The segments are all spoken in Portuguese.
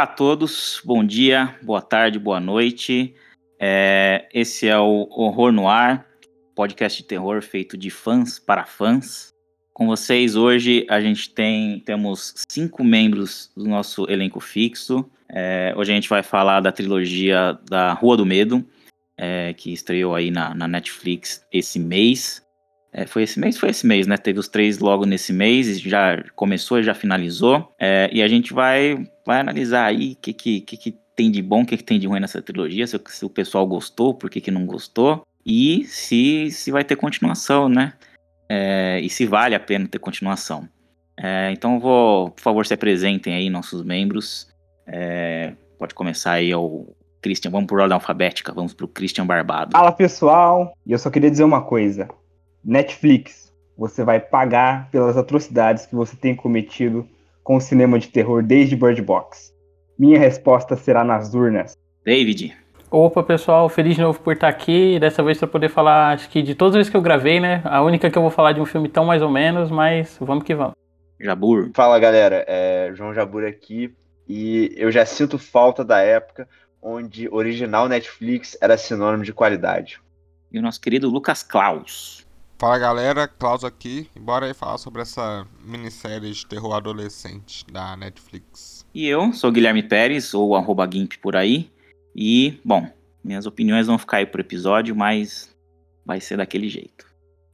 Olá a todos, bom dia, boa tarde, boa noite. É, esse é o Horror no Ar, podcast de terror feito de fãs para fãs. Com vocês hoje a gente tem temos cinco membros do nosso elenco fixo. É, hoje a gente vai falar da trilogia da Rua do Medo, é, que estreou aí na, na Netflix esse mês. É, foi esse mês? Foi esse mês, né? Teve os três logo nesse mês, já começou já finalizou. É, e a gente vai, vai analisar aí o que, que, que, que, tem de bom, o que, que tem de ruim nessa trilogia, se, se o pessoal gostou, por que, que não gostou, e se, se vai ter continuação, né? É, e se vale a pena ter continuação. É, então vou, por favor, se apresentem aí nossos membros. É, pode começar aí o Christian, vamos por ordem alfabética, vamos pro Christian Barbado. Fala pessoal, e eu só queria dizer uma coisa. Netflix, você vai pagar pelas atrocidades que você tem cometido com o cinema de terror desde Bird Box. Minha resposta será nas urnas. David. Opa, pessoal, feliz de novo por estar aqui. Dessa vez para poder falar, acho que de todas as vezes que eu gravei, né? A única que eu vou falar de um filme tão mais ou menos, mas vamos que vamos. Jabur. Fala, galera. É João Jabur aqui. E eu já sinto falta da época onde original Netflix era sinônimo de qualidade. E o nosso querido Lucas Klaus. Fala galera, Klaus aqui, e bora aí falar sobre essa minissérie de terror adolescente da Netflix. E eu sou Guilherme Pérez, ou arroba Gimp por aí, e, bom, minhas opiniões vão ficar aí por episódio, mas vai ser daquele jeito.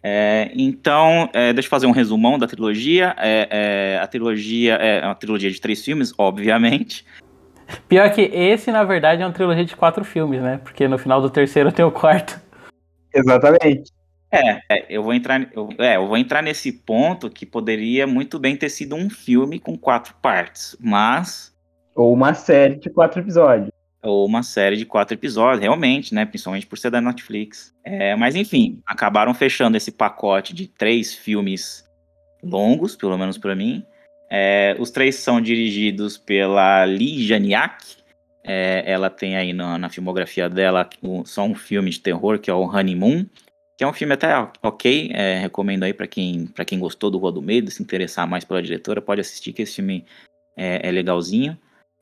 É, então, é, deixa eu fazer um resumão da trilogia. É, é a trilogia é uma trilogia de três filmes, obviamente. Pior que esse, na verdade, é uma trilogia de quatro filmes, né? Porque no final do terceiro tem o quarto. Exatamente. É, é, eu vou entrar, eu, é, eu vou entrar nesse ponto que poderia muito bem ter sido um filme com quatro partes, mas ou uma série de quatro episódios. Ou uma série de quatro episódios, realmente, né? Principalmente por ser da Netflix. É, mas enfim, acabaram fechando esse pacote de três filmes longos, pelo menos para mim. É, os três são dirigidos pela Lee Janiak. É, ela tem aí na, na filmografia dela um, só um filme de terror, que é o Honeymoon que é um filme até ok, é, recomendo aí para quem, quem gostou do Rua do Medo, se interessar mais pela diretora, pode assistir que esse filme é, é legalzinho.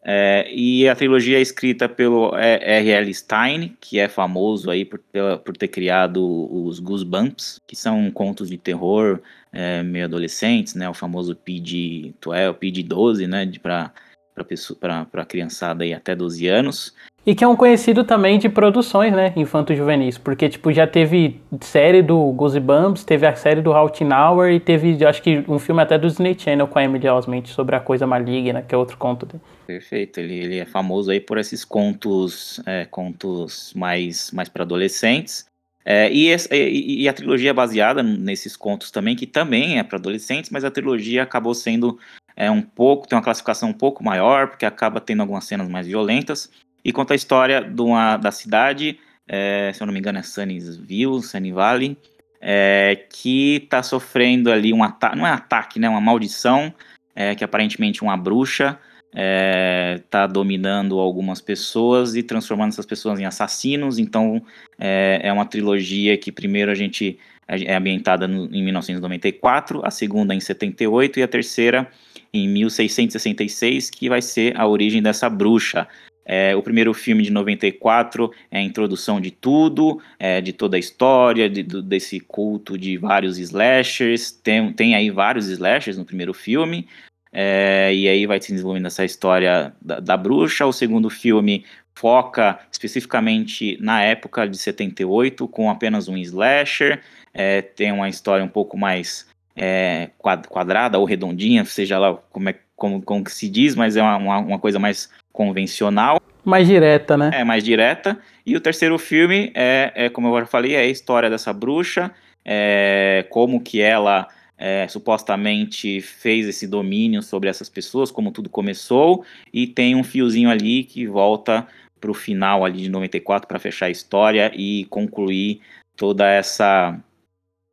É, e a trilogia é escrita pelo R.L. Stein, que é famoso aí por, por ter criado os Goosebumps, que são contos de terror é, meio adolescentes, né, o famoso PG-12, PG-12, né, para a criançada aí até 12 anos. E que é um conhecido também de produções, né, infanto-juvenis, porque, tipo, já teve série do Goosebumps, teve a série do Halting Hour e teve, acho que, um filme até do Disney Channel com a Emily Osment sobre a coisa maligna, que é outro conto dele. Perfeito, ele, ele é famoso aí por esses contos, é, contos mais, mais para adolescentes. É, e, e, e, a trilogia é baseada nesses contos também, que também é para adolescentes, mas a trilogia acabou sendo é, um pouco, tem uma classificação um pouco maior, porque acaba tendo algumas cenas mais violentas e conta a história de uma, da cidade, é, se eu não me engano é Sunnyville, Sunny Valley, é, que está sofrendo ali um ataque, não é ataque, né, uma maldição, é, que aparentemente uma bruxa está é, dominando algumas pessoas e transformando essas pessoas em assassinos, então é, é uma trilogia que primeiro a gente é ambientada no, em 1994, a segunda em 78 e a terceira em 1666, que vai ser a origem dessa bruxa. É, o primeiro filme de 94 é a introdução de tudo, é, de toda a história, de, do, desse culto de vários slashers. Tem, tem aí vários slashers no primeiro filme. É, e aí vai se desenvolvendo essa história da, da, bruxa. O segundo filme foca especificamente na época de 78, com apenas um slasher. É, tem uma história um pouco mais é, quadrada ou redondinha, seja lá como, é, como, como que se diz, mas é uma, uma coisa mais convencional. Mais direta, né? É, mais direta. E o terceiro filme é, é como eu já falei, é a história dessa bruxa, é, como que ela é, supostamente fez esse domínio sobre essas pessoas, como tudo começou, e tem um fiozinho ali que volta para o final ali de 94 para fechar a história e concluir toda essa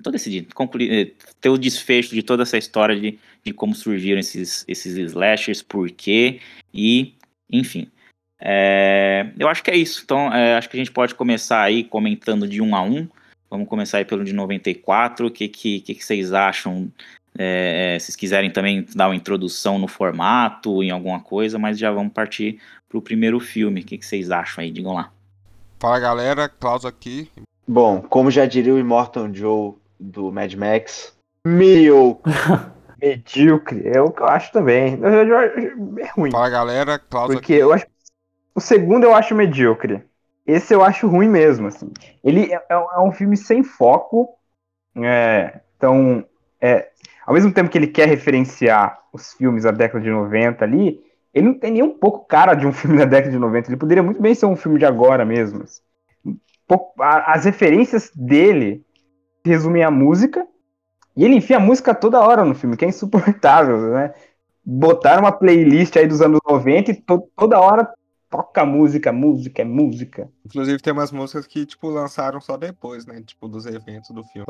todo esse concluir, eh, ter o desfecho de toda essa história de, de como surgiram esses, esses slashers, por quê e enfim. É, eu acho que é isso. Então, é, acho que a gente pode começar aí comentando de um a um. Vamos começar aí pelo de 94. O que, que, que, que vocês acham é, é, se quiserem também dar uma introdução no formato, em alguma coisa, mas já vamos partir para o primeiro filme. O que, que, vocês acham aí? Digam lá. Fala galera, Klaus aqui. Bom, como já diria o Immortal Joe do Mad Max, mediocre. medíocre, é o que eu acho também. É ruim. Fala galera, Klaus Porque aqui. eu acho. O segundo eu acho medíocre. Esse eu acho ruim mesmo, assim. Ele é, é, é um filme sem foco. É, então, é, ao mesmo tempo que ele quer referenciar os filmes da década de 90 ali, ele não tem nem um pouco cara de um filme da década de 90. Ele poderia muito bem ser um filme de agora mesmo. Assim. As referências dele resumem a música, e ele enfia a música toda hora no filme, que é insuportável, né? Botaram uma playlist aí dos anos 90 e to toda hora toca música, música, é música. Inclusive tem umas músicas que, tipo, lançaram só depois, né? Tipo, dos eventos do filme.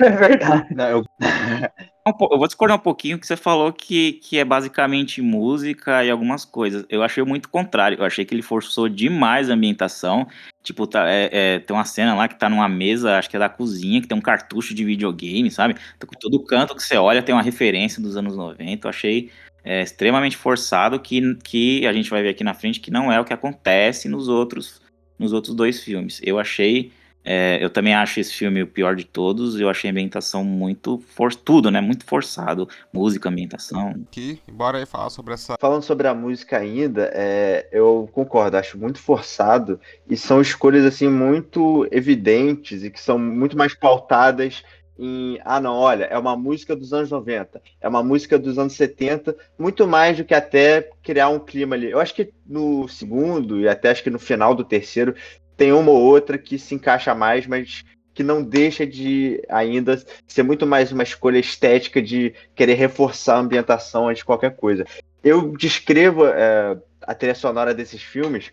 É verdade. Não, eu... eu... vou discordar um pouquinho que você falou que, que é basicamente música e algumas coisas. Eu achei muito contrário. Eu achei que ele forçou demais a ambientação. Tipo, tá, é, é, tem uma cena lá que tá numa mesa, acho que é da cozinha, que tem um cartucho de videogame, sabe? Todo canto que você olha tem uma referência dos anos 90. Eu achei é, extremamente forçado que, que a gente vai ver aqui na frente que não é o que acontece nos outros, nos outros dois filmes. Eu achei é, eu também acho esse filme o pior de todos. Eu achei a ambientação muito for tudo, né? Muito forçado, música, ambientação. Aqui, bora aí falar sobre essa. Falando sobre a música ainda, é, eu concordo. Acho muito forçado e são escolhas assim muito evidentes e que são muito mais pautadas em ah não, olha, é uma música dos anos 90, é uma música dos anos 70, muito mais do que até criar um clima ali. Eu acho que no segundo e até acho que no final do terceiro tem uma ou outra que se encaixa mais, mas que não deixa de ainda ser muito mais uma escolha estética de querer reforçar a ambientação antes de qualquer coisa. Eu descrevo é, a trilha sonora desses filmes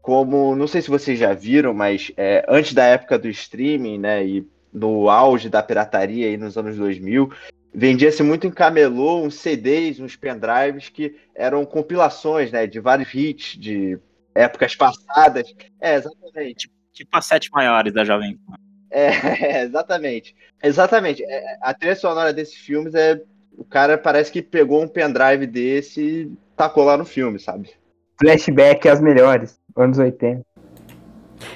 como, não sei se vocês já viram, mas é, antes da época do streaming, né, e no auge da pirataria aí nos anos 2000, vendia-se muito em camelô uns CDs, uns pendrives que eram compilações, né, de vários hits de épocas passadas. É, exatamente. Tipo as sete maiores da Jovem Pan. É, exatamente. Exatamente. É, a trilha sonora desses filmes é. O cara parece que pegou um pendrive desse e tacou lá no filme, sabe? Flashback as melhores, anos 80.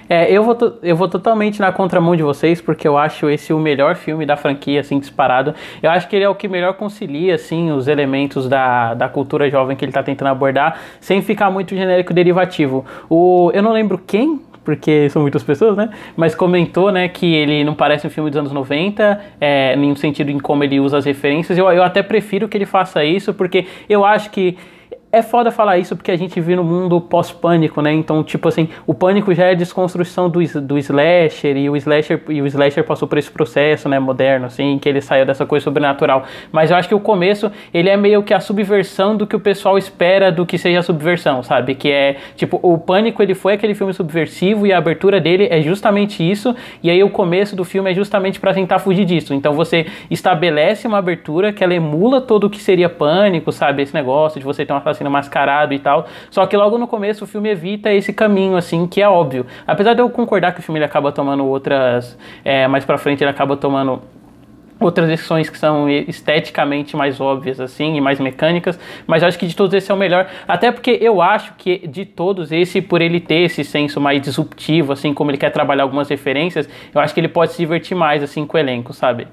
É, eu vou, eu vou totalmente na contramão de vocês, porque eu acho esse o melhor filme da franquia, assim, disparado. Eu acho que ele é o que melhor concilia, assim, os elementos da, da cultura jovem que ele tá tentando abordar, sem ficar muito genérico derivativo. O, eu não lembro quem, porque são muitas pessoas, né? Mas comentou, né, que ele não parece um filme dos anos 90, é, em um sentido em como ele usa as referências. Eu, eu até prefiro que ele faça isso, porque eu acho que é foda falar isso porque a gente vive no mundo pós-pânico, né? Então, tipo assim, o pânico já é a desconstrução do, do slasher e o slasher, e o slasher passou por esse processo, né, moderno, assim, que ele saiu dessa coisa sobrenatural. Mas eu acho que o começo, ele é meio que a subversão do que o pessoal espera do que seja a subversão, sabe? Que é, tipo, o pânico, ele foi aquele filme subversivo e a abertura dele é justamente isso, e aí o começo do filme é justamente para tentar fugir disso. Então você estabelece uma abertura que ela emula todo o que seria pânico, sabe? Esse negócio de você ter um assassino mascarado e tal. Só que logo no começo o filme evita esse caminho, assim, que é óbvio. Apesar de eu concordar que o filme ele acaba tomando outras. É, mais pra frente ele acaba tomando outras decisões que são esteticamente mais óbvias assim e mais mecânicas, mas acho que de todos esse é o melhor, até porque eu acho que de todos esse por ele ter esse senso mais disruptivo assim, como ele quer trabalhar algumas referências, eu acho que ele pode se divertir mais assim com o elenco, sabe?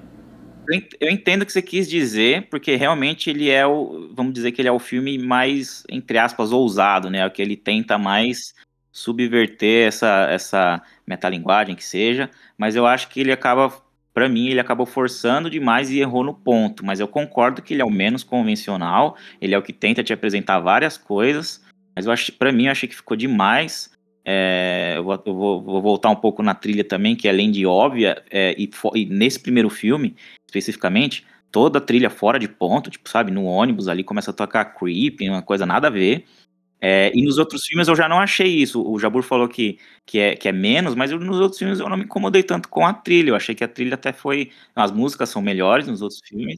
Eu entendo o que você quis dizer, porque realmente ele é o, vamos dizer que ele é o filme mais, entre aspas, ousado, né? O que ele tenta mais subverter essa, essa metalinguagem que seja, mas eu acho que ele acaba, para mim, ele acabou forçando demais e errou no ponto, mas eu concordo que ele é o menos convencional, ele é o que tenta te apresentar várias coisas, mas eu acho, para mim, eu achei que ficou demais é, eu, vou, eu vou, vou, voltar um pouco na trilha também, que além de óbvia, é, e, e, nesse primeiro filme, especificamente, toda a trilha fora de ponto, tipo, sabe, no ônibus ali começa a tocar creep, uma coisa nada a ver. É, e nos outros filmes eu já não achei isso. O Jabur falou que, que, é, que é menos, mas eu, nos outros filmes eu não me incomodei tanto com a trilha. Eu achei que a trilha até foi. As músicas são melhores nos outros filmes.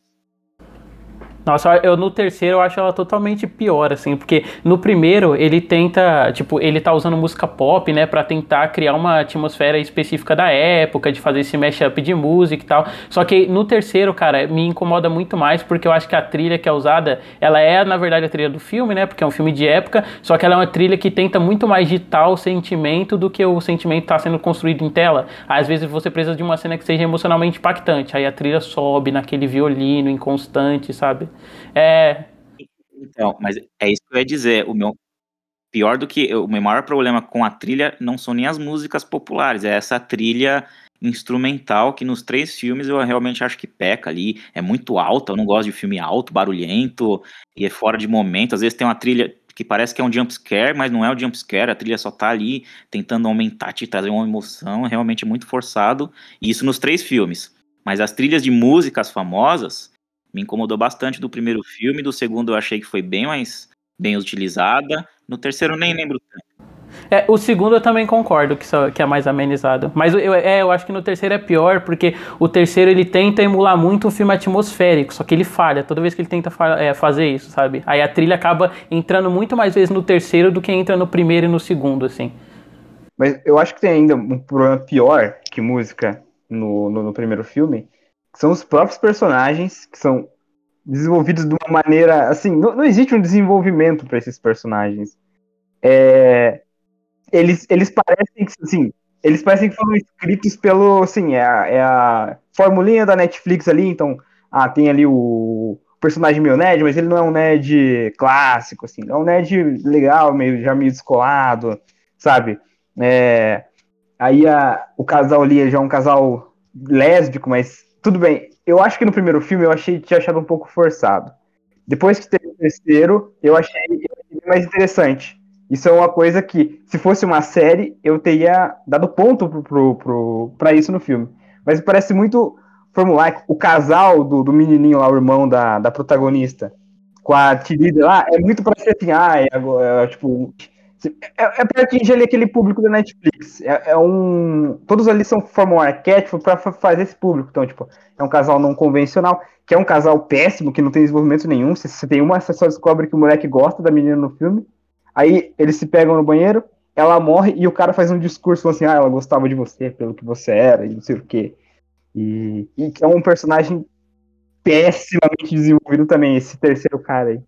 Nossa, eu no terceiro eu acho ela totalmente pior, assim, porque no primeiro ele tenta, tipo, ele tá usando música pop, né, para tentar criar uma atmosfera específica da época, de fazer esse mashup de música e tal. Só que no terceiro, cara, me incomoda muito mais porque eu acho que a trilha que é usada, ela é, na verdade, a trilha do filme, né, porque é um filme de época, só que ela é uma trilha que tenta muito mais ditar o sentimento do que o sentimento tá sendo construído em tela. Às vezes você precisa de uma cena que seja emocionalmente impactante, aí a trilha sobe naquele violino inconstante, sabe? É. Então, mas é isso que eu ia dizer. O meu pior do que o meu maior problema com a trilha não são nem as músicas populares, é essa trilha instrumental que nos três filmes eu realmente acho que peca ali, é muito alta, eu não gosto de filme alto, barulhento e é fora de momento. Às vezes tem uma trilha que parece que é um jump scare, mas não é um jump scare, a trilha só tá ali tentando aumentar, te trazer uma emoção, é realmente muito forçado, e isso nos três filmes. Mas as trilhas de músicas famosas, me incomodou bastante do primeiro filme, do segundo eu achei que foi bem mais bem utilizada, no terceiro eu nem lembro tanto. É, o segundo eu também concordo que, só, que é mais amenizado. Mas eu, é, eu acho que no terceiro é pior, porque o terceiro ele tenta emular muito um filme atmosférico, só que ele falha toda vez que ele tenta fa é, fazer isso, sabe? Aí a trilha acaba entrando muito mais vezes no terceiro do que entra no primeiro e no segundo, assim. Mas eu acho que tem ainda um problema pior que música no, no, no primeiro filme, são os próprios personagens que são desenvolvidos de uma maneira assim, não, não existe um desenvolvimento para esses personagens. É, eles, eles parecem que assim, eles parecem que foram escritos pelo assim, é a, é a formulinha da Netflix ali, então, ah, tem ali o personagem meio nerd, mas ele não é um nerd clássico assim, é um nerd legal, meio já meio descolado, sabe? É, aí a, o casal ali já é um casal lésbico, mas tudo bem. Eu acho que no primeiro filme eu achei tinha achado um pouco forçado. Depois que teve o terceiro, eu achei, mais interessante. Isso é uma coisa que, se fosse uma série, eu teria dado ponto para isso no filme. Mas parece muito formular o casal do, do menininho lá, o irmão da, da protagonista, com a Tirida lá, é muito para ser assim, ah, é, é, tipo, é, é para atingir aquele público da Netflix. É, é, um. Todos ali são formam um arquétipo para fazer esse público. Então, tipo, é um casal não convencional, que é um casal péssimo, que não tem desenvolvimento nenhum. Se você tem uma, você só descobre que o moleque gosta da menina no filme. Aí eles se pegam no banheiro, ela morre e o cara faz um discurso assim: ah, ela gostava de você pelo que você era, e não sei o quê. E, e é um personagem pessimamente desenvolvido também, esse terceiro cara aí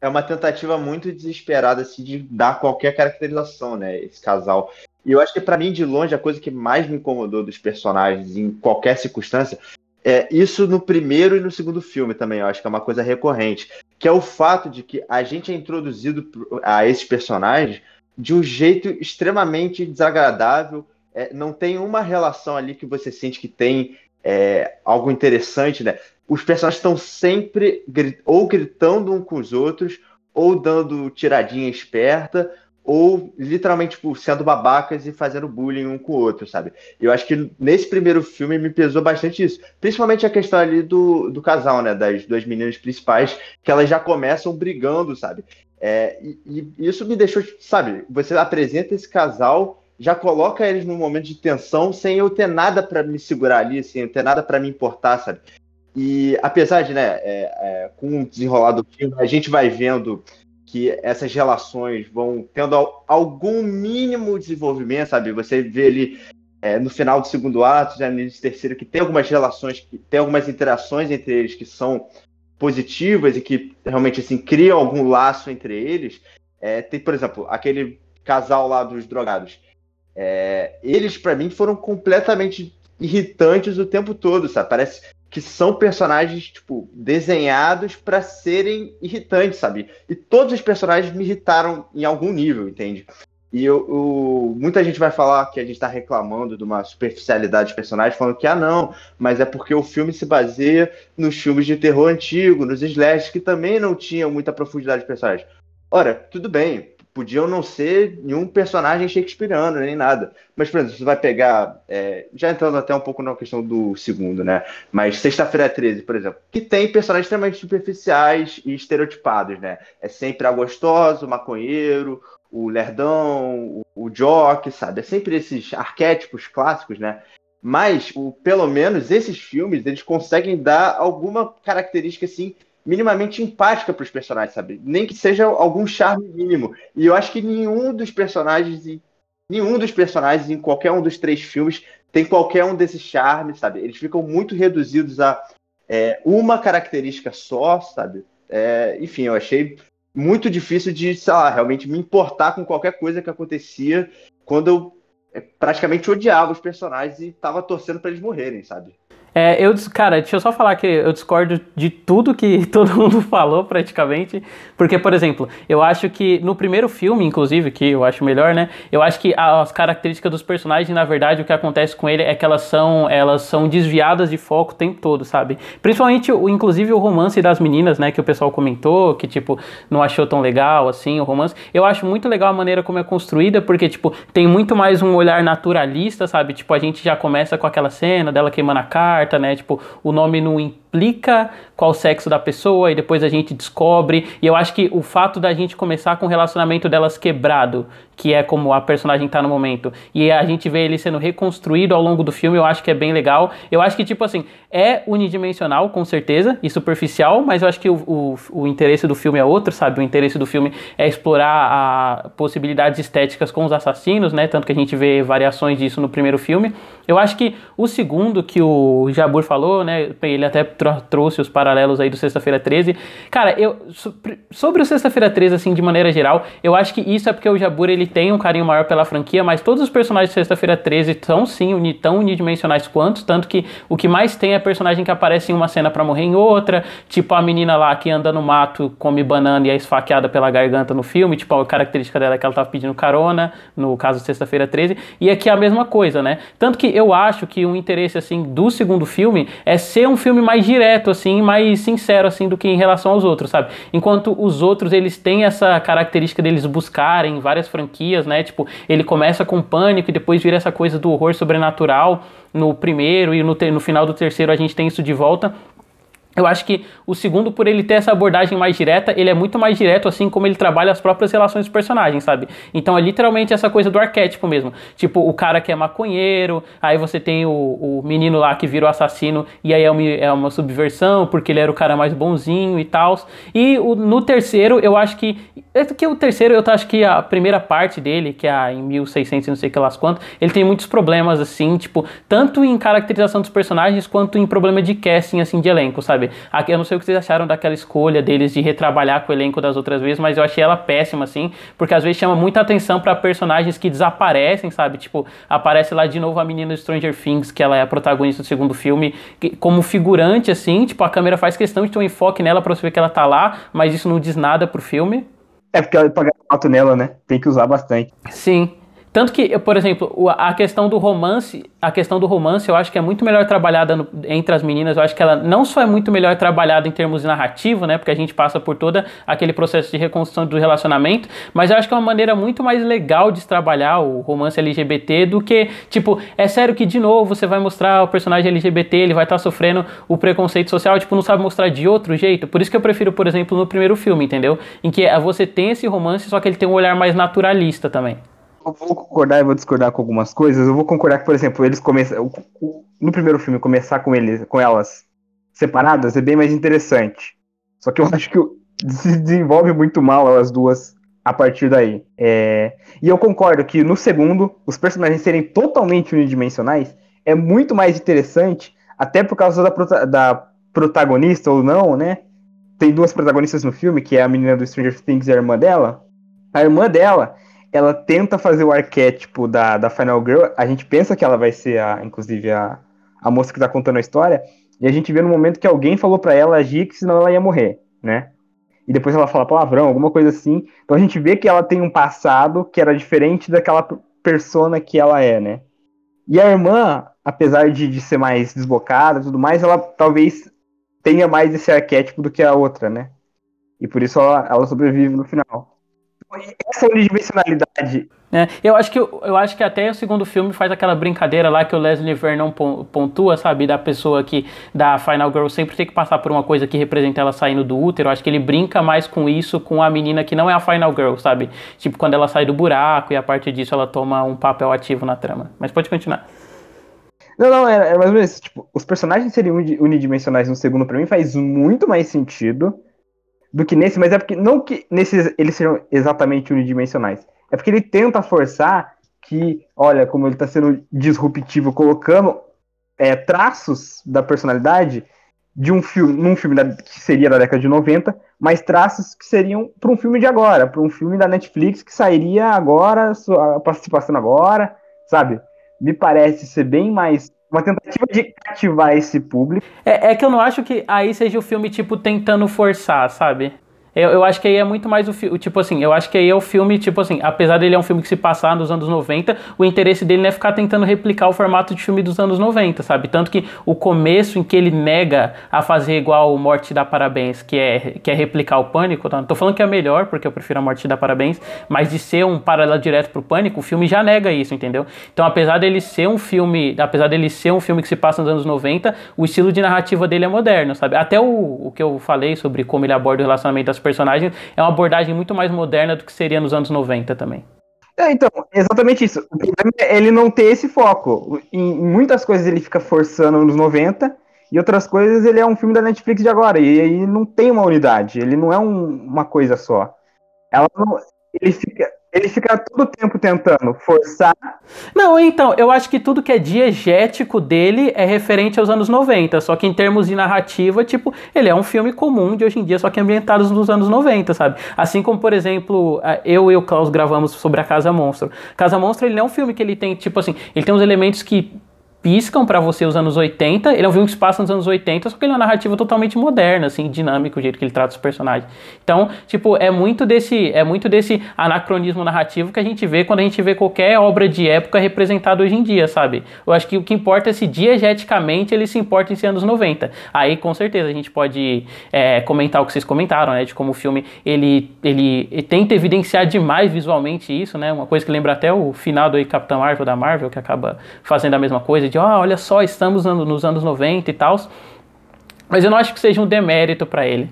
é uma tentativa muito desesperada assim, de dar qualquer caracterização, né? Esse casal. E eu acho que para mim, de longe, a coisa que mais me incomodou dos personagens em qualquer circunstância é isso no primeiro e no segundo filme também. Eu acho que é uma coisa recorrente, que é o fato de que a gente é introduzido a esses personagens de um jeito extremamente desagradável. É, não tem uma relação ali que você sente que tem é, algo interessante, né? Os personagens estão sempre ou gritando um com os outros, ou dando tiradinha esperta, ou literalmente tipo, sendo babacas e fazendo bullying um com o outro, sabe? Eu acho que nesse primeiro filme me pesou bastante isso. Principalmente a questão ali do, do casal, né? Das duas meninas principais, que elas já começam brigando, sabe? É, e, e isso me deixou, sabe? Você apresenta esse casal já coloca eles num momento de tensão sem eu ter nada para me segurar ali, sem eu ter nada para me importar, sabe? E apesar de, né, é, é, com o desenrolar do filme, a gente vai vendo que essas relações vão tendo algum mínimo desenvolvimento, sabe? Você vê ali é, no final do segundo ato, já no início do terceiro, que tem algumas relações, que tem algumas interações entre eles que são positivas e que realmente assim criam algum laço entre eles. É, tem, por exemplo, aquele casal lá dos drogados. É, eles, para mim, foram completamente irritantes o tempo todo, sabe? Parece que são personagens, tipo, desenhados para serem irritantes, sabe? E todos os personagens me irritaram em algum nível, entende? E eu, eu, muita gente vai falar que a gente está reclamando de uma superficialidade de personagens, falando que, ah, não, mas é porque o filme se baseia nos filmes de terror antigo, nos slashes, que também não tinham muita profundidade de personagens. Ora, tudo bem, podiam não ser nenhum personagem shakespeariano, nem nada. Mas, por exemplo, você vai pegar, é, já entrando até um pouco na questão do segundo, né? Mas Sexta-feira 13, por exemplo, que tem personagens extremamente superficiais e estereotipados, né? É sempre a gostosa, o maconheiro, o lerdão, o, o jock, sabe? É sempre esses arquétipos clássicos, né? Mas, o, pelo menos, esses filmes, eles conseguem dar alguma característica, assim, minimamente empática para os personagens, sabe? Nem que seja algum charme mínimo. E eu acho que nenhum dos personagens, nenhum dos personagens em qualquer um dos três filmes tem qualquer um desses charmes, sabe? Eles ficam muito reduzidos a é, uma característica só, sabe? É, enfim, eu achei muito difícil de, sei lá, realmente me importar com qualquer coisa que acontecia quando eu é, praticamente odiava os personagens e tava torcendo para eles morrerem, sabe? É, eu, cara, deixa eu só falar que eu discordo de tudo que todo mundo falou, praticamente. Porque, por exemplo, eu acho que no primeiro filme, inclusive, que eu acho melhor, né? Eu acho que as características dos personagens, na verdade, o que acontece com ele é que elas são, elas são desviadas de foco o tempo todo, sabe? Principalmente, inclusive, o romance das meninas, né? Que o pessoal comentou, que, tipo, não achou tão legal, assim, o romance. Eu acho muito legal a maneira como é construída, porque, tipo, tem muito mais um olhar naturalista, sabe? Tipo, a gente já começa com aquela cena dela queimando a carta carta, né? Tipo, o nome não explica qual o sexo da pessoa e depois a gente descobre. E eu acho que o fato da gente começar com o relacionamento delas quebrado, que é como a personagem tá no momento, e a gente vê ele sendo reconstruído ao longo do filme, eu acho que é bem legal. Eu acho que, tipo assim, é unidimensional, com certeza, e superficial, mas eu acho que o, o, o interesse do filme é outro, sabe? O interesse do filme é explorar a possibilidades estéticas com os assassinos, né? Tanto que a gente vê variações disso no primeiro filme. Eu acho que o segundo que o Jabur falou, né? Ele até trouxe os paralelos aí do Sexta-feira 13. Cara, eu sobre o Sexta-feira 13 assim de maneira geral, eu acho que isso é porque o Jabur ele tem um carinho maior pela franquia, mas todos os personagens de Sexta-feira 13 são sim uni, tão unidimensionais quanto, tanto que o que mais tem é personagem que aparece em uma cena para morrer em outra, tipo a menina lá que anda no mato, come banana e é esfaqueada pela garganta no filme, tipo a característica dela é que ela tava pedindo carona, no caso Sexta-feira 13, e aqui é a mesma coisa, né? Tanto que eu acho que o interesse assim do segundo filme é ser um filme mais direto, assim, mais sincero, assim, do que em relação aos outros, sabe? Enquanto os outros, eles têm essa característica deles buscarem várias franquias, né? Tipo, ele começa com pânico e depois vira essa coisa do horror sobrenatural no primeiro e no, no final do terceiro a gente tem isso de volta. Eu acho que o segundo, por ele ter essa abordagem mais direta, ele é muito mais direto, assim como ele trabalha as próprias relações dos personagens, sabe? Então é literalmente essa coisa do arquétipo mesmo. Tipo, o cara que é maconheiro, aí você tem o, o menino lá que vira o assassino, e aí é uma, é uma subversão, porque ele era o cara mais bonzinho e tal. E o, no terceiro, eu acho que. É que o terceiro, eu acho que a primeira parte dele, que é em 1600 não sei que lá quanto, ele tem muitos problemas, assim, tipo, tanto em caracterização dos personagens, quanto em problema de casting, assim, de elenco, sabe? Sabe? Eu não sei o que vocês acharam daquela escolha deles de retrabalhar com o elenco das outras vezes, mas eu achei ela péssima, assim, porque às vezes chama muita atenção para personagens que desaparecem, sabe? Tipo, aparece lá de novo a menina do Stranger Things, que ela é a protagonista do segundo filme, como figurante, assim, tipo, a câmera faz questão de ter um enfoque nela pra você ver que ela tá lá, mas isso não diz nada pro filme. É porque ela paga alto nela, né? Tem que usar bastante. Sim. Tanto que, por exemplo, a questão do romance, a questão do romance eu acho que é muito melhor trabalhada no, entre as meninas. Eu acho que ela não só é muito melhor trabalhada em termos de narrativo, né? Porque a gente passa por todo aquele processo de reconstrução do relacionamento, mas eu acho que é uma maneira muito mais legal de trabalhar o romance LGBT do que, tipo, é sério que de novo você vai mostrar o personagem LGBT, ele vai estar tá sofrendo o preconceito social, tipo, não sabe mostrar de outro jeito. Por isso que eu prefiro, por exemplo, no primeiro filme, entendeu? Em que você tem esse romance, só que ele tem um olhar mais naturalista também vou concordar e vou discordar com algumas coisas. Eu vou concordar que, por exemplo, eles começam. No primeiro filme, começar com eles, com elas separadas é bem mais interessante. Só que eu acho que se desenvolve muito mal elas duas a partir daí. É... E eu concordo que no segundo, os personagens serem totalmente unidimensionais é muito mais interessante, até por causa da, prota da protagonista ou não, né? Tem duas protagonistas no filme, que é a menina do Stranger Things e a irmã dela. A irmã dela, ela tenta fazer o arquétipo da, da Final Girl. A gente pensa que ela vai ser, a, inclusive, a, a moça que tá contando a história. E a gente vê no momento que alguém falou para ela agir que senão ela ia morrer, né? E depois ela fala palavrão, alguma coisa assim. Então a gente vê que ela tem um passado que era diferente daquela persona que ela é, né? E a irmã, apesar de, de ser mais desbocada e tudo mais, ela talvez tenha mais esse arquétipo do que a outra, né? E por isso ela, ela sobrevive no final essa unidimensionalidade. É, eu acho que eu acho que até o segundo filme faz aquela brincadeira lá que o Leslie Vernon pontua, sabe, da pessoa que da Final Girl sempre tem que passar por uma coisa que representa ela saindo do útero. Eu acho que ele brinca mais com isso com a menina que não é a Final Girl, sabe? Tipo quando ela sai do buraco e a partir disso ela toma um papel ativo na trama. Mas pode continuar. Não, não, é, é mais ou menos. Tipo, os personagens seriam unidimensionais no segundo, pra mim, faz muito mais sentido do que nesse, mas é porque não que nesses eles sejam exatamente unidimensionais. É porque ele tenta forçar que, olha, como ele tá sendo disruptivo, colocando é, traços da personalidade de um filme, num filme da, que seria da década de 90, mas traços que seriam para um filme de agora, para um filme da Netflix que sairia agora, a participação agora, sabe? Me parece ser bem mais uma tentativa de cativar esse público. É, é que eu não acho que aí seja o filme, tipo, tentando forçar, sabe? Eu, eu acho que aí é muito mais o filme. Tipo assim, eu acho que aí é o filme, tipo assim, apesar dele é um filme que se passar nos anos 90, o interesse dele não é ficar tentando replicar o formato de filme dos anos 90, sabe? Tanto que o começo em que ele nega a fazer igual o Morte da Parabéns, que é, que é replicar o Pânico, tá? Não tô falando que é melhor, porque eu prefiro a Morte da Parabéns, mas de ser um paralelo direto pro Pânico, o filme já nega isso, entendeu? Então, apesar dele ser um filme, apesar dele ser um filme que se passa nos anos 90, o estilo de narrativa dele é moderno, sabe? Até o, o que eu falei sobre como ele aborda o relacionamento das personagens, é uma abordagem muito mais moderna do que seria nos anos 90 também. É, então, exatamente isso. O problema é ele não ter esse foco. Em muitas coisas ele fica forçando nos 90, e outras coisas ele é um filme da Netflix de agora. E aí não tem uma unidade, ele não é um, uma coisa só. Ela não, ele fica, ele fica todo o tempo tentando forçar. Não, então, eu acho que tudo que é diegético dele é referente aos anos 90. Só que em termos de narrativa, tipo, ele é um filme comum de hoje em dia, só que ambientado nos anos 90, sabe? Assim como, por exemplo, eu e o Klaus gravamos sobre a Casa Monstro. Casa Monstro, ele não é um filme que ele tem, tipo assim, ele tem uns elementos que piscam para você os anos 80. Ele é um filme que se passa nos anos 80, só que ele é uma narrativa totalmente moderna, assim, dinâmico, o jeito que ele trata os personagens. Então, tipo, é muito desse, é muito desse anacronismo narrativo que a gente vê quando a gente vê qualquer obra de época representada hoje em dia, sabe? Eu acho que o que importa é se diegeticamente ele se importa em ser anos 90. Aí, com certeza, a gente pode é, comentar o que vocês comentaram, né? De como o filme ele, ele, ele tenta evidenciar demais visualmente isso, né? Uma coisa que lembra até o final do Capitão Marvel da Marvel, que acaba fazendo a mesma coisa, de, ah, olha só, estamos nos anos 90 e tal. Mas eu não acho que seja um demérito para ele.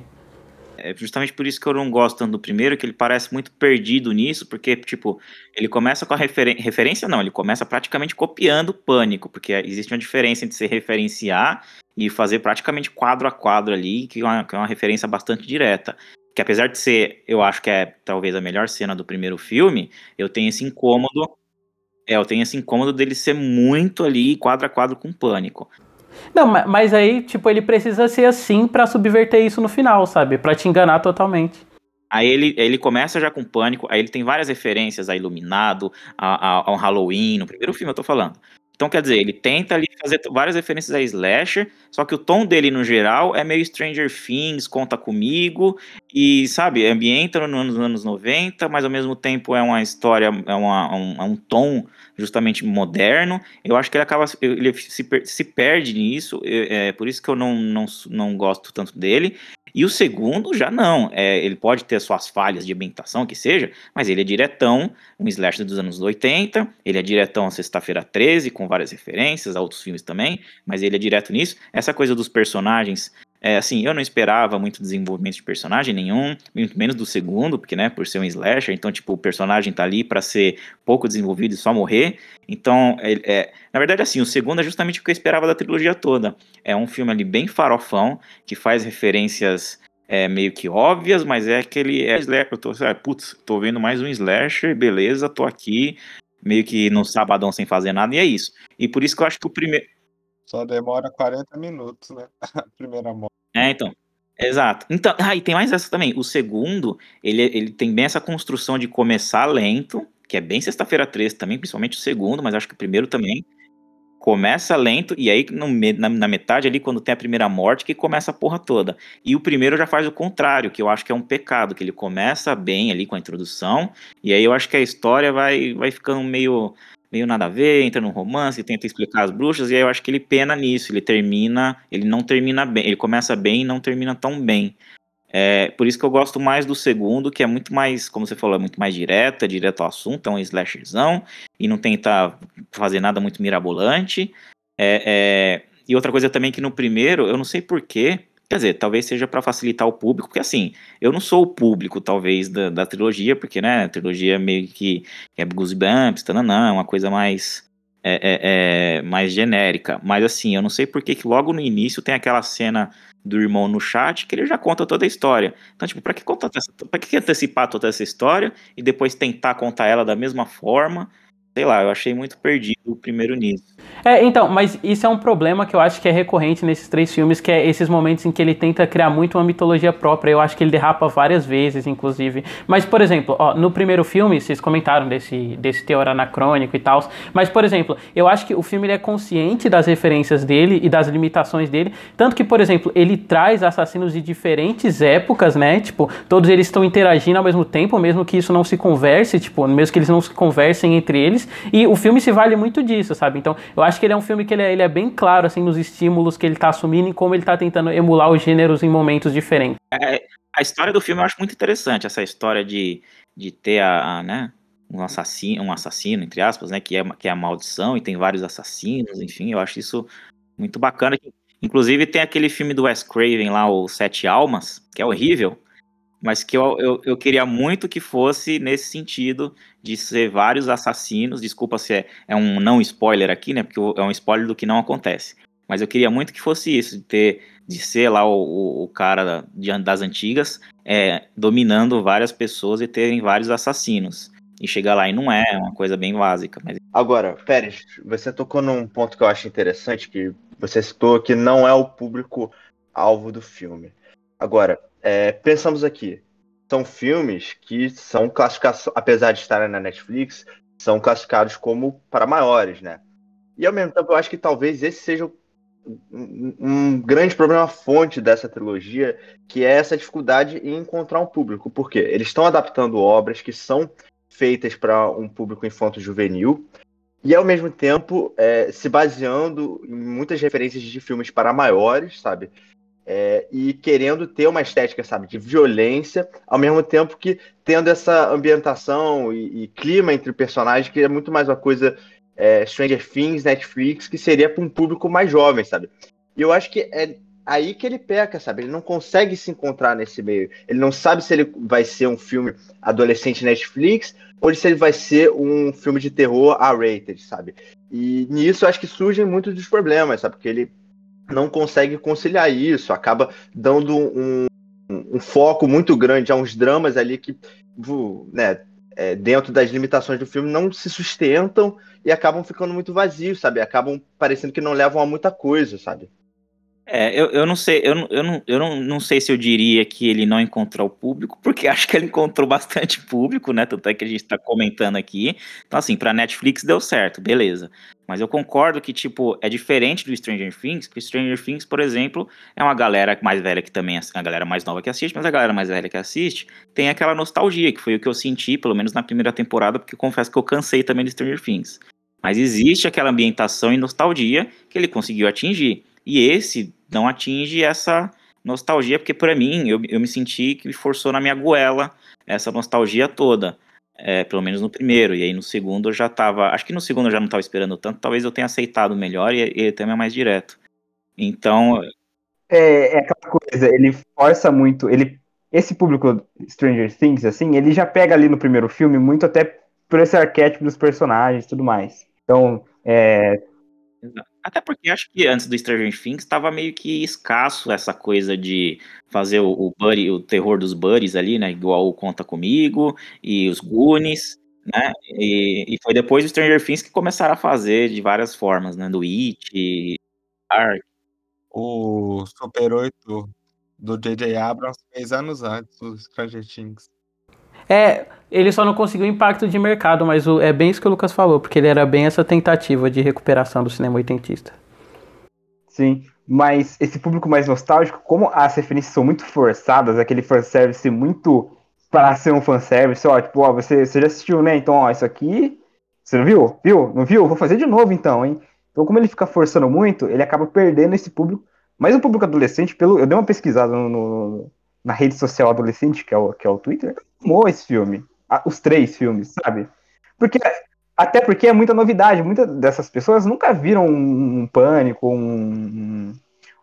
É justamente por isso que eu não gosto tanto do primeiro, que ele parece muito perdido nisso, porque, tipo, ele começa com a referência, não, ele começa praticamente copiando o pânico, porque existe uma diferença entre se referenciar e fazer praticamente quadro a quadro ali, que é uma, que é uma referência bastante direta. Que apesar de ser, eu acho que é talvez a melhor cena do primeiro filme, eu tenho esse incômodo é, eu tenho esse incômodo dele ser muito ali quadro a quadro com pânico. Não, mas aí, tipo, ele precisa ser assim para subverter isso no final, sabe? Para te enganar totalmente. Aí ele, ele começa já com pânico, aí ele tem várias referências a Iluminado, a, a, a um Halloween, no primeiro filme eu tô falando. Então, quer dizer, ele tenta ali fazer várias referências a slasher, só que o tom dele, no geral, é meio Stranger Things, Conta Comigo, e, sabe, ambienta nos anos 90, mas ao mesmo tempo é uma história, é, uma, um, é um tom justamente moderno. Eu acho que ele acaba, ele se, se perde nisso, é, é por isso que eu não, não, não gosto tanto dele. E o segundo já não. É, ele pode ter suas falhas de ambientação, que seja, mas ele é diretão, um slasher dos anos 80. Ele é diretão Sexta-feira 13, com várias referências a outros filmes também, mas ele é direto nisso. Essa coisa dos personagens é, assim, eu não esperava muito desenvolvimento de personagem nenhum, muito menos do segundo, porque, né, por ser um slasher, então, tipo, o personagem tá ali para ser pouco desenvolvido e só morrer. Então, é, é, na verdade, assim, o segundo é justamente o que eu esperava da trilogia toda. É um filme ali bem farofão, que faz referências é, meio que óbvias, mas é aquele é. Eu tô, ah, putz, tô vendo mais um slasher, beleza, tô aqui, meio que no sabadão sem fazer nada, e é isso. E por isso que eu acho que o primeiro. Só demora 40 minutos, né? A primeira morte. É, então. Exato. Então, ah, e tem mais essa também. O segundo, ele, ele tem bem essa construção de começar lento, que é bem sexta-feira 13 também, principalmente o segundo, mas acho que o primeiro também. Começa lento, e aí no, na, na, metade ali, quando tem a primeira morte, que começa a porra toda. E o primeiro já faz o contrário, que eu acho que é um pecado, que ele começa bem ali com a introdução, e aí eu acho que a história vai, vai ficando meio meio nada a ver, entra num romance, tenta explicar as bruxas, e aí eu acho que ele pena nisso, ele termina, ele não termina bem, ele começa bem e não termina tão bem. É, por isso que eu gosto mais do segundo, que é muito mais, como você falou, é muito mais direto, é direto ao assunto, é um slasherzão, e não tenta fazer nada muito mirabolante. É, é, e outra coisa também que no primeiro, eu não sei porquê, Quer dizer, talvez seja para facilitar o público, porque assim, eu não sou o público, talvez, da, da trilogia, porque, né, a trilogia meio que é Goosebumps, tananã, é uma coisa mais é, é, é, mais genérica. Mas assim, eu não sei por que logo no início tem aquela cena do irmão no chat que ele já conta toda a história. Então, tipo, pra que, contar, pra que antecipar toda essa história e depois tentar contar ela da mesma forma? Sei lá, eu achei muito perdido o primeiro nisso. É, então, mas isso é um problema que eu acho que é recorrente nesses três filmes, que é esses momentos em que ele tenta criar muito uma mitologia própria. Eu acho que ele derrapa várias vezes, inclusive. Mas, por exemplo, ó, no primeiro filme, vocês comentaram desse, desse teor anacrônico e tal. Mas, por exemplo, eu acho que o filme é consciente das referências dele e das limitações dele. Tanto que, por exemplo, ele traz assassinos de diferentes épocas, né? Tipo, todos eles estão interagindo ao mesmo tempo, mesmo que isso não se converse, tipo, mesmo que eles não se conversem entre eles. E o filme se vale muito disso, sabe? Então, eu acho que ele é um filme que ele é, ele é bem claro, assim, nos estímulos que ele tá assumindo e como ele tá tentando emular os gêneros em momentos diferentes. É, a história do filme eu acho muito interessante, essa história de, de ter a, a né, um assassino, um assassino, entre aspas, né, que é, que é a maldição e tem vários assassinos, enfim, eu acho isso muito bacana. Inclusive tem aquele filme do Wes Craven lá, o Sete Almas, que é horrível, mas que eu, eu, eu, queria muito que fosse nesse sentido de ser vários assassinos. Desculpa se é, é um não spoiler aqui, né? Porque é um spoiler do que não acontece. Mas eu queria muito que fosse isso, de ter, de ser lá o, o, cara das antigas, é, dominando várias pessoas e terem vários assassinos. E chegar lá e não é, é uma coisa bem básica. Mas... Agora, Pérez, você tocou num ponto que eu acho interessante, que você citou que não é o público alvo do filme. Agora, é, pensamos aqui, são filmes que são classificados, apesar de estarem na Netflix, são classificados como para maiores, né? E ao mesmo tempo eu acho que talvez esse seja um, grande problema fonte dessa trilogia, que é essa dificuldade em encontrar um público. Por quê? Eles estão adaptando obras que são feitas para um público infanto-juvenil, e ao mesmo tempo é, se baseando em muitas referências de filmes para maiores, sabe? É, e querendo ter uma estética, sabe, de violência, ao mesmo tempo que tendo essa ambientação e, e clima entre personagens que é muito mais uma coisa é, Stranger Things, Netflix, que seria para um público mais jovem, sabe? E eu acho que é aí que ele peca, sabe? Ele não consegue se encontrar nesse meio. Ele não sabe se ele vai ser um filme adolescente Netflix ou se ele vai ser um filme de terror R-rated, sabe? E nisso acho que surgem muitos dos problemas, sabe? Porque ele não consegue conciliar isso, acaba dando um, um foco muito grande a uns dramas ali que, né, é, dentro das limitações do filme, não se sustentam e acabam ficando muito vazios, sabe? Acabam parecendo que não levam a muita coisa, sabe? É, eu, eu não sei, eu, eu, não, eu não, não sei se eu diria que ele não encontrou o público, porque acho que ele encontrou bastante público, né? Tanto é que a gente está comentando aqui. Então, assim, para Netflix deu certo, beleza. Mas eu concordo que, tipo, é diferente do Stranger Things, porque Stranger Things, por exemplo, é uma galera mais velha que também, a galera mais nova que assiste, mas a galera mais velha que assiste tem aquela nostalgia, que foi o que eu senti, pelo menos na primeira temporada, porque confesso que eu cansei também de Stranger Things. Mas existe aquela ambientação e nostalgia que ele conseguiu atingir. E esse não atinge essa nostalgia, porque para mim, eu, eu me senti que forçou na minha goela essa nostalgia toda. É, pelo menos no primeiro, e aí no segundo eu já tava. Acho que no segundo eu já não tava esperando tanto, talvez eu tenha aceitado melhor e ele também é mais direto. Então. É, é aquela coisa, ele força muito. ele Esse público Stranger Things, assim, ele já pega ali no primeiro filme muito até por esse arquétipo dos personagens e tudo mais. Então, é, até porque acho que antes do Stranger Things estava meio que escasso essa coisa de fazer o, o buddy, o terror dos buddies ali, né? Igual o Conta Comigo e os Goonies, né? E, e foi depois do Stranger Things que começaram a fazer de várias formas, né? Do It. O Super 8 do J.J. Abrams fez anos antes do Stranger Things. É, ele só não conseguiu impacto de mercado, mas o, é bem isso que o Lucas falou, porque ele era bem essa tentativa de recuperação do cinema oitentista. Sim, mas esse público mais nostálgico, como as referências são muito forçadas, aquele fanservice muito para ser um fanservice, ó, tipo, ó, você, você já assistiu, né? Então, ó, isso aqui, você não viu? Viu? Não viu? Vou fazer de novo então, hein? Então, como ele fica forçando muito, ele acaba perdendo esse público, mas o público adolescente, pelo, eu dei uma pesquisada no, no na rede social adolescente, que é o, que é o Twitter, amou esse filme. Os três filmes, sabe? Porque, até porque é muita novidade. Muitas dessas pessoas nunca viram um, um Pânico, um,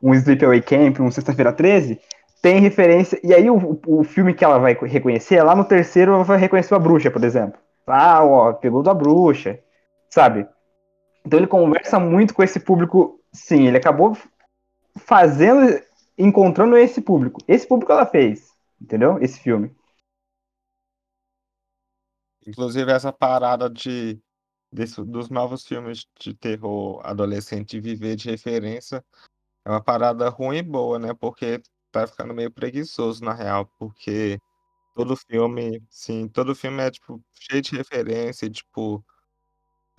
um Sleepaway Camp, um Sexta-feira 13. Tem referência. E aí, o, o filme que ela vai reconhecer, lá no terceiro, ela vai reconhecer a bruxa, por exemplo. Ah, ó, pegou da bruxa, sabe? Então ele conversa muito com esse público. Sim, ele acabou fazendo, encontrando esse público. Esse público ela fez, entendeu? Esse filme. Inclusive essa parada de desse, dos novos filmes de terror adolescente viver de referência é uma parada ruim e boa, né? Porque tá ficando meio preguiçoso na real, porque todo filme, sim, todo filme é tipo cheio de referência, tipo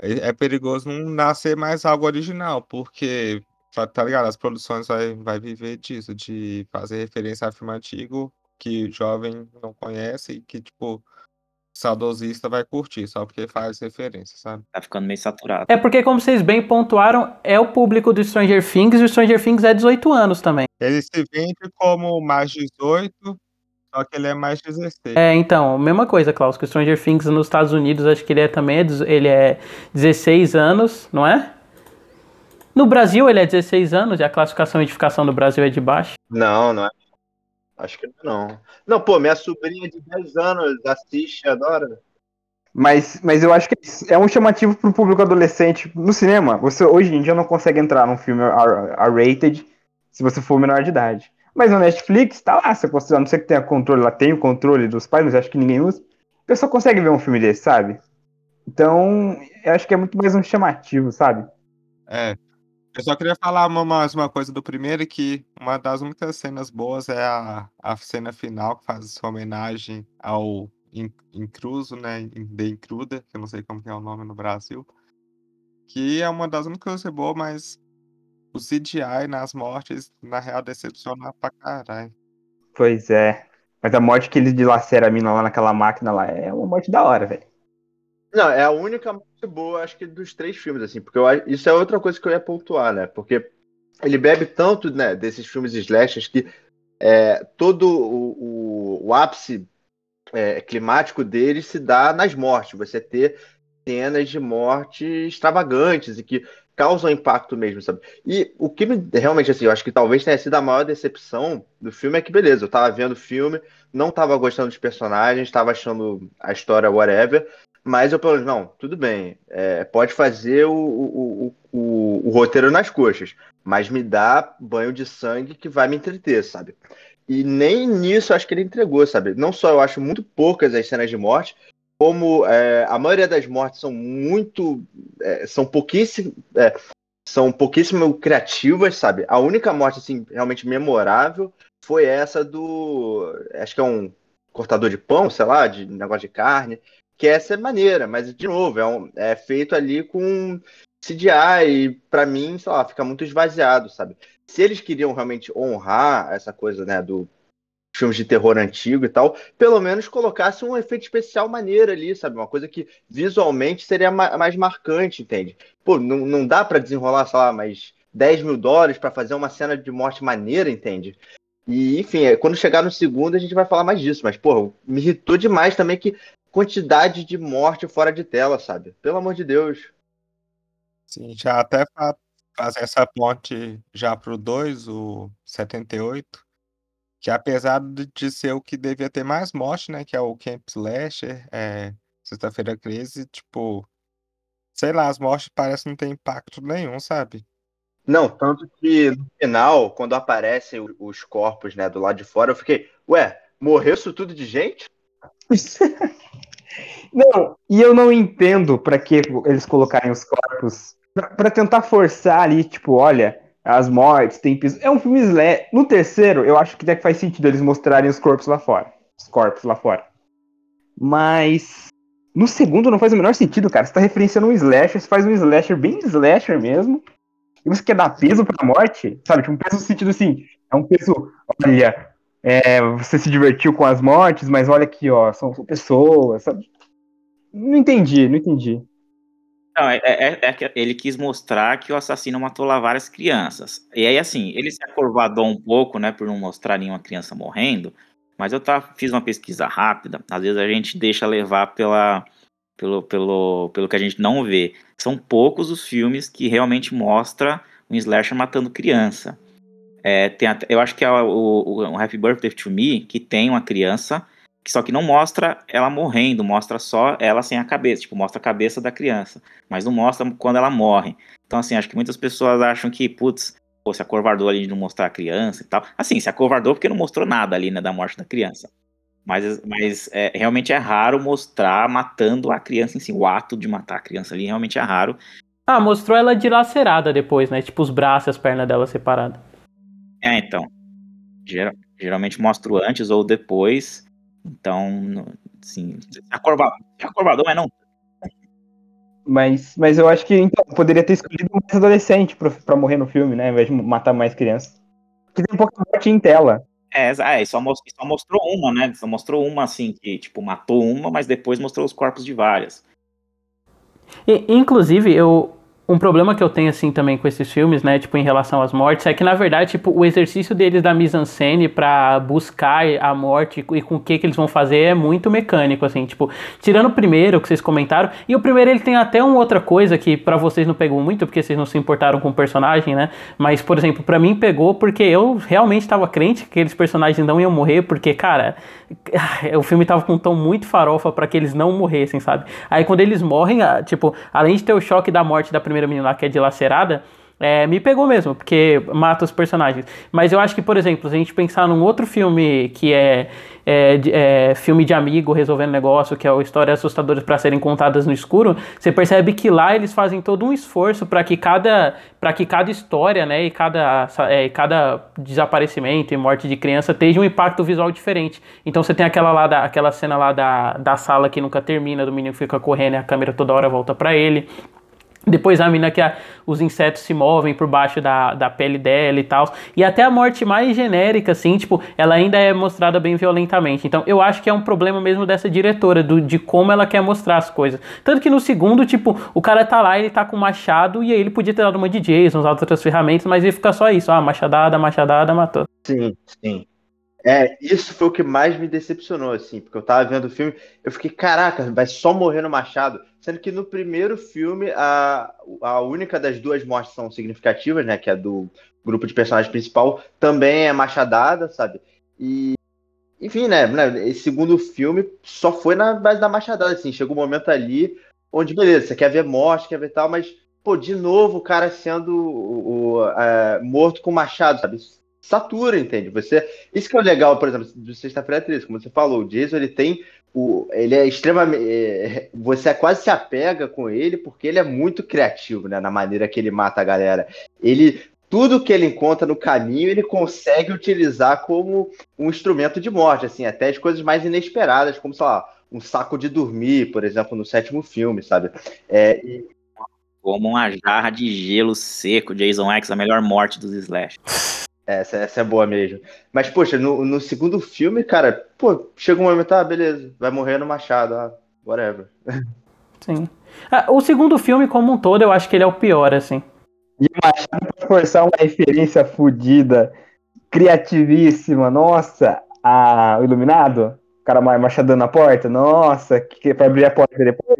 é, é perigoso não nascer mais algo original, porque tá, tá ligado? As produções vai, vai viver disso, de fazer referência a filme antigo que o jovem não conhece e que, tipo, saudosista vai curtir, só porque faz referência, sabe? Tá ficando meio saturado. É porque, como vocês bem pontuaram, é o público do Stranger Things e o Stranger Things é 18 anos também. Ele se vende como mais 18, só que ele é mais 16. É, então, mesma coisa, Klaus, que o Stranger Things nos Estados Unidos, acho que ele é também, ele é 16 anos, não é? No Brasil ele é 16 anos e a classificação e edificação do Brasil é de baixo. Não, não é. Acho que não. Não, pô, minha sobrinha de 10 anos assiste, adora. Mas, mas eu acho que é um chamativo pro público adolescente. No cinema, você hoje em dia não consegue entrar num filme R-rated se você for menor de idade. Mas no Netflix, tá lá, você consegue, a não ser que tenha controle, lá tem o controle dos pais, mas acho que ninguém usa. A pessoa consegue ver um filme desse, sabe? Então, eu acho que é muito mais um chamativo, sabe? É, eu só queria falar uma, mais uma coisa do primeiro, que uma das únicas cenas boas é a, a cena final, que faz homenagem ao Incruso, né? The Incruda, que eu não sei como é o nome no Brasil. Que é uma das únicas coisas boas, mas o CGI nas mortes, na real, decepciona pra caralho. Pois é. Mas a morte que ele dilacera a mina lá naquela máquina lá é uma morte da hora, velho. Não, é a única muito boa, acho que dos três filmes, assim, porque eu, isso é outra coisa que eu ia pontuar, né? Porque ele bebe tanto né, desses filmes slashers que é, todo o, o, o ápice é, climático deles se dá nas mortes. Você ter cenas de morte extravagantes e que causam impacto mesmo, sabe? E o que me, realmente, assim, eu acho que talvez tenha sido a maior decepção do filme é que, beleza, eu tava vendo o filme, não tava gostando dos personagens, tava achando a história whatever, mas eu pelo menos, não, tudo bem. É, pode fazer o, o, o, o, roteiro nas coxas, mas me dá banho de sangue que vai me entreter, sabe? E nem nisso acho que ele entregou, sabe? Não só eu acho muito poucas as cenas de morte, como é, a maioria das mortes são muito. É, são pouquíssimo. É, são pouquíssimo criativas, sabe? A única morte, assim, realmente memorável foi essa do. Acho que é um cortador de pão, sei lá, de negócio de carne que essa é maneira, mas de novo, é, um, é feito ali com CGI e para mim, sei lá, fica muito esvaziado, sabe? Se eles queriam realmente honrar essa coisa, né, do filmes de terror antigo e tal, pelo menos colocasse um efeito especial maneiro ali, sabe? Uma coisa que visualmente seria ma mais marcante, entende? Pô, não, não dá para desenrolar, sei lá, mais 10 mil dólares para fazer uma cena de morte maneira, entende? E, enfim, é, quando chegar no segundo a gente vai falar mais disso, mas, pô, me irritou demais também que quantidade de morte fora de tela, sabe? Pelo amor de Deus. Sim, já até fazer essa ponte já pro 2, o 78, que apesar de ser o que devia ter mais morte, né, que é o Camp Slasher, é, Sexta-feira 13, tipo, sei lá, as mortes parecem não ter impacto nenhum, sabe? Não, tanto que no final, quando aparecem os corpos, né, do lado de fora, eu fiquei, ué, morreu isso tudo de gente? Não, e eu não entendo para que eles colocarem os corpos. para tentar forçar ali, tipo, olha, as mortes, tem piso. É um filme slash. No terceiro, eu acho que até que faz sentido eles mostrarem os corpos lá fora. Os corpos lá fora. Mas. No segundo não faz o menor sentido, cara. Você tá referenciando um slasher, você faz um slasher bem slasher mesmo. E você quer dar peso pra morte? Sabe? Tipo, um peso no sentido assim. É um peso. Olha, é, você se divertiu com as mortes, mas olha aqui, ó, são pessoas, sabe? Não entendi, não entendi. Não, é, é, é, que ele quis mostrar que o assassino matou lá várias crianças. E aí, assim, ele se acurvadou um pouco, né, por não mostrar nenhuma criança morrendo. Mas eu tá, fiz uma pesquisa rápida. Às vezes a gente deixa levar pela, pelo, pelo, pelo que a gente não vê. São poucos os filmes que realmente mostra um slasher matando criança. É, tem até, eu acho que é o, o, o Happy Birthday to Me, que tem uma criança Só que não mostra ela morrendo, mostra só ela sem a cabeça, tipo, mostra a cabeça da criança, mas não mostra quando ela morre. Então, assim, acho que muitas pessoas acham que, putz, pô, se acovardou ali de não mostrar a criança e tal. Assim, se acovardou porque não mostrou nada ali, né, da morte da criança. Mas, mas é, realmente é raro mostrar matando a criança em si. O ato de matar a criança ali realmente é raro. Ah, mostrou ela dilacerada depois, né? Tipo, os braços e as pernas dela separadas. É, então. Geral, geralmente mostro antes ou depois. Então, assim, acovardou, acovardou, mas não. Mas, mas eu acho que então, poderia ter escolhido mais adolescente pra, pra morrer no filme, né? Ao invés de matar mais crianças. Porque tem um pouco de morte em tela. É, é só, mostrou, só mostrou uma, né? Só mostrou uma, assim, que, tipo, matou uma, mas depois mostrou os corpos de várias. E, inclusive, eu, um problema que eu tenho, assim, também com esses filmes, né, tipo, em relação às mortes, é que, na verdade, tipo, o exercício deles da mise-en-scène pra buscar a morte e com o que que eles vão fazer é muito mecânico, assim, tipo, tirando o primeiro que vocês comentaram, e o primeiro ele tem até uma outra coisa que para vocês não pegou muito, porque vocês não se importaram com o personagem, né, mas, por exemplo, para mim pegou porque eu realmente estava crente que aqueles personagens não iam morrer, porque, cara, o filme tava com um tom muito farofa para que eles não morressem, sabe? Aí quando eles morrem, tipo, além de ter o choque da morte da primeira menina lá que é dilacerada, é, me pegou mesmo, porque mata os personagens. Mas eu acho que, por exemplo, se a gente pensar num outro filme que é, é, é filme de amigo resolvendo negócio, que é o Histórias Assustadoras para Serem Contadas no Escuro, você percebe que lá eles fazem todo um esforço para que cada para que cada história, né, e cada, é, cada desaparecimento e morte de criança tenha um impacto visual diferente. Então você tem aquela lá da, aquela cena lá da, da sala que nunca termina, do menino que fica correndo e a câmera toda hora volta para ele. Depois a mina que a, os insetos se movem por baixo da, da pele dela e tal. E até a morte mais genérica, assim, tipo, ela ainda é mostrada bem violentamente. Então eu acho que é um problema mesmo dessa diretora, do, de como ela quer mostrar as coisas. Tanto que no segundo, tipo, o cara tá lá, ele tá com machado, e aí ele podia ter dado uma de Jason, usado outras ferramentas, mas ele fica só isso, ah, machadada, machadada, matou. Sim, sim. É, isso foi o que mais me decepcionou, assim, porque eu tava vendo o filme, eu fiquei, caraca, vai só morrer no Machado. Sendo que no primeiro filme, a, a única das duas mortes são significativas, né? Que é do grupo de personagem principal, também é machadada, sabe? E. Enfim, né, né? Esse segundo filme só foi na base da machadada, assim. Chegou um momento ali onde, beleza, você quer ver morte, quer ver tal, mas, pô, de novo o cara sendo o, o é, morto com machado, sabe? Satura, entende? Você, isso que é o legal, por exemplo, do Sexta-feira 13, como você falou, o Jason, ele tem o, ele é extremamente, é, você quase se apega com ele porque ele é muito criativo, né, na maneira que ele mata a galera. Ele tudo que ele encontra no caminho, ele consegue utilizar como um instrumento de morte, assim, até as coisas mais inesperadas, como, sei lá, um saco de dormir, por exemplo, no sétimo filme, sabe? É, e... Como uma jarra de gelo seco, Jason X, a melhor morte dos Slash. Essa, essa é boa mesmo. Mas, poxa, no, no segundo filme, cara, pô, chega um momento, ah, beleza, vai morrer no Machado, ah, whatever. Sim. Ah, o segundo filme, como um todo, eu acho que ele é o pior, assim. E o Machado pra forçar uma referência fodida, criativíssima, nossa, a, o Iluminado, o cara machadando na porta, nossa, que, pra abrir a porta depois.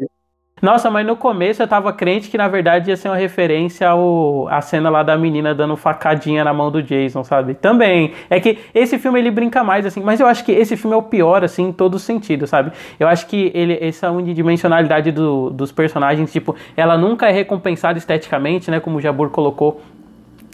Nossa, mas no começo eu tava crente que na verdade ia ser uma referência ao a cena lá da menina dando facadinha na mão do Jason, sabe? Também. É que esse filme ele brinca mais assim, mas eu acho que esse filme é o pior assim em todo sentido, sabe? Eu acho que ele essa unidimensionalidade do, dos personagens, tipo, ela nunca é recompensada esteticamente, né, como o Jabur colocou.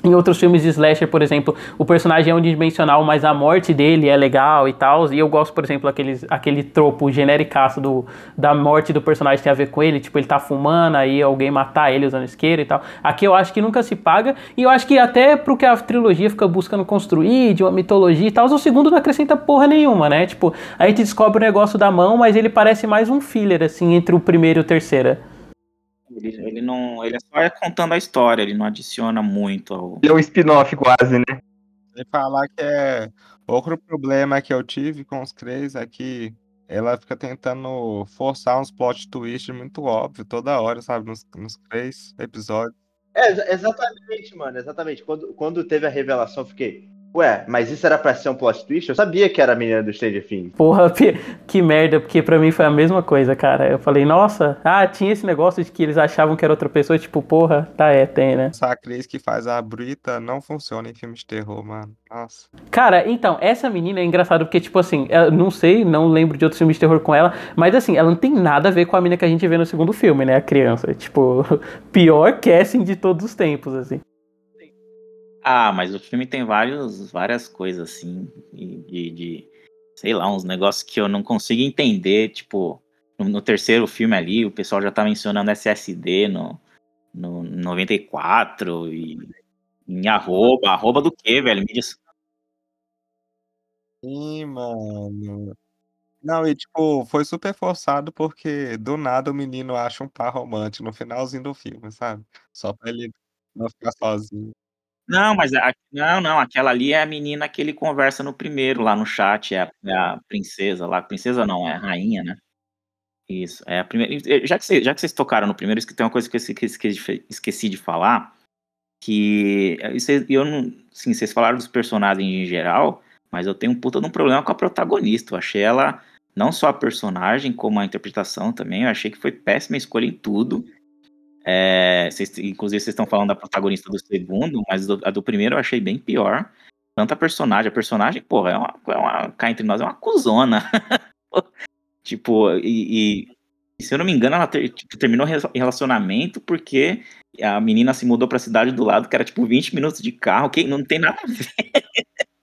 Em outros filmes de slasher, por exemplo, o personagem é unidimensional, mas a morte dele é legal e tal. E eu gosto, por exemplo, aqueles, aquele tropo genericaço do, da morte do personagem tem a ver com ele. Tipo, ele tá fumando, aí alguém matar ele usando isqueiro e tal. Aqui eu acho que nunca se paga. E eu acho que até pro que a trilogia fica buscando construir, de uma mitologia e tal, o segundo não acrescenta porra nenhuma, né? Tipo, a gente descobre o negócio da mão, mas ele parece mais um filler, assim, entre o primeiro e o terceiro. Ele, ele não. Ele é só contando a história, ele não adiciona muito ao. Ele é um spin-off quase, né? E falar que é. Outro problema que eu tive com os Crays é que ela fica tentando forçar uns plot twists muito óbvio toda hora, sabe? Nos, nos três episódios. É, exatamente, mano, exatamente. Quando, quando teve a revelação, eu fiquei. Ué, mas isso era pra ser um plot twist? Eu sabia que era a menina do Stranger Things. Porra, que merda, porque pra mim foi a mesma coisa, cara. Eu falei, nossa, ah, tinha esse negócio de que eles achavam que era outra pessoa, tipo, porra, tá, é, tem, né? Essa atriz que faz a Brita não funciona em filmes de terror, mano. Nossa. Cara, então, essa menina é engraçada porque, tipo assim, eu não sei, não lembro de outros filmes de terror com ela, mas assim, ela não tem nada a ver com a menina que a gente vê no segundo filme, né? A criança. Tipo, pior casting de todos os tempos, assim. Ah, mas o filme tem vários, várias coisas assim, de, de sei lá, uns negócios que eu não consigo entender. Tipo, no, no, terceiro filme ali, o pessoal já tá mencionando SSD no, no 94 e em arroba. Arroba do quê, velho? Me diz. Sim, mano. Não, e tipo, foi super forçado porque do nada o menino acha um par romântico no finalzinho do filme, sabe? Só pra ele não ficar sozinho. Não, mas a não, não, aquela ali é a menina que ele conversa no primeiro lá no chat, é a é a princesa lá, princesa não, é a rainha, né. Isso, é a primeira já que vocês já que vocês tocaram no primeiro, isso que tem uma coisa que eu esque esqueci de falar, que eh, isso eu não sim, vocês falaram dos personagens em geral, mas eu tenho um puta de um problema com a protagonista, eu achei ela, não só a personagem, como a interpretação também, eu achei que foi péssima escolha em tudo. É, inclusive, vocês estão falando da protagonista do segundo, mas do, a do primeiro eu achei bem pior. Tanto a personagem, a personagem, porra, é uma, é uma cá entre nós, é uma cuzona. tipo, e, e, se eu não me engano, ela ter, tipo, terminou relacionamento porque a menina se mudou pra cidade do lado, que era tipo 20 minutos de carro, que não tem nada a ver.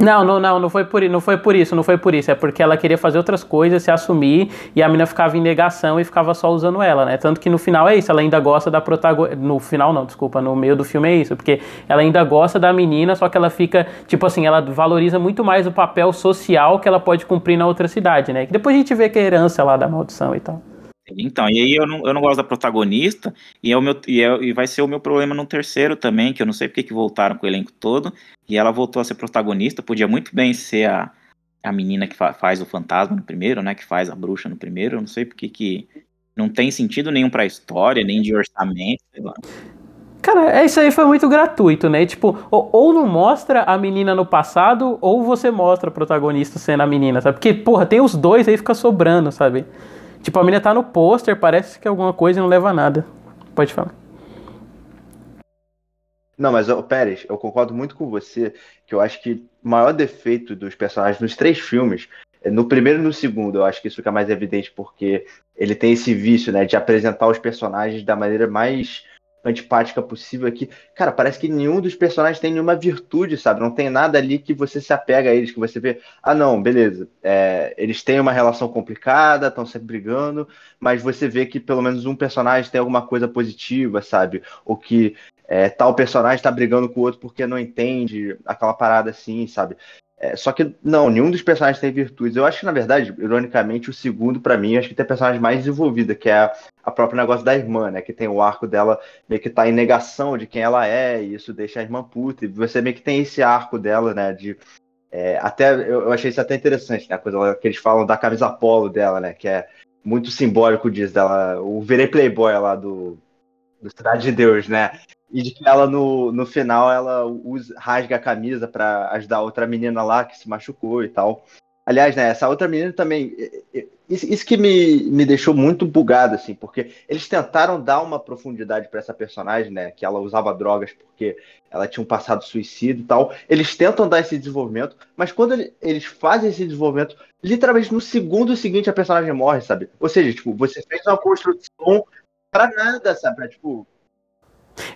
Não, não, não, não foi por não foi por isso, não foi por isso. É porque ela queria fazer outras coisas, se assumir, e a mina ficava em negação e ficava só usando ela, né? Tanto que no final é isso, ela ainda gosta da protagonista. No final não, desculpa, no meio do filme é isso, porque ela ainda gosta da menina, só que ela fica, tipo assim, ela valoriza muito mais o papel social que ela pode cumprir na outra cidade, né? Que depois a gente vê que é a herança lá da maldição e tal. Então, e aí eu não, eu não gosto da protagonista, e, é o meu, e, é, e vai ser o meu problema no terceiro também, que eu não sei porque que voltaram com o elenco todo, e ela voltou a ser protagonista, podia muito bem ser a, a menina que fa faz o fantasma no primeiro, né, que faz a bruxa no primeiro, eu não sei porque que não tem sentido nenhum pra história, nem de orçamento, sei lá. Cara, isso aí foi muito gratuito, né? Tipo, ou, ou, não mostra a menina no passado, ou você mostra a protagonista sendo a menina, sabe? Porque, porra, tem os dois aí fica sobrando, sabe? Tipo, a menina tá no pôster, parece que é alguma coisa e não leva a nada. Pode falar. Não, mas, oh, Pérez, eu concordo muito com você, que eu acho que o maior defeito dos personagens nos três filmes, é no primeiro e no segundo, eu acho que isso fica mais evidente porque ele tem esse vício, né, de apresentar os personagens da maneira mais antipática possível aqui. Cara, parece que nenhum dos personagens tem nenhuma virtude, sabe? Não tem nada ali que você se apega a eles, que você vê, ah, não, beleza, é, eles têm uma relação complicada, estão sempre brigando, mas você vê que pelo menos um personagem tem alguma coisa positiva, sabe? Ou que é, tal personagem está brigando com o outro porque não entende aquela parada assim, sabe? É, só que, não, nenhum dos personagens tem virtudes. Eu acho que, na verdade, ironicamente, o segundo, para mim, acho que tem a personagem mais desenvolvida, que é a, a própria negócio da irmã, né? Que tem o arco dela meio que tá em negação de quem ela é, e isso deixa a irmã puta. E você meio que tem esse arco dela, né? De. É, até eu, eu, achei isso até interessante, né? A coisa que eles falam da camisa polo dela, né? Que é muito simbólico disso, dela. O virei playboy lá do, do Cidade de Deus, né? E de que ela, no, no final, ela usa, rasga a camisa para ajudar outra menina lá que se machucou e tal. Aliás, né, essa outra menina também. Isso, que me, me deixou muito bugado, assim, porque eles tentaram dar uma profundidade para essa personagem, né? Que ela usava drogas porque ela tinha um passado suicídio e tal. Eles tentam dar esse desenvolvimento, mas quando eles fazem esse desenvolvimento, literalmente no segundo seguinte a personagem morre, sabe? Ou seja, tipo, você fez uma construção para nada, sabe? Pra, tipo,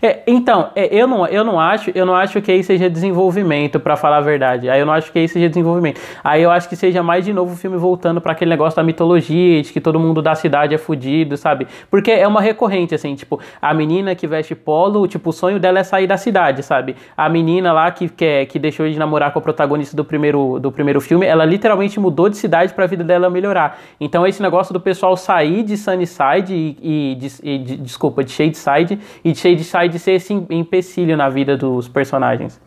é, então, é, eu, não, eu não acho, eu não acho que aí seja desenvolvimento, para falar a verdade. Aí eu não acho que aí seja desenvolvimento. Aí eu acho que seja mais de novo o filme voltando para aquele negócio da mitologia, de que todo mundo da cidade é fudido, sabe? Porque é uma recorrente, assim, tipo, a menina que veste polo, tipo, o sonho dela é sair da cidade, sabe? A menina lá que, que, que deixou de namorar com a protagonista do primeiro, do primeiro filme, ela literalmente mudou de cidade para a vida dela melhorar. Então esse negócio do pessoal sair de Sunnyside e, e, de, e de, desculpa, de Shadeside e de Shadeside sai de ser esse empecilho na vida dos personagens.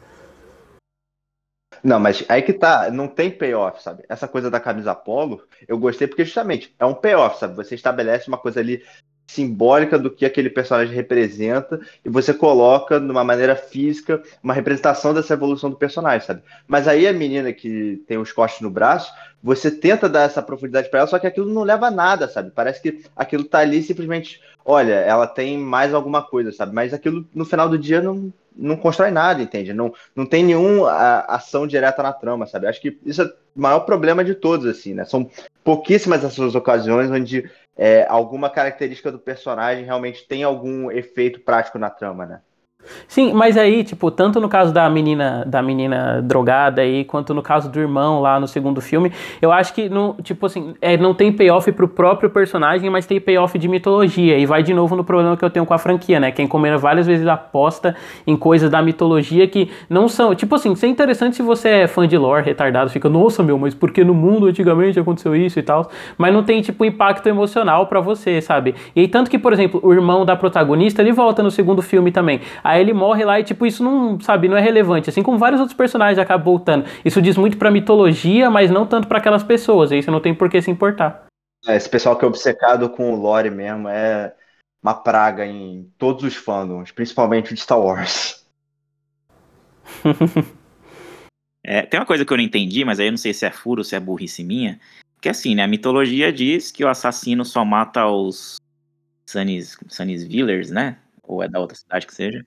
Não, mas aí que tá, não tem payoff, sabe? Essa coisa da camisa polo, eu gostei porque justamente é um payoff, sabe? Você estabelece uma coisa ali simbólica do que aquele personagem representa e você coloca de uma maneira física uma representação dessa evolução do personagem, sabe? Mas aí a menina que tem os cortes no braço, você tenta dar essa profundidade para ela, só que aquilo não leva a nada, sabe? Parece que aquilo tá ali simplesmente, olha, ela tem mais alguma coisa, sabe? Mas aquilo no final do dia não, não constrói nada, entende? Não, não tem nenhuma ação direta na trama, sabe? Acho que isso é o maior problema de todos, assim, né? São pouquíssimas essas ocasiões onde é, alguma característica do personagem realmente tem algum efeito prático na trama, né? Sim, mas aí, tipo, tanto no caso da menina da menina drogada aí, quanto no caso do irmão lá no segundo filme, eu acho que, não, tipo assim, é, não tem payoff pro próprio personagem, mas tem payoff de mitologia. E vai de novo no problema que eu tenho com a franquia, né? Quem comendo várias vezes aposta em coisas da mitologia que não são. Tipo assim, isso é interessante se você é fã de lore, retardado, fica, nossa, meu, mas porque no mundo antigamente aconteceu isso e tal. Mas não tem, tipo, impacto emocional para você, sabe? E aí, tanto que, por exemplo, o irmão da protagonista, ele volta no segundo filme também. Aí ele morre lá e, tipo, isso não, sabe, não é relevante. Assim como vários outros personagens acabam voltando. Isso diz muito pra mitologia, mas não tanto para aquelas pessoas. E isso não tem por que se importar. É, esse pessoal que é obcecado com o lore mesmo é uma praga em todos os fandoms, principalmente o de Star Wars. é, tem uma coisa que eu não entendi, mas aí eu não sei se é furo ou se é burrice minha. Que assim, né? A mitologia diz que o assassino só mata os Sunny's, Sunny's Villers, né? Ou é da outra cidade que seja.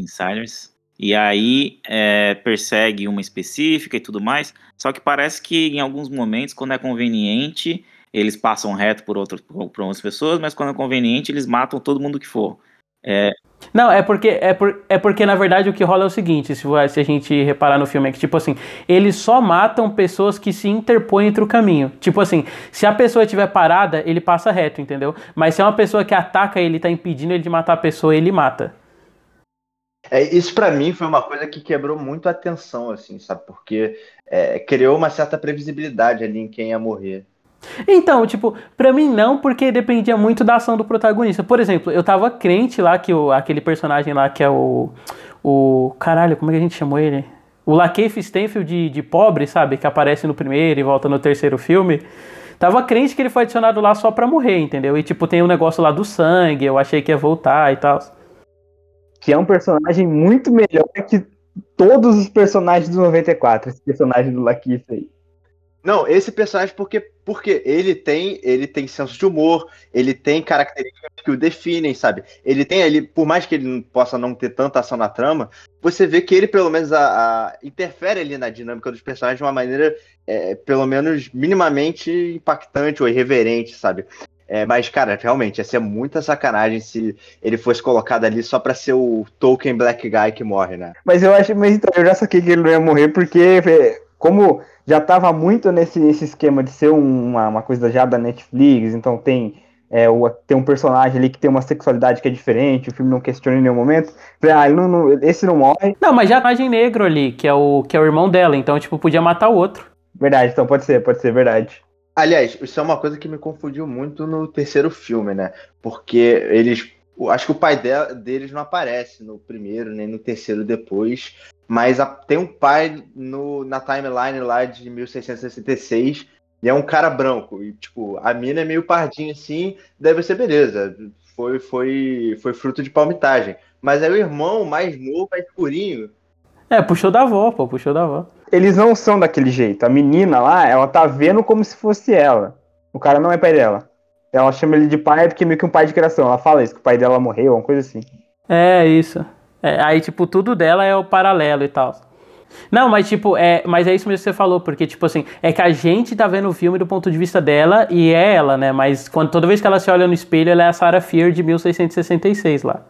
Insiders. E aí é, persegue uma específica e tudo mais. Só que parece que em alguns momentos, quando é conveniente, eles passam reto por, outras por outras pessoas, mas quando é conveniente, eles matam todo mundo que for. É... Não, é porque, é, por, é porque, na verdade, o que rola é o seguinte, se, se a gente reparar no filme, é que, tipo assim, eles só matam pessoas que se interpõem entre o caminho. Tipo assim, se a pessoa estiver parada, ele passa reto, entendeu? Mas se é uma pessoa que ataca ele, tá impedindo ele de matar a pessoa, ele mata. É, isso para mim foi uma coisa que quebrou muito a atenção, assim, sabe? Porque é, criou uma certa previsibilidade ali em quem ia morrer. Então, tipo, pra mim não, porque dependia muito da ação do protagonista. Por exemplo, eu tava crente lá que o, aquele personagem lá que é o. O. Caralho, como é que a gente chamou ele? O Lakeith Stanfield de, de pobre, sabe? Que aparece no primeiro e volta no terceiro filme. Tava crente que ele foi adicionado lá só pra morrer, entendeu? E tipo, tem um negócio lá do sangue, eu achei que ia voltar e tal que é um personagem muito melhor que todos os personagens do 94, esse personagem do Lakiff aí. Não, esse personagem porque porque ele tem ele tem senso de humor, ele tem características que o definem, sabe? Ele tem ali, por mais que ele possa não ter tanta ação na trama, você vê que ele pelo menos a, a interfere ali na dinâmica dos personagens de uma maneira é, pelo menos minimamente impactante ou irreverente, sabe? É, mas, cara, realmente, ia ser muita sacanagem se ele fosse colocado ali só pra ser o Tolkien Black Guy que morre, né? Mas eu acho, mas então, eu já saquei que ele não ia morrer, porque é, como já tava muito nesse, nesse esquema de ser uma, uma coisa já da Netflix, então tem. É, o, tem um personagem ali que tem uma sexualidade que é diferente, o filme não questiona em nenhum momento. Ah, não, não, esse não morre. Não, mas já tem personagem negro ali, que é, o, que é o irmão dela, então, tipo, podia matar o outro. Verdade, então pode ser, pode ser, verdade. Aliás, isso é uma coisa que me confundiu muito no terceiro filme, né? Porque eles. Acho que o pai de, deles não aparece no primeiro, nem no terceiro depois. Mas a, tem um pai no, na timeline lá de 1666 e é um cara branco. E, tipo, a mina é meio pardinha assim, deve ser beleza. Foi, foi, foi fruto de palmitagem. Mas aí o irmão mais novo é escurinho. É, puxou da avó, pô, puxou da avó eles não são daquele jeito. A menina lá, ela tá vendo como se fosse ela. O cara não é pai dela. Ela chama ele de pai porque é meio que um pai de criação. Ela fala isso, que o pai dela morreu, uma coisa assim. É, isso. É, aí, tipo, tudo dela é o paralelo e tal. Não, mas tipo, é, mas é isso mesmo que você falou, porque tipo assim, é que a gente tá vendo o filme do ponto de vista dela e é ela, né? Mas quando toda vez que ela se olha no espelho, ela é a Sarah Fear de 1666 lá.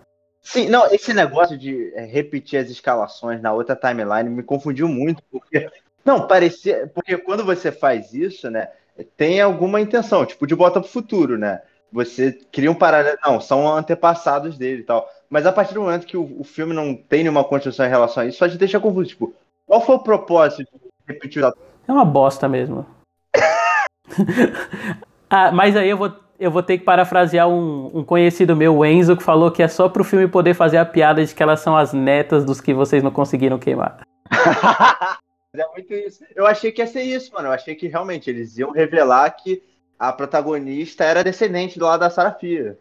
Sim, não, esse negócio de é, repetir as escalações na outra timeline me confundiu muito, porque. Não, parecia. Porque quando você faz isso, né? Tem alguma intenção, tipo, de bota pro futuro, né? Você cria um paralelo. Não, são antepassados dele e tal. Mas a partir do momento que o, o filme não tem nenhuma construção em relação a isso, só te deixa confuso. Tipo, qual foi o propósito de repetir a... É uma bosta mesmo. ah, mas aí eu vou eu vou ter que parafrasear um, um, conhecido meu, o Enzo, que falou que é só pro filme poder fazer a piada de que elas são as netas dos que vocês não conseguiram queimar. é muito isso. Eu achei que ia ser isso, mano. Eu achei que realmente eles iam revelar que a protagonista era descendente do lado da Sarafia.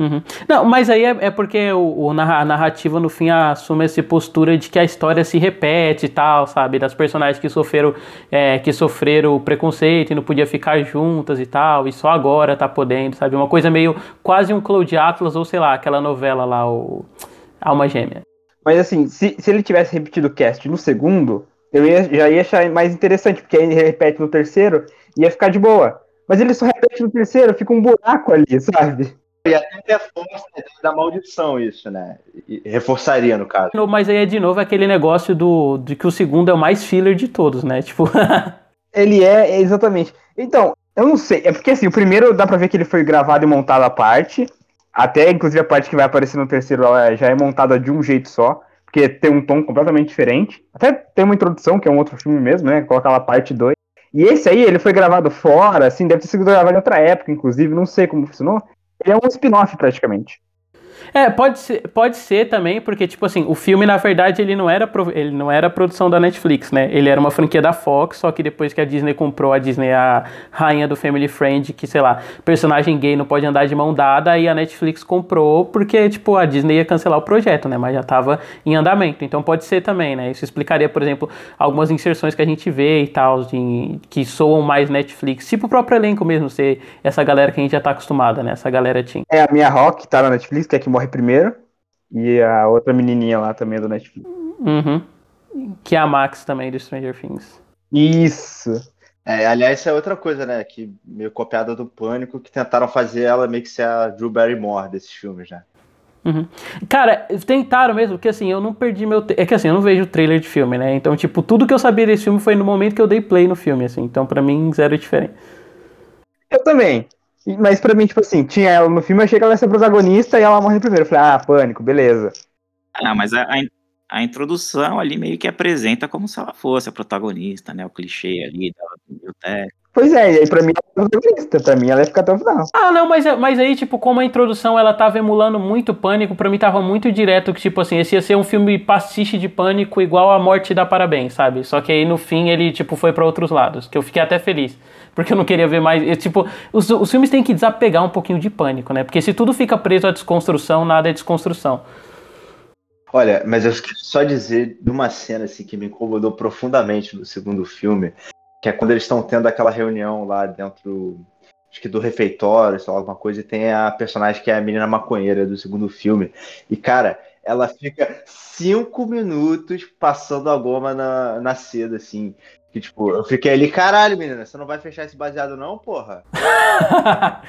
Uhum. Não, mas aí é, é porque o, o, a narrativa no fim assume essa postura de que a história se repete e tal, sabe? Das personagens que sofreram, é, que sofreram preconceito e não podia ficar juntas e tal, e só agora tá podendo, sabe? Uma coisa meio quase um Cloud Atlas ou sei lá, aquela novela lá, o Alma Gêmea. Mas assim, se, se ele tivesse repetido o cast no segundo, eu ia, já ia achar mais interessante, porque aí ele repete no terceiro ia ficar de boa. Mas ele só repete no terceiro, fica um buraco ali, sabe? E até reforça da maldição isso, né? E reforçaria, no caso. Mas aí é de novo aquele negócio do, de que o segundo é o mais filler de todos, né? Tipo. ele é, exatamente. Então, eu não sei. É porque assim, o primeiro dá pra ver que ele foi gravado e montado à parte. Até, inclusive, a parte que vai aparecer no terceiro já é montada de um jeito só. Porque tem um tom completamente diferente. Até tem uma introdução, que é um outro filme mesmo, né? Coloca lá parte 2. E esse aí, ele foi gravado fora, assim, deve ter sido gravado em outra época, inclusive, não sei como funcionou. Ele é um spin-off praticamente. É, pode ser, pode ser também, porque, tipo assim, o filme, na verdade, ele não era, ele não era produção da Netflix, né? Ele era uma franquia da Fox, só que depois que a Disney comprou, a Disney é a rainha do Family Friend, que, sei lá, personagem gay não pode andar de mão dada, aí a Netflix comprou, porque, tipo, a Disney ia cancelar o projeto, né? Mas já tava em andamento. Então pode ser também, né? Isso explicaria, por exemplo, algumas inserções que a gente vê e tal, que soam mais Netflix. Tipo o próprio elenco mesmo, ser essa galera que a gente já tá acostumada, né? Essa galera tinha. É, a minha Rock tá na Netflix, que é que morre primeiro. E a outra menininha lá também é do Netflix. Uhum. Que é a Max também do Stranger Things. Isso. É, aliás, essa é outra coisa, né? Que meio copiada do Pânico, que tentaram fazer ela meio que ser a Drew Barrymore desses filmes já. Uhum. Cara, tentaram mesmo, porque assim, eu não perdi meu. É que assim, eu não vejo trailer de filme, né? Então, tipo, tudo que eu sabia desse filme foi no momento que eu dei play no filme, assim. Então, para mim, zero diferente. Eu também. Mas pra mim, tipo assim, tinha ela no filme, eu achei que ela ia ser protagonista e ela morre primeiro. Eu falei, ah, pânico, beleza. Ah, mas a, a, a, introdução ali meio que apresenta como se ela fosse a protagonista, né? O clichê ali da biblioteca. Pois é, e aí pra mim ela é protagonista, pra mim ela ia ficar até o final. Ah, não, mas, mas aí, tipo, como a introdução ela tava emulando muito pânico, pra mim tava muito direto que, tipo assim, esse ia ser um filme pastiche de pânico igual a Morte dá Parabéns, sabe? Só que aí no fim ele, tipo, foi para outros lados, que eu fiquei até feliz porque eu não queria ver mais. Eu, tipo, os, os filmes têm que desapegar um pouquinho de pânico, né? Porque se tudo fica preso à desconstrução, nada é desconstrução. Olha, mas eu quero só dizer de uma cena assim, que me incomodou profundamente no segundo filme, que é quando eles estão tendo aquela reunião lá dentro acho que do refeitório, sei lá, alguma coisa, e tem a personagem que é a menina maconheira do segundo filme. E, cara, ela fica cinco minutos passando a goma na, na seda, assim. Que, tipo, eu fiquei ali, caralho, menina, você não vai fechar esse baseado, não, porra?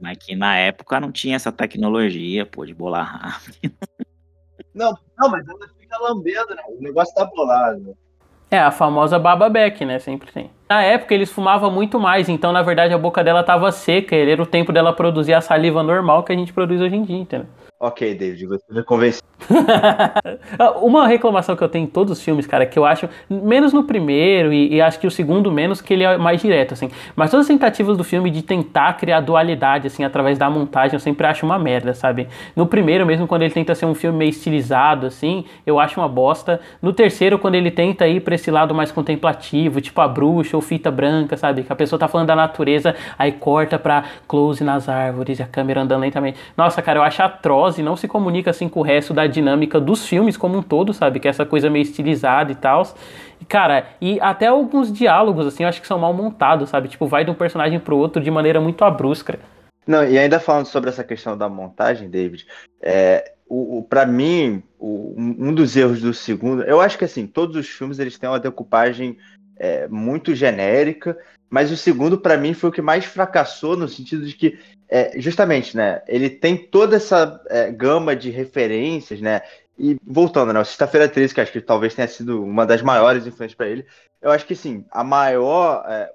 Mas que na época não tinha essa tecnologia, pô, de bolar rápido. Não, não, mas ela fica lambendo, né? O negócio tá bolado. É, a famosa baba Beck, né? Sempre tem. Na época eles fumavam muito mais, então na verdade a boca dela tava seca, ele era o tempo dela produzir a saliva normal que a gente produz hoje em dia, entendeu? Ok, David, você me convenceu. Uma reclamação que eu tenho em todos os filmes, cara, que eu acho, menos no primeiro e, e, acho que o segundo menos, que ele é mais direto, assim. Mas todas as tentativas do filme de tentar criar dualidade, assim, através da montagem, eu sempre acho uma merda, sabe? No primeiro, mesmo quando ele tenta ser um filme meio estilizado, assim, eu acho uma bosta. No terceiro, quando ele tenta ir pra esse lado mais contemplativo, tipo a bruxa ou fita branca, sabe? Que a pessoa tá falando da natureza, aí corta pra close nas árvores e a câmera andando lentamente. Nossa, cara, eu acho atroz e não se comunica, assim, com o resto da dinâmica dos filmes como um todo, sabe? Que é essa coisa meio estilizada e tal. Cara, e até alguns diálogos, assim, eu acho que são mal montados, sabe? Tipo, vai de um personagem pro outro de maneira muito abrusca. Não, e ainda falando sobre essa questão da montagem, David, é, o, o para mim, o, um dos erros do segundo, eu acho que assim, todos os filmes eles têm uma decupagem é, muito genérica, mas o segundo, para mim, foi o que mais fracassou no sentido de que é, justamente, né? Ele tem toda essa é, gama de referências, né? E voltando, né? Sexta-feira 13, que acho que talvez tenha sido uma das maiores influências para ele. Eu acho que sim, a maior. É,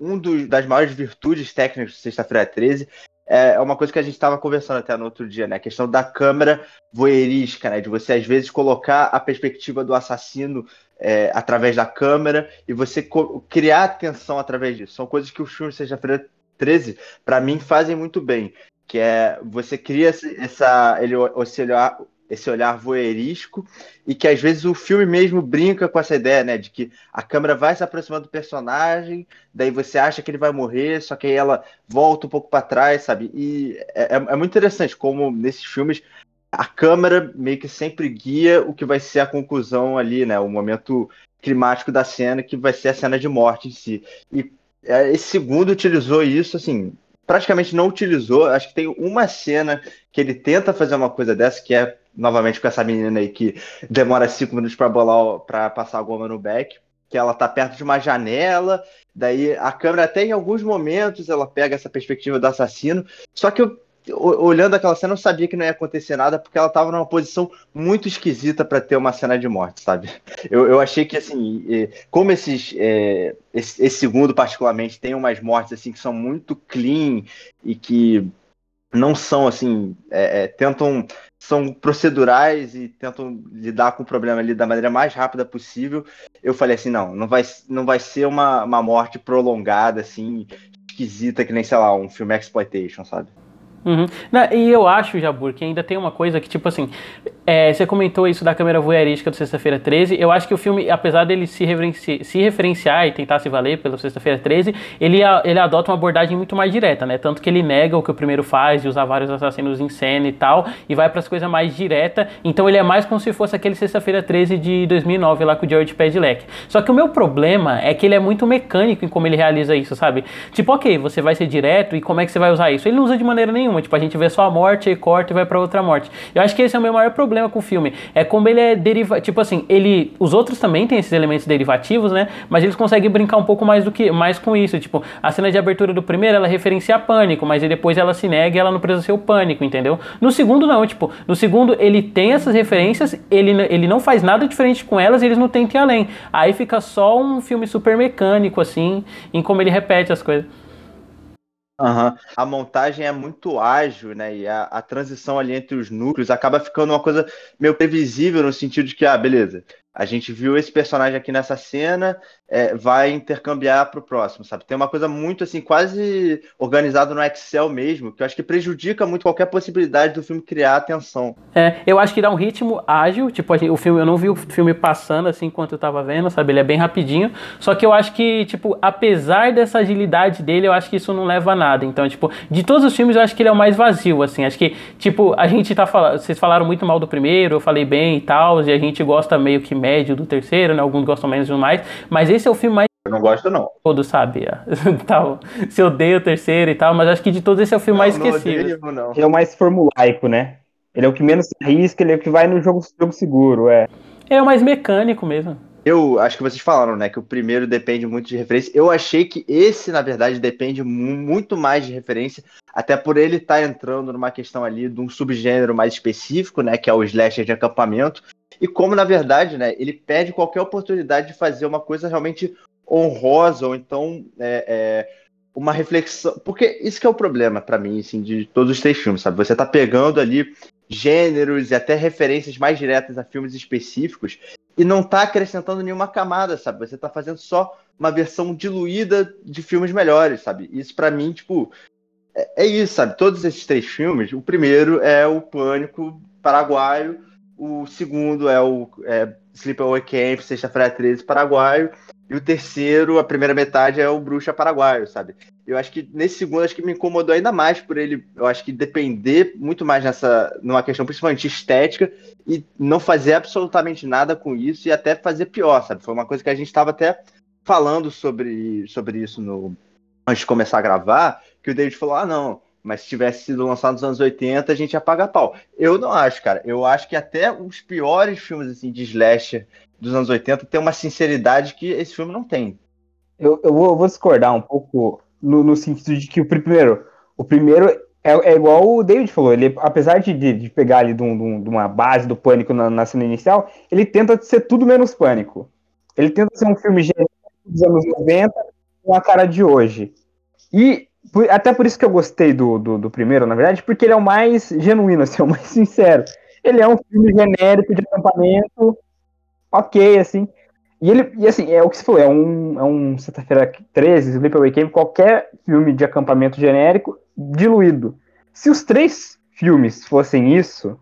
um dos, das maiores virtudes técnicas de Sexta-feira 13 é uma coisa que a gente estava conversando até no outro dia, né? A questão da câmera voyeurística, né? De você, às vezes, colocar a perspectiva do assassino é, através da câmera e você criar atenção através disso. São coisas que o filme Sexta-feira 13, para mim, fazem muito bem. Que é você cria essa. ele oscilar, esse olhar voyeurístico e que às vezes o filme mesmo brinca com essa ideia, né, de que a câmera vai se aproximando do personagem, daí você acha que ele vai morrer, só que aí ela volta um pouco para trás, sabe? E é, é, é muito interessante como nesses filmes a câmera meio que sempre guia o que vai ser a conclusão ali, né, o momento climático da cena, que vai ser a cena de morte em si. E esse segundo utilizou isso, assim, praticamente não utilizou. Acho que tem uma cena que ele tenta fazer uma coisa dessa, que é novamente com essa menina aí que demora cinco minutos para bolar, para passar a goma no back, que ela tá perto de uma janela, daí a câmera até em alguns momentos ela pega essa perspectiva do assassino, só que eu olhando aquela cena, eu sabia que não ia acontecer nada, porque ela estava numa posição muito esquisita para ter uma cena de morte, sabe? Eu, eu achei que, assim, como esses. É, esse, esse, segundo, particularmente, tem umas mortes, assim, que são muito clean e que não são, assim. É, é, tentam. São procedurais e tentam lidar com o problema ali da maneira mais rápida possível. Eu falei assim: não, não vai, não vai ser uma, uma morte prolongada, assim, esquisita, que nem, sei lá, um filme exploitation, sabe? Uhum. Não, e eu acho, Jabur, que ainda tem uma coisa que, tipo assim, é, você comentou isso da câmera voyeurística do Sexta-feira 13. Eu acho que o filme, apesar dele se, referenci se referenciar e tentar se valer pelo Sexta-feira 13, ele, ele adota uma abordagem muito mais direta, né? Tanto que ele nega o que o primeiro faz, de usar vários assassinos em cena e tal, e vai para as coisas mais diretas. Então ele é mais como se fosse aquele Sexta-feira 13 de 2009 lá com o George Pedlec. Só que o meu problema é que ele é muito mecânico em como ele realiza isso, sabe? Tipo, ok, você vai ser direto e como é que você vai usar isso? Ele não usa de maneira nenhuma. Tipo, a gente vê só a morte e corta e vai para outra morte. Eu acho que esse é o meu maior problema com o filme. É como ele é derivativo. Tipo assim, ele. Os outros também têm esses elementos derivativos, né? Mas eles conseguem brincar um pouco mais do que mais com isso. Tipo, a cena de abertura do primeiro, ela referencia pânico, mas depois ela se nega e ela não precisa ser o pânico, entendeu? No segundo, não. Tipo, no segundo, ele tem essas referências, ele, ele não faz nada diferente com elas eles não tentam ir além. Aí fica só um filme super mecânico, assim, em como ele repete as coisas. Uhum. A montagem é muito ágil, né? E a, a, transição ali entre os núcleos acaba ficando uma coisa meio previsível no sentido de que, ah, beleza, a gente viu esse personagem aqui nessa cena, é, vai intercambiar para o próximo, sabe? Tem uma coisa muito assim, quase organizado no Excel mesmo, que eu acho que prejudica muito qualquer possibilidade do filme criar atenção. É, eu acho que dá um ritmo ágil, tipo, o filme, eu não vi o filme passando assim enquanto eu tava vendo, sabe? Ele é bem rapidinho. Só que eu acho que, tipo, apesar dessa agilidade dele, eu acho que isso não leva a nada. Então, tipo, de todos os filmes, eu acho que ele é o mais vazio, assim. Acho que, tipo, a gente tá falando. Vocês falaram muito mal do primeiro, eu falei bem e tal, e a gente gosta meio que médio do terceiro, né? Alguns gostam menos e mais. Mas esse é o filme mais. Eu não gosto, não. Todo sabe. tal. Se odeia o terceiro e tal, mas acho que de todos esse é o filme não, mais esquecido. Não não. Ele é o mais formulaico, né? Ele é o que menos se arrisca, ele é o que vai no jogo, jogo seguro, é. É o mais mecânico mesmo. Eu acho que vocês falaram, né, que o primeiro depende muito de referência. Eu achei que esse, na verdade, depende muito mais de referência, até por ele estar tá entrando numa questão ali de um subgênero mais específico, né, que é o slasher de acampamento, e como, na verdade, né, ele pede qualquer oportunidade de fazer uma coisa realmente honrosa, ou então é, é, uma reflexão. Porque isso que é o problema para mim, assim, de todos os três filmes, sabe? Você tá pegando ali gêneros e até referências mais diretas a filmes específicos e não tá acrescentando nenhuma camada, sabe? Você tá fazendo só uma versão diluída de filmes melhores, sabe? Isso para mim, tipo, é, é, isso, sabe? Todos esses três filmes, o primeiro é o Pânico paraguaio, o segundo é o é, Sleepaway Camp, Sexta-feira 13, paraguaio. E o terceiro, a primeira metade, é o Bruxa Paraguaio, sabe? Eu acho que nesse segundo, acho que me incomodou ainda mais por ele, eu acho que depender muito mais nessa, numa questão principalmente estética e não fazer absolutamente nada com isso e até fazer pior, sabe? Foi uma coisa que a gente estava até falando sobre, sobre isso no, antes de começar a gravar, que o David falou, ah, não, mas se tivesse sido lançado nos anos 80, a gente ia pagar pau. Eu não acho, cara. Eu acho que até os piores filmes assim, de slasher dos anos 80 tem uma sinceridade que esse filme não tem. Eu, eu, vou, eu vou, discordar um pouco no, no, sentido de que o primeiro, o primeiro é, é igual o David falou. Ele, apesar de, de pegar ali de, um, de, uma base do pânico na, na, cena inicial, ele tenta ser tudo menos pânico. Ele tenta ser um filme dos anos 90 com a cara de hoje. E até por isso que eu gostei do, do, do, primeiro, na verdade, porque ele é o mais genuíno, assim, é o mais sincero. Ele é um filme genérico de acampamento, ok, assim. E ele, e assim, é o que você falou, é um, é um Sexta-feira 13, Sleepaway Camp, qualquer filme de acampamento genérico diluído. Se os três filmes fossem isso,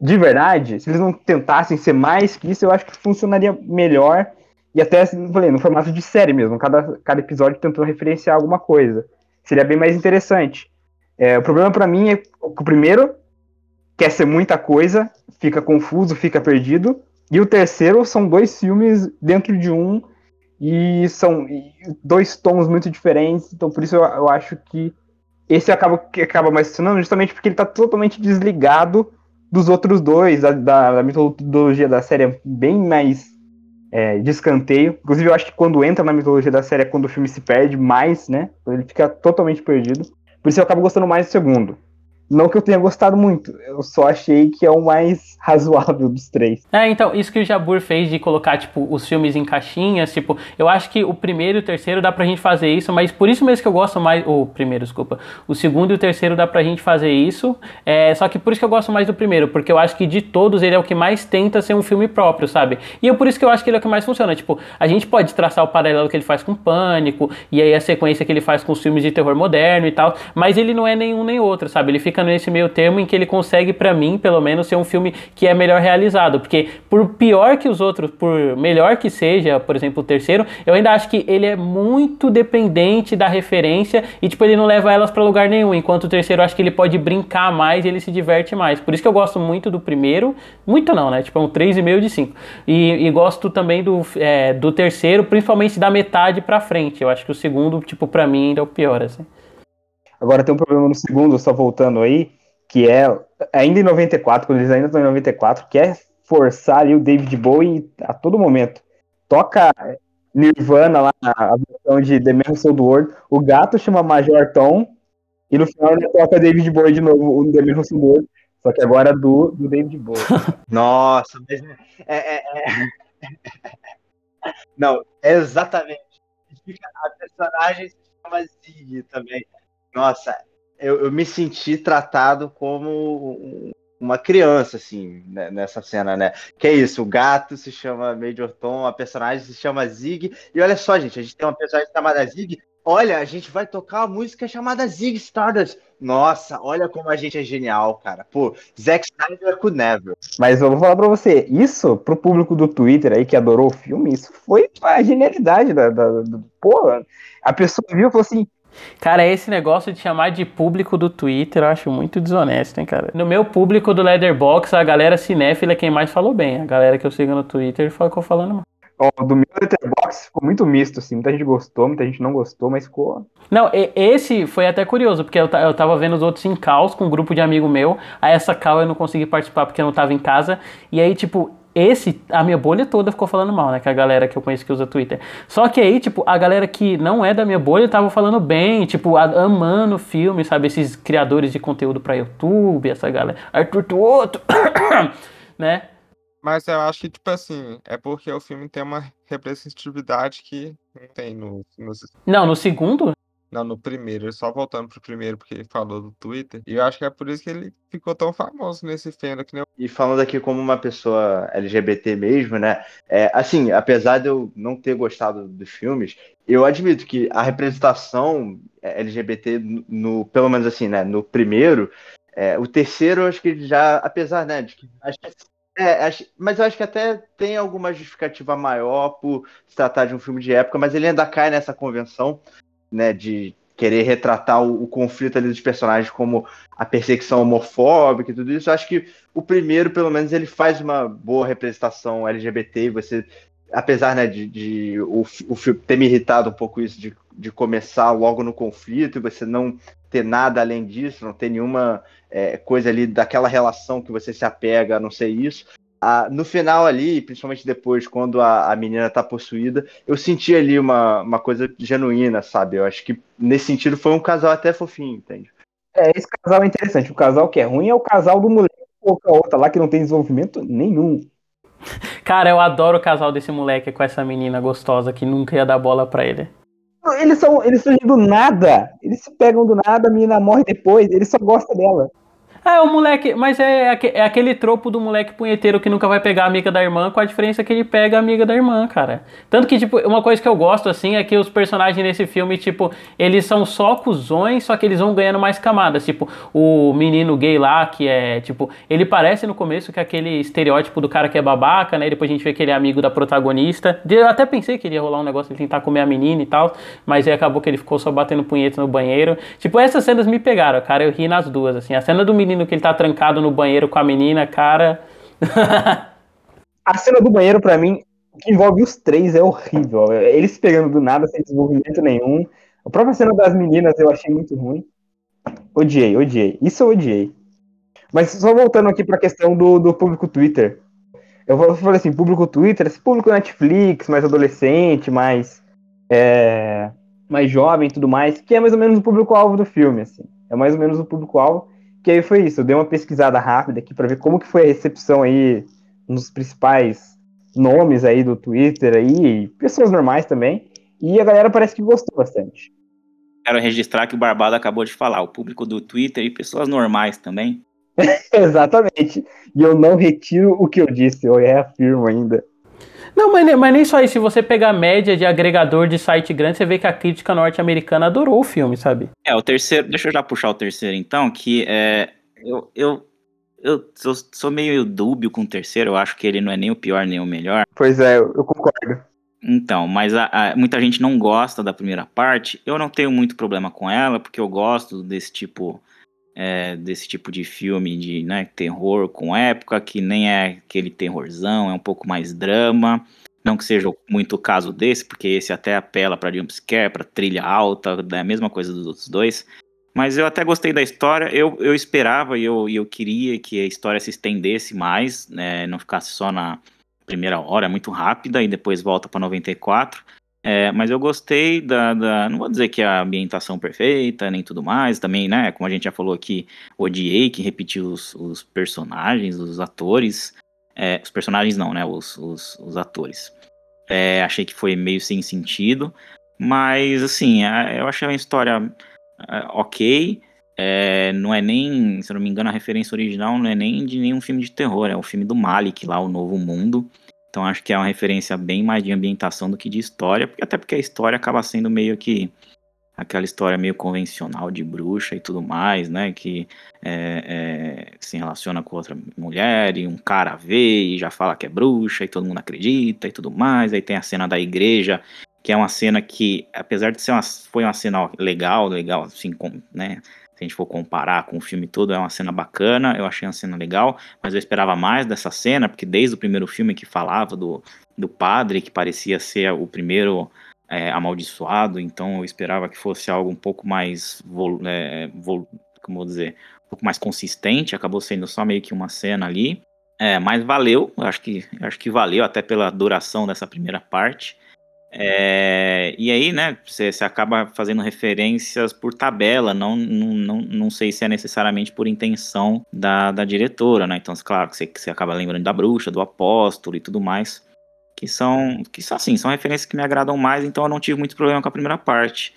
de verdade, se eles não tentassem ser mais que isso, eu acho que funcionaria melhor. E até, assim, falei, no formato de série mesmo, cada, cada episódio tentando referenciar alguma coisa. Seria bem mais interessante. É, o problema para mim é que o primeiro quer ser muita coisa, fica confuso, fica perdido. E o terceiro são dois filmes dentro de um e são dois tons muito diferentes. Então por isso eu, eu acho que esse acaba que acaba mais funcionando justamente porque ele está totalmente desligado dos outros dois, da, da, mitologia da série é bem mais é, de escanteio. Inclusive, eu acho que quando entra na mitologia da série é quando o filme se perde mais, né? Ele fica totalmente perdido. Por isso eu acabo gostando mais do segundo. Não que eu tenha gostado muito, eu só achei que é o mais razoável dos três. É, então, isso que o Jabur fez de colocar, tipo, os filmes em caixinhas, tipo, eu acho que o primeiro e o terceiro dá pra gente fazer isso, mas por isso mesmo que eu gosto mais. O primeiro, desculpa. O segundo e o terceiro dá pra gente fazer isso. É, só que por isso que eu gosto mais do primeiro, porque eu acho que de todos ele é o que mais tenta ser um filme próprio, sabe? E é por isso que eu acho que ele é o que mais funciona. Tipo, a gente pode traçar o paralelo que ele faz com Pânico, e aí a sequência que ele faz com os filmes de terror moderno e tal, mas ele não é nenhum nem outro, sabe? Ele fica nesse meio termo em que ele consegue, para mim, pelo menos, ser um filme que é melhor realizado. Porque por pior que os outros, por melhor que seja, por exemplo, o terceiro, eu ainda acho que ele é muito dependente da referência e, tipo, ele não leva elas para lugar nenhum. Enquanto o terceiro, eu acho que ele pode brincar mais ele se diverte mais. Por isso que eu gosto muito do primeiro. Muito não, né? Tipo, é um 3,5 de 5. E, e gosto também do, é, do terceiro, principalmente da metade pra frente. Eu acho que o segundo, tipo, pra mim ainda é o pior, assim. Agora tem um problema no segundo, só voltando aí, que é ainda em 94, quando eles ainda estão em 94, que é forçar ali o David Bowie a todo momento. Toca Nirvana lá, a versão de The Man the World, o gato chama Major Tom, e no final ele toca David Bowie de novo, o The Man the World, só que agora do, do David Bowie. Nossa, mas é, é, é... Não, exatamente. A personagem se chama Zig também. Nossa, eu, eu me senti tratado como uma criança, assim, né, nessa cena, né? Que é isso, o gato se chama Major Tom, a personagem se chama Zig. E olha só, gente, a gente tem uma personagem chamada Zig. Olha, a gente vai tocar uma música chamada Zig Stardust. Nossa, olha como a gente é genial, cara. Pô, Zack Snyder could never. Mas eu vou falar pra você, isso, pro público do Twitter aí que adorou o filme, isso foi a genialidade da. da, da pô, a pessoa viu e falou assim: Cara, esse negócio de chamar de público do Twitter eu acho muito desonesto, hein, cara. No meu público do Leatherbox, a galera cinéfila é quem mais falou bem. A galera que eu sigo no Twitter ficou falando mal. Oh, do meu Letterboxd ficou muito misto, assim. Muita gente gostou, muita gente não gostou, mas ficou. Não, esse foi até curioso, porque eu, eu tava vendo os outros em caos com um grupo de amigo meu. Aí essa cal eu não consegui participar porque eu não tava em casa. E aí, tipo, esse, a minha bolha toda ficou falando mal, né? Que a galera que eu conheço que usa Twitter. Só que aí, tipo, a galera que não é da minha bolha tava falando bem, tipo, amando o filme, sabe? Esses criadores de conteúdo pra YouTube, essa galera. Arthur Tuoto, né? Mas eu acho que, tipo assim, é porque o filme tem uma representatividade que não tem no, no... Não, no segundo? Não, no primeiro, só voltando pro primeiro, porque ele falou do Twitter. E eu acho que é por isso que ele ficou tão famoso nesse fandom. Que nem... E falando aqui como uma pessoa LGBT mesmo, né? É, assim, apesar de eu não ter gostado dos filmes, eu admito que a representação LGBT, no, pelo menos assim, né? No primeiro, é, o terceiro, eu acho que já, apesar, né? De que, acho que é, acho, mas eu acho que até tem alguma justificativa maior por se tratar de um filme de época, mas ele ainda cai nessa convenção né, de querer retratar o, o, conflito ali dos personagens como a perseguição homofóbica e tudo isso. Eu acho que o primeiro, pelo menos, ele faz uma boa representação LGBT e você, apesar né, de, de o, filme ter me irritado um pouco isso de, de começar logo no conflito e você não ter nada além disso, não ter nenhuma é, coisa ali daquela relação que você se apega a não ser isso no final ali, principalmente depois, quando a, a menina tá possuída, eu senti ali uma, uma coisa genuína, sabe? Eu acho que nesse sentido foi um casal até fofinho, entende? É, esse casal é interessante. O casal que é ruim é o casal do moleque ou a outra lá que não tem desenvolvimento nenhum. Cara, eu adoro o casal desse moleque com essa menina gostosa que nunca ia dar bola pra ele. Eles são, eles surgem do nada. Eles se pegam do nada, a menina morre depois, ele só gosta dela. É, o moleque, mas é, é aquele tropo do moleque punheteiro que nunca vai pegar a amiga da irmã, com a diferença que ele pega a amiga da irmã, cara. Tanto que, tipo, uma coisa que eu gosto, assim, é que os personagens nesse filme, tipo, eles são só cuzões, só que eles vão ganhando mais camadas. Tipo, o menino gay lá, que é, tipo, ele parece no começo que é aquele estereótipo do cara que é babaca, né? E depois a gente vê que ele é amigo da protagonista. Eu até pensei que iria rolar um negócio de tentar comer a menina e tal, mas aí acabou que ele ficou só batendo punheta no banheiro. Tipo, essas cenas me pegaram, cara. Eu ri nas duas, assim. A cena do menino menino que ele tá trancado no banheiro com a menina, cara. a cena do banheiro, para mim, que envolve os três, é horrível. Eles pegando do nada, sem desenvolvimento nenhum. A própria cena das meninas eu achei muito ruim. Odiei, odiei. Isso eu odiei. Mas só voltando aqui pra questão do, do público Twitter. Eu falei assim, público Twitter, esse público Netflix, mais adolescente, mais, é, mais jovem e tudo mais, que é mais ou menos o público-alvo do filme, assim. É mais ou menos o público-alvo. Que aí foi isso, eu dei uma pesquisada rápida aqui para ver como que foi a recepção aí nos principais nomes aí do Twitter aí, pessoas normais também, e a galera parece que gostou bastante. Quero registrar que o Barbado acabou de falar, o público do Twitter e pessoas normais também. Exatamente. E eu não retiro o que eu disse, eu reafirmo ainda. Não, mas, mas nem só isso. Se você pegar a média de agregador de site grande, você vê que a crítica norte-americana adorou o filme, sabe? É, o terceiro. Deixa eu já puxar o terceiro, então, que é. Eu, eu, eu sou, sou meio dúbio com o terceiro. Eu acho que ele não é nem o pior nem o melhor. Pois é, eu, eu concordo. Então, mas a, a, muita gente não gosta da primeira parte. Eu não tenho muito problema com ela, porque eu gosto desse tipo. É, desse tipo de filme de né, terror com época, que nem é aquele terrorzão, é um pouco mais drama. Não que seja muito o caso desse, porque esse até apela para jumpscare, para trilha alta, é a mesma coisa dos outros dois. Mas eu até gostei da história. Eu, eu esperava e eu, eu queria que a história se estendesse mais, né, não ficasse só na primeira hora, é muito rápida, e depois volta para 94. É, mas eu gostei da, da, Não vou dizer que a ambientação perfeita, nem tudo mais. Também, né? Como a gente já falou aqui, odiei que repetiu os, os personagens, os atores. É, os personagens não, né? Os, os, os atores. É, achei que foi meio sem sentido. Mas, assim, eu achei uma história é, ok. É, não é nem, se eu não me engano, a referência original não é nem de nenhum filme de terror. É o filme do Malik, lá, O Novo Mundo. Então acho que é uma referência bem mais de ambientação do que de história. Porque, até porque a história acaba sendo meio que aquela história meio convencional de bruxa e tudo mais, né? Que é, é, se relaciona com outra mulher e um cara vê e já fala que é bruxa e todo mundo acredita e tudo mais. Aí tem a cena da igreja, que é uma cena que, apesar de ser uma, foi uma cena legal, legal, assim, com, né? Se a gente for comparar com o filme todo, é uma cena bacana, eu achei uma cena legal, mas eu esperava mais dessa cena, porque desde o primeiro filme que falava do, do padre, que parecia ser o primeiro é, amaldiçoado, então eu esperava que fosse algo um pouco mais, vol, é, vol, como vou dizer, um pouco mais consistente, acabou sendo só meio que uma cena ali, é, mas valeu, acho que, acho que valeu até pela duração dessa primeira parte. É, e aí, né, você, acaba fazendo referências por tabela, não, não, não, não sei se é necessariamente por intenção da, da diretora, né? Então, claro que você, você acaba lembrando da bruxa, do apóstolo e tudo mais que são, que são assim, são referências que me agradam mais, então eu não tive muito problema com a primeira parte.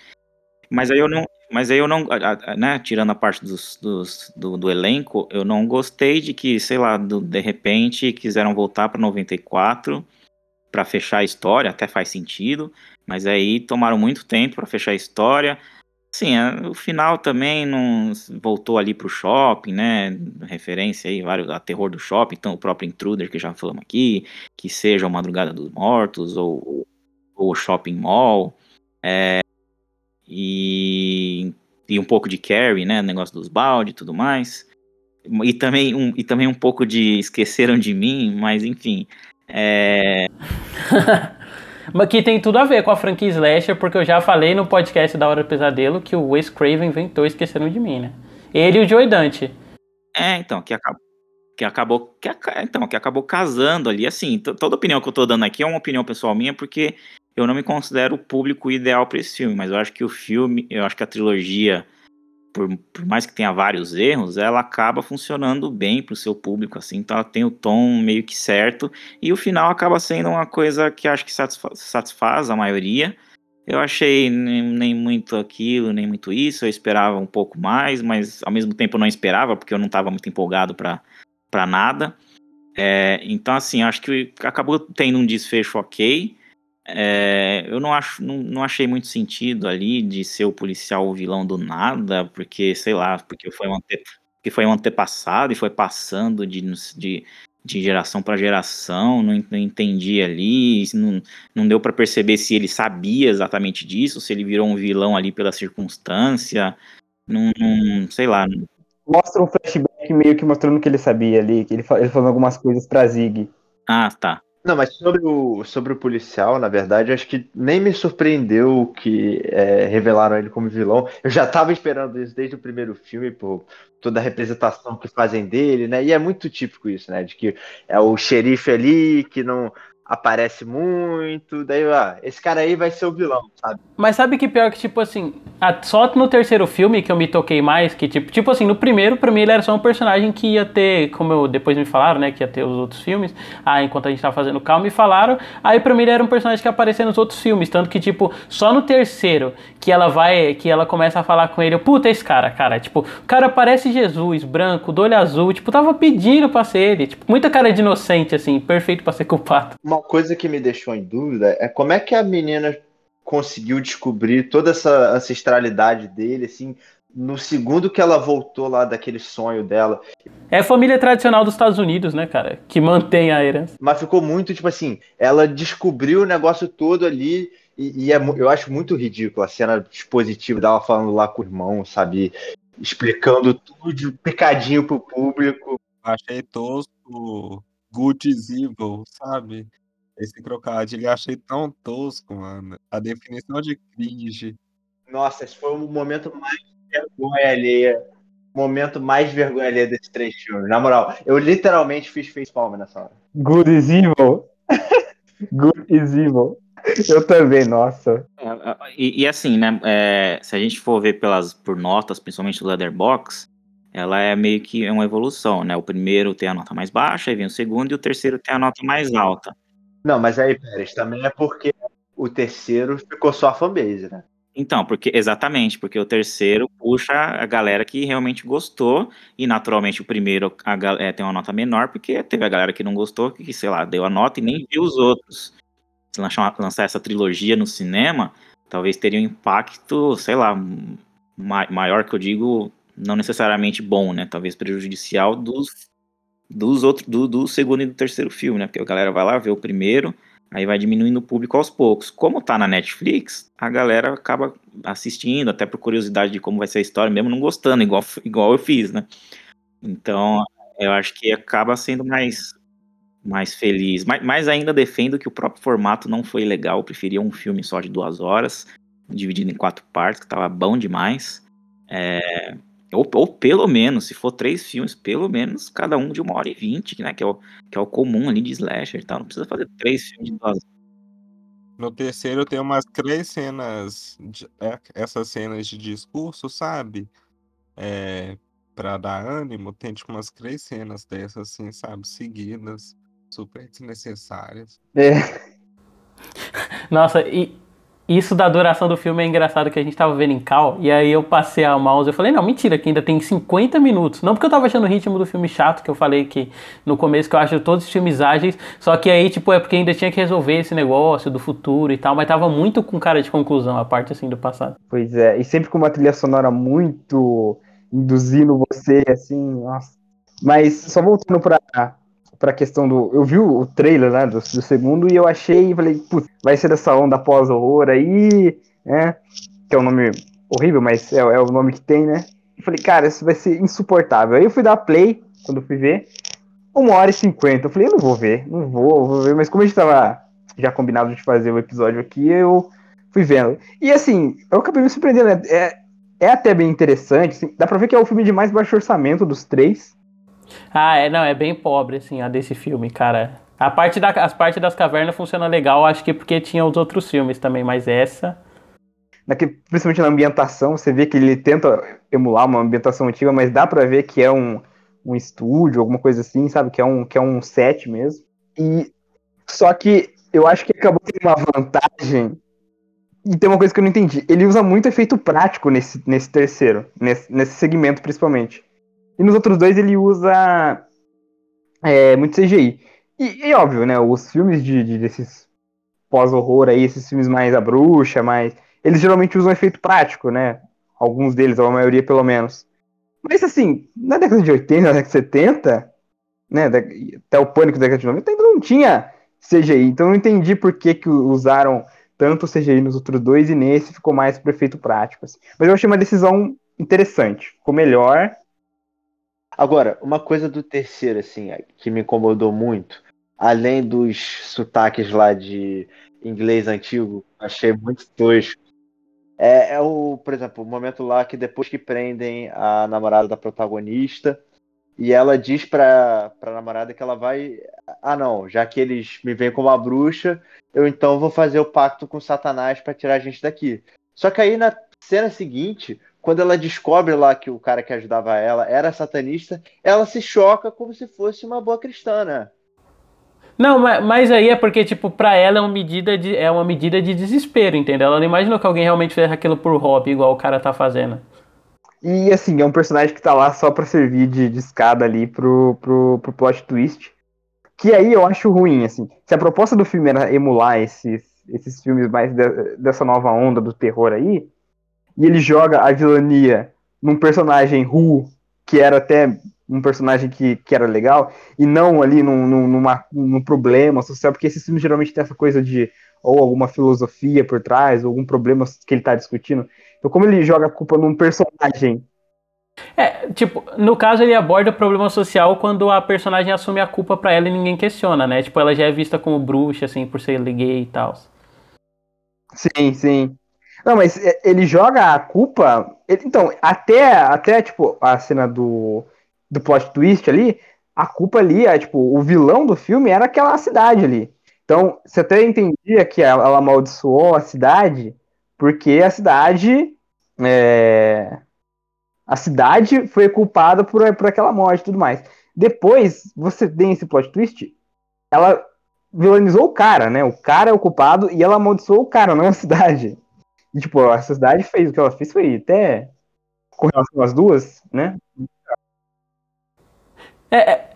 Mas aí eu não, mas aí eu não, né, tirando a parte dos, dos do, do, elenco, eu não gostei de que, sei lá, do, de repente quiseram voltar para 94 para fechar a história, até faz sentido, mas aí tomaram muito tempo para fechar a história. Sim, é, o final também não voltou ali pro shopping, né? Referência aí, vários, a terror do shopping, então o próprio Intruder que já falamos aqui, que seja o Madrugada dos Mortos ou o Shopping Mall, é, e, e um pouco de Carrie, né? Negócio dos balde e tudo mais. E também, um, e também um pouco de Esqueceram de Mim, mas enfim. É... Mas que tem tudo a ver com a franquia Slasher, porque eu já falei no podcast da Hora do Pesadelo que o Wes Craven inventou Esqueceram de Mim, né? Ele e o Joey Dante. É, então, que acabou. Que acabou, que, então, que acabou casando ali, assim, toda opinião que eu tô dando aqui é uma opinião pessoal minha, porque eu não me considero o público ideal para esse filme, mas eu acho que o filme, eu acho que a trilogia por, por, mais que tenha vários erros, ela acaba funcionando bem para o seu público, assim, então ela tem o tom meio que certo, e o final acaba sendo uma coisa que acho que satisfaz, satisfaz a maioria, Eu achei nem, nem, muito aquilo, nem muito isso. Eu esperava um pouco mais, mas ao mesmo tempo eu não esperava, porque eu não estava muito empolgado para nada. É, então, assim, acho que acabou tendo um desfecho ok. É, eu não, acho, não, não achei muito sentido ali de ser o policial o vilão do nada, porque, sei lá, porque foi um, ante, porque foi um antepassado e foi passando de, de, de geração para geração, não, não, entendi ali, não, não deu para perceber se ele sabia exatamente disso, se ele virou um vilão ali pela circunstância, não, não sei lá. Mostra um flashback meio que mostrando que ele sabia ali, que ele, ele falando algumas coisas pra Zig. Ah, tá. Não, mas sobre o, sobre o policial, na verdade, acho que nem me surpreendeu que é, revelaram ele como vilão. Eu já tava esperando isso desde o primeiro filme, por toda a representação que fazem dele, né? E é muito típico isso, né? De que é o xerife ali que não aparece muito, daí, ah, esse cara aí vai ser o vilão, sabe? Mas sabe que pior que, tipo assim, só no terceiro filme que eu me toquei mais, que tipo, tipo assim, no primeiro, pra mim ele era só um personagem que ia ter, como eu, depois me falaram, né, que ia ter os outros filmes, ah, enquanto a gente tava fazendo calma, me falaram, aí pra mim ele era um personagem que ia aparecer nos outros filmes, tanto que, tipo, só no terceiro, que ela vai, que ela começa a falar com ele, puta, esse cara, cara, tipo, o cara parece Jesus, branco, do olho azul, tipo, tava pedindo pra ser ele, tipo, muita cara de inocente, assim, perfeito pra ser culpado. Uma coisa que me deixou em dúvida é como é que a menina conseguiu descobrir toda essa ancestralidade dele, assim, no segundo que ela voltou lá daquele sonho dela. É a família tradicional dos Estados Unidos, né, cara? Que mantém a herança. Mas ficou muito, tipo assim, ela descobriu o negócio todo ali. E, e é, eu acho muito ridículo a cena dispositiva dela falando lá com o irmão, sabe? Explicando tudo picadinho pro público. Achei tosco, good is evil, sabe? Esse crocodilo eu achei tão tosco, mano. A definição de cringe. Nossa, esse foi o momento mais vergonha alheia. Momento mais vergonha alheia desses três filmes. Na moral, eu literalmente fiz facepalm nessa hora. Good is evil. Good is evil. Eu também, nossa. É, é, e, e, assim, né? É, se a gente for ver pelas, por notas, principalmente do Leatherbox, ela é meio que uma evolução, né? O primeiro tem a nota mais baixa, aí vem o segundo, e o terceiro tem a nota mais alta. Não, mas aí, Pérez, também é porque o terceiro ficou só a fanbase, né? Então, porque exatamente, porque o terceiro puxa a galera que realmente gostou, e naturalmente o primeiro a, é, tem uma nota menor, porque teve a galera que não gostou, que, sei lá, deu a nota e nem viu os outros. Lançar, lançar essa trilogia no cinema, talvez teria um impacto, sei lá, ma maior que eu digo, não necessariamente bom, né? Talvez prejudicial dos dos outros, do, do segundo e do terceiro filme, né? Porque a galera vai lá ver o primeiro, aí vai diminuindo o público aos poucos. Como tá na Netflix, a galera acaba assistindo, até por curiosidade de como vai ser a história, mesmo não gostando, igual, igual eu fiz, né? Então, eu acho que acaba sendo mais, mais feliz. Mas, mas ainda defendo que o próprio formato não foi legal, eu preferia um filme só de duas horas, dividido em quatro partes, que tava bom demais. É, ou, ou, pelo menos, se for três filmes, pelo menos cada um de uma hora e vinte, né? Que é o, que é o comum ali de slasher e tal. Não precisa fazer três filmes de duas No terceiro tem umas três cenas, de, é, essas cenas de discurso, sabe? É, pra dar ânimo, tem tipo umas três cenas dessas, assim, sabe? Seguidas, super desnecessárias. É. Nossa, e, isso da duração do filme é engraçado que a gente tava vendo em Cal, e aí eu passei a mouse, eu falei, não, mentira, que ainda tem 50 minutos. Não porque eu tava achando o ritmo do filme chato, que eu falei que no começo que eu acho todos os filmes ágeis, só que aí, tipo, é porque ainda tinha que resolver esse negócio do futuro e tal, mas tava muito com cara de conclusão a parte, assim, do passado. Pois é, e sempre com uma trilha sonora muito induzindo você, assim, nossa. Mas só voltando pra, pra questão do. Eu vi o trailer, né, do, do segundo, e eu achei, falei, putz, vai ser dessa onda pós-horror aí, né? Que é um nome horrível, mas é, é, o nome que tem, né? E falei, cara, isso vai ser insuportável. Aí eu fui dar play, quando fui ver, uma hora e cinquenta. Eu falei, eu não vou ver, não vou, vou ver. Mas como a gente tava já combinado de fazer o episódio aqui, eu fui vendo. E assim, eu acabei me surpreendendo. Né? É, é até bem interessante. Assim, dá pra ver que é o filme de mais baixo orçamento dos três. Ah, é, não, é bem pobre, assim, a desse filme, cara. A parte da, as partes das cavernas funciona legal, acho que porque tinha os outros filmes também, mas essa. Naquele, principalmente na ambientação, você vê que ele tenta emular uma ambientação antiga, mas dá pra ver que é um, um estúdio, alguma coisa assim, sabe? Que é um, que é um set mesmo. E só que eu acho que acabou tendo uma vantagem E tem uma coisa que eu não entendi. Ele usa muito efeito prático nesse, nesse terceiro, nesse, nesse segmento principalmente. E nos outros dois ele usa é, muito CGI. E, e, óbvio, né? Os filmes de, de desses pós-horror aí, esses filmes mais a bruxa, mais. Eles geralmente usam efeito prático, né? Alguns deles, ou a maioria pelo menos. Mas assim, na década de 80, na década de 70, né? Até o pânico da década de 90 ainda não tinha CGI. Então eu não entendi por que, que usaram tanto CGI nos outros dois e nesse ficou mais pro efeito prático. Assim. Mas eu achei uma decisão interessante. Ficou melhor. Agora, uma coisa do terceiro, assim, que me incomodou muito, além dos sotaques lá de inglês antigo, achei muito tosco. É, é, o, por exemplo, o momento lá que depois que prendem a namorada da protagonista, e ela diz pra, pra namorada que ela vai. Ah, não, já que eles me veem como uma bruxa, eu então vou fazer o pacto com Satanás para tirar a gente daqui. Só que aí na cena seguinte, quando ela descobre lá que o cara que ajudava ela era satanista, ela se choca como se fosse uma boa cristã, né? Não, mas, mas aí é porque, tipo, pra ela é uma medida de, é uma medida de desespero, entendeu? Ela não imaginou que alguém realmente fez aquilo por hobby, igual o cara tá fazendo. E assim, é um personagem que tá lá só pra servir de, de escada ali pro, pro, pro plot twist. Que aí eu acho ruim, assim. Se a proposta do filme era emular esses, esses filmes mais de, dessa nova onda do terror aí, e ele joga a vilania num personagem Ru, que era até um personagem que, que era legal, e não ali num, num, numa, num problema social, porque esses filmes geralmente tem essa coisa de ou alguma filosofia por trás, ou algum problema que ele tá discutindo. Então, como ele joga a culpa num personagem. É, tipo, no caso ele aborda o problema social quando a personagem assume a culpa para ela e ninguém questiona, né? Tipo, ela já é vista como bruxa, assim, por ser gay e tal. Sim, sim. Não, mas é, ele joga a culpa. Ele, então, até, até, tipo, a cena do, do plot twist ali, a culpa ali, é, tipo, o vilão do filme era aquela cidade ali. Então, você até entendia que ela, ela amaldiçoou a cidade porque a cidade é, a cidade foi culpada por, por aquela morte e tudo mais. Depois, você tem esse plot twist, ela vilanizou o cara, né? O cara é o culpado e ela amaldiçoou o cara, não a cidade. E, tipo, a cidade fez o que ela fez, foi até com relação às duas, né? É, é,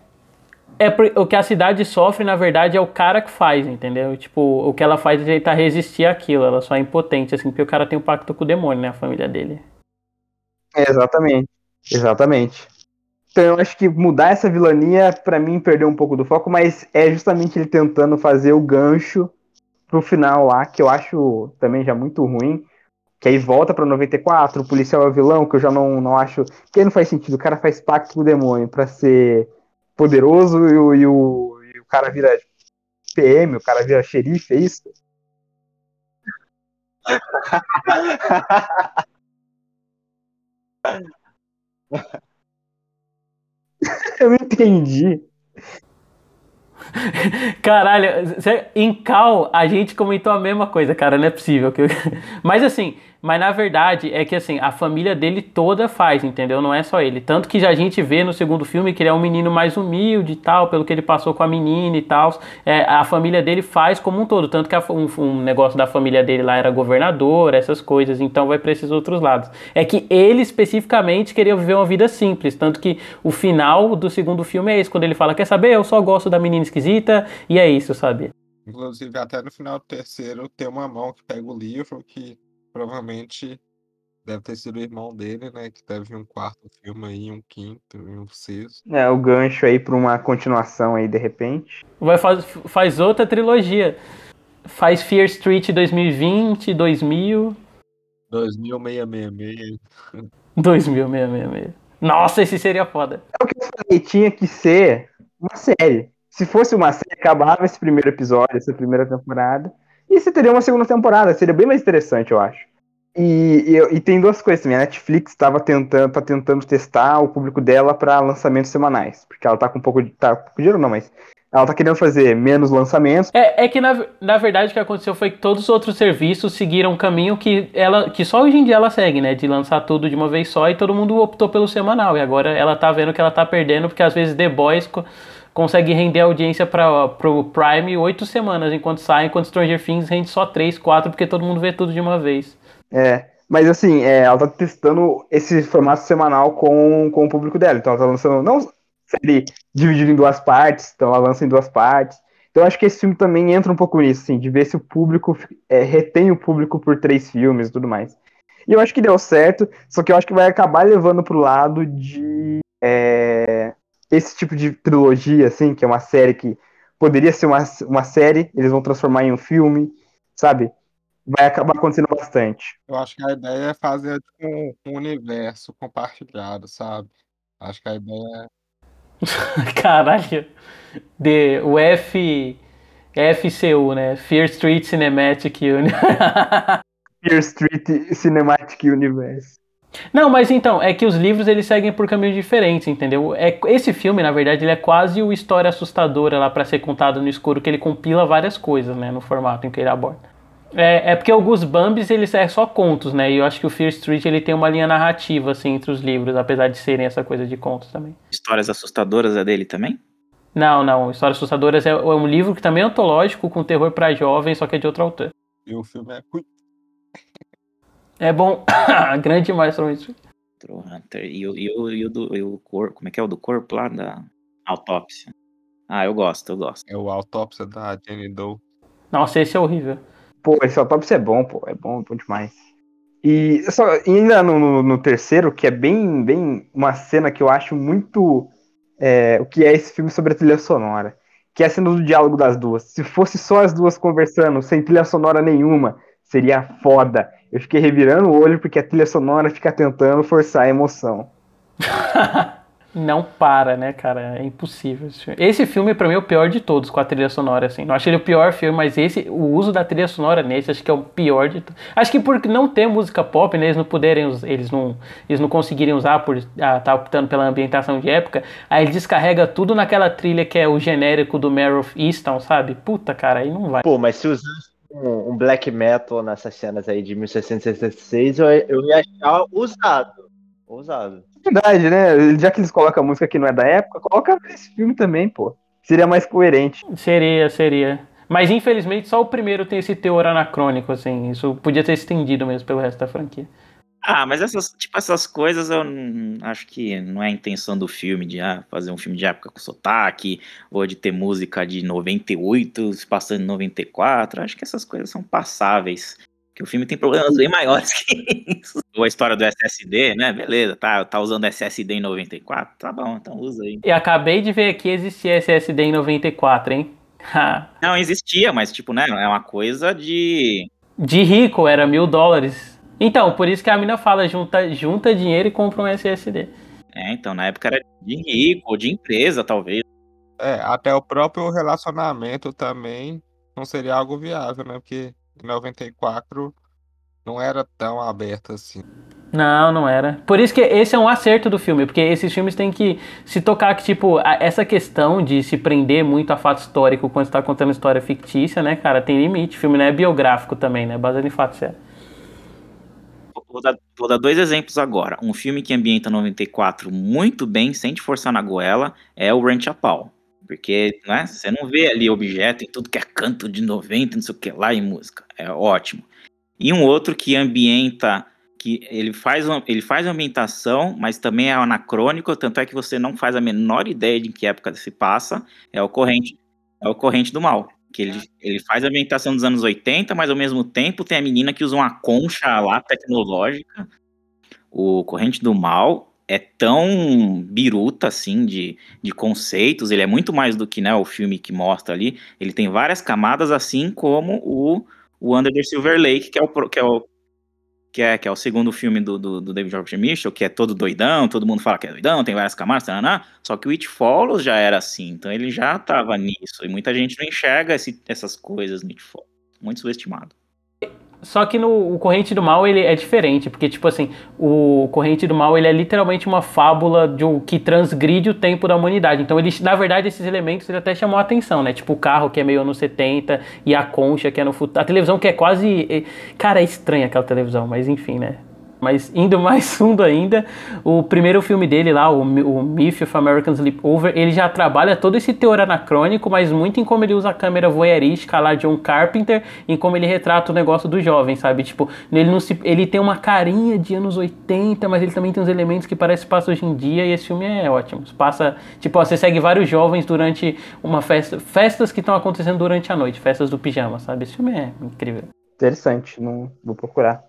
é o que a cidade sofre, na verdade, é o cara que faz, entendeu? Tipo, o que ela faz é tentar resistir àquilo, ela só é impotente, assim, porque o cara tem um pacto com o demônio, né? A família dele. É, exatamente. Exatamente. Então eu acho que mudar essa vilania, para mim, perdeu um pouco do foco, mas é justamente ele tentando fazer o gancho pro final lá, que eu acho também já muito ruim. Que aí volta pra 94, o policial é o vilão, que eu já não, não acho. Que não faz sentido. O cara faz pacto com o demônio pra ser poderoso e o, e o, e o cara vira PM, o cara vira xerife, é isso? Eu não entendi. Caralho, em Cal a gente comentou a mesma coisa, cara, não é possível. Mas assim, mas na verdade é que assim, a família dele toda faz, entendeu? Não é só ele. Tanto que a gente vê no segundo filme que ele é um menino mais humilde e tal, pelo que ele passou com a menina e tal. É, a família dele faz como um todo. Tanto que a, um, um, negócio da família dele lá era governador, essas coisas. Então vai para esses outros lados. É que ele especificamente queria viver uma vida simples. Tanto que o final do segundo filme é esse, quando ele fala: Quer saber? Eu só gosto da menina esquisita e é isso, sabe? Inclusive, até no final do terceiro tem uma mão que pega o livro que provavelmente deve ter sido o irmão dele, né? Que deve vir um quarto filme aí, um quinto e um sexto. É, o gancho aí pra uma continuação aí, de repente. Vai faz, faz outra trilogia. Faz Fear Street 2020, 2000. 2666. 2666. Nossa, esse seria foda. É o que eu falei, tinha que ser uma série. Se fosse uma série, acabava esse primeiro episódio, essa primeira temporada. E você teria uma segunda temporada, seria bem mais interessante, eu acho. E, e, e tem duas coisas também. A Netflix estava tentando, tá tentando testar o público dela para lançamentos semanais. Porque ela tá com um pouco de. Tá com dinheiro não, mas. Ela tá querendo fazer menos lançamentos. É, é que na, na verdade o que aconteceu foi que todos os outros serviços seguiram um caminho que ela que só hoje em dia ela segue, né? De lançar tudo de uma vez só e todo mundo optou pelo semanal. E agora ela tá vendo que ela tá perdendo, porque às vezes The Boys consegue render audiência para pro Prime oito semanas enquanto sai, enquanto Stranger Things rende só três, quatro, porque todo mundo vê tudo de uma vez. É, mas assim, é, ela tá testando esse formato semanal com, com o público dela. Então ela tá lançando, não série dividida em duas partes, então ela lança em duas partes. Então acho que esse filme também entra um pouco nisso, assim, de ver se o público é, retém o público por três filmes e tudo mais. E eu acho que deu certo, só que eu acho que vai acabar levando pro lado de é, esse tipo de trilogia, assim, que é uma série que poderia ser uma, uma série, eles vão transformar em um filme, sabe? Vai acabar acontecendo bastante. Eu acho que a ideia é fazer um universo compartilhado, sabe? Acho que a ideia é Caralho. De, o F. FCU, né? Fear Street Cinematic Universe. Fear Street Cinematic Universe. Não, mas então, é que os livros eles seguem por caminhos diferentes, entendeu? É, esse filme, na verdade, ele é quase o história assustadora lá para ser contado no escuro, que ele compila várias coisas, né, no formato em que ele aborda. É, é porque o Goosebumps eles é só contos, né? E eu acho que o Fear Street ele tem uma linha narrativa assim entre os livros, apesar de serem essa coisa de contos também. Histórias assustadoras é dele também? Não, não. Histórias assustadoras é, é um livro que também é antológico com terror para jovens, só que é de outro autor. E o filme é É bom, grande demais pra isso. Hunter. E o, e o, e o, do, e o corpo, como é que é o do corpo lá da autópsia? Ah, eu gosto, eu gosto. É o autópsia da Jenny Doe. Nossa, esse é horrível. Pô, esse autópsia é bom, pô. É bom, bom demais. E só, ainda no, no, no, terceiro, que é bem, bem uma cena que eu acho muito é, o que é esse filme sobre a trilha sonora. Que é a cena do diálogo das duas. Se fosse só as duas conversando, sem trilha sonora nenhuma, seria foda. Eu fiquei revirando o olho porque a trilha sonora fica tentando forçar a emoção. não para, né, cara? É impossível. Esse filme, esse filme para mim, é o pior de todos com a trilha sonora, assim. Não acho ele o pior filme, mas esse, o uso da trilha sonora nesse, acho que é o pior de todos. Acho que por não ter música pop, né, eles não puderem, eles não, eles não conseguirem usar por estar tá optando pela ambientação de época, aí ele descarrega tudo naquela trilha que é o genérico do Meryl Easton, sabe? Puta, cara, aí não vai. Pô, mas se usasse um, um black metal nessas cenas aí de 1666, eu, eu ia achar usado. Usado verdade, né? Já que eles colocam a música que não é da época, coloca esse filme também, pô. Seria mais coerente. Seria, seria. Mas infelizmente só o primeiro tem esse teor anacrônico, assim. Isso podia ter estendido mesmo pelo resto da franquia. Ah, mas essas, tipo, essas coisas eu acho que não é a intenção do filme de ah, fazer um filme de época com sotaque, ou de ter música de 98 se passando em 94. Acho que essas coisas são passáveis. Que o filme tem problemas bem maiores que isso. Ou a história do SSD, né? Beleza, tá, tá usando SSD em 94? Tá bom, então usa aí. E acabei de ver aqui existia SSD em 94, hein? Não, existia, mas tipo, né? É uma coisa de. De rico, era mil dólares. Então, por isso que a mina fala, junta, junta dinheiro e compra um SSD. É, então, na época era de rico, ou de empresa, talvez. É, até o próprio relacionamento também não seria algo viável, né? Porque 94 não era tão aberto assim. Não, não era. Por isso que esse é um acerto do filme, porque esses filmes têm que se tocar que, tipo, essa questão de se prender muito a fato histórico quando está contando história fictícia, né, cara, tem limite. O filme não é biográfico também, né? Baseado em fatos sérios. Vou dar, vou dar dois exemplos agora. Um filme que ambienta 94 muito bem, sem te forçar na goela, é o Ranch a Pau. Porque né, você não vê ali objeto em tudo que é canto de 90, não sei o que lá em música. É ótimo. E um outro que ambienta, que ele faz, ele faz ambientação, mas também é anacrônico, tanto é que você não faz a menor ideia de em que época se passa, é o Corrente, é o Corrente do Mal. Que ele, ele faz a ambientação dos anos 80, mas ao mesmo tempo tem a menina que usa uma concha lá tecnológica. O Corrente do Mal é tão biruta, assim, de, de conceitos, ele é muito mais do que né, o filme que mostra ali, ele tem várias camadas, assim como o, o Under the Silver Lake, que é o, que é o, que é, que é o segundo filme do, do, do David George Mitchell, que é todo doidão, todo mundo fala que é doidão, tem várias camadas, taraná, só que o It Follows já era assim, então ele já tava nisso, e muita gente não enxerga esse, essas coisas no It Follows, muito subestimado. Só que no o Corrente do Mal ele é diferente, porque tipo assim, o Corrente do Mal ele é literalmente uma fábula de um, que transgride o tempo da humanidade. Então ele, na verdade, esses elementos ele até chamou a atenção, né? Tipo o carro que é meio anos 70 e a concha que é no futuro. A televisão que é quase, cara, é estranha aquela televisão, mas enfim, né? Mas indo mais fundo ainda, o primeiro filme dele lá, o, o Myth of American Sleepover, ele já trabalha todo esse teor anacrônico, mas muito em como ele usa a câmera voyeurística lá, John Carpenter, em como ele retrata o negócio do jovem, sabe? Tipo, ele, não se, ele tem uma carinha de anos 80, mas ele também tem uns elementos que parece que passa hoje em dia, e esse filme é ótimo. Passa, tipo, ó, você segue vários jovens durante uma festa, festas que estão acontecendo durante a noite, festas do pijama, sabe? Esse filme é incrível. Interessante, não vou procurar.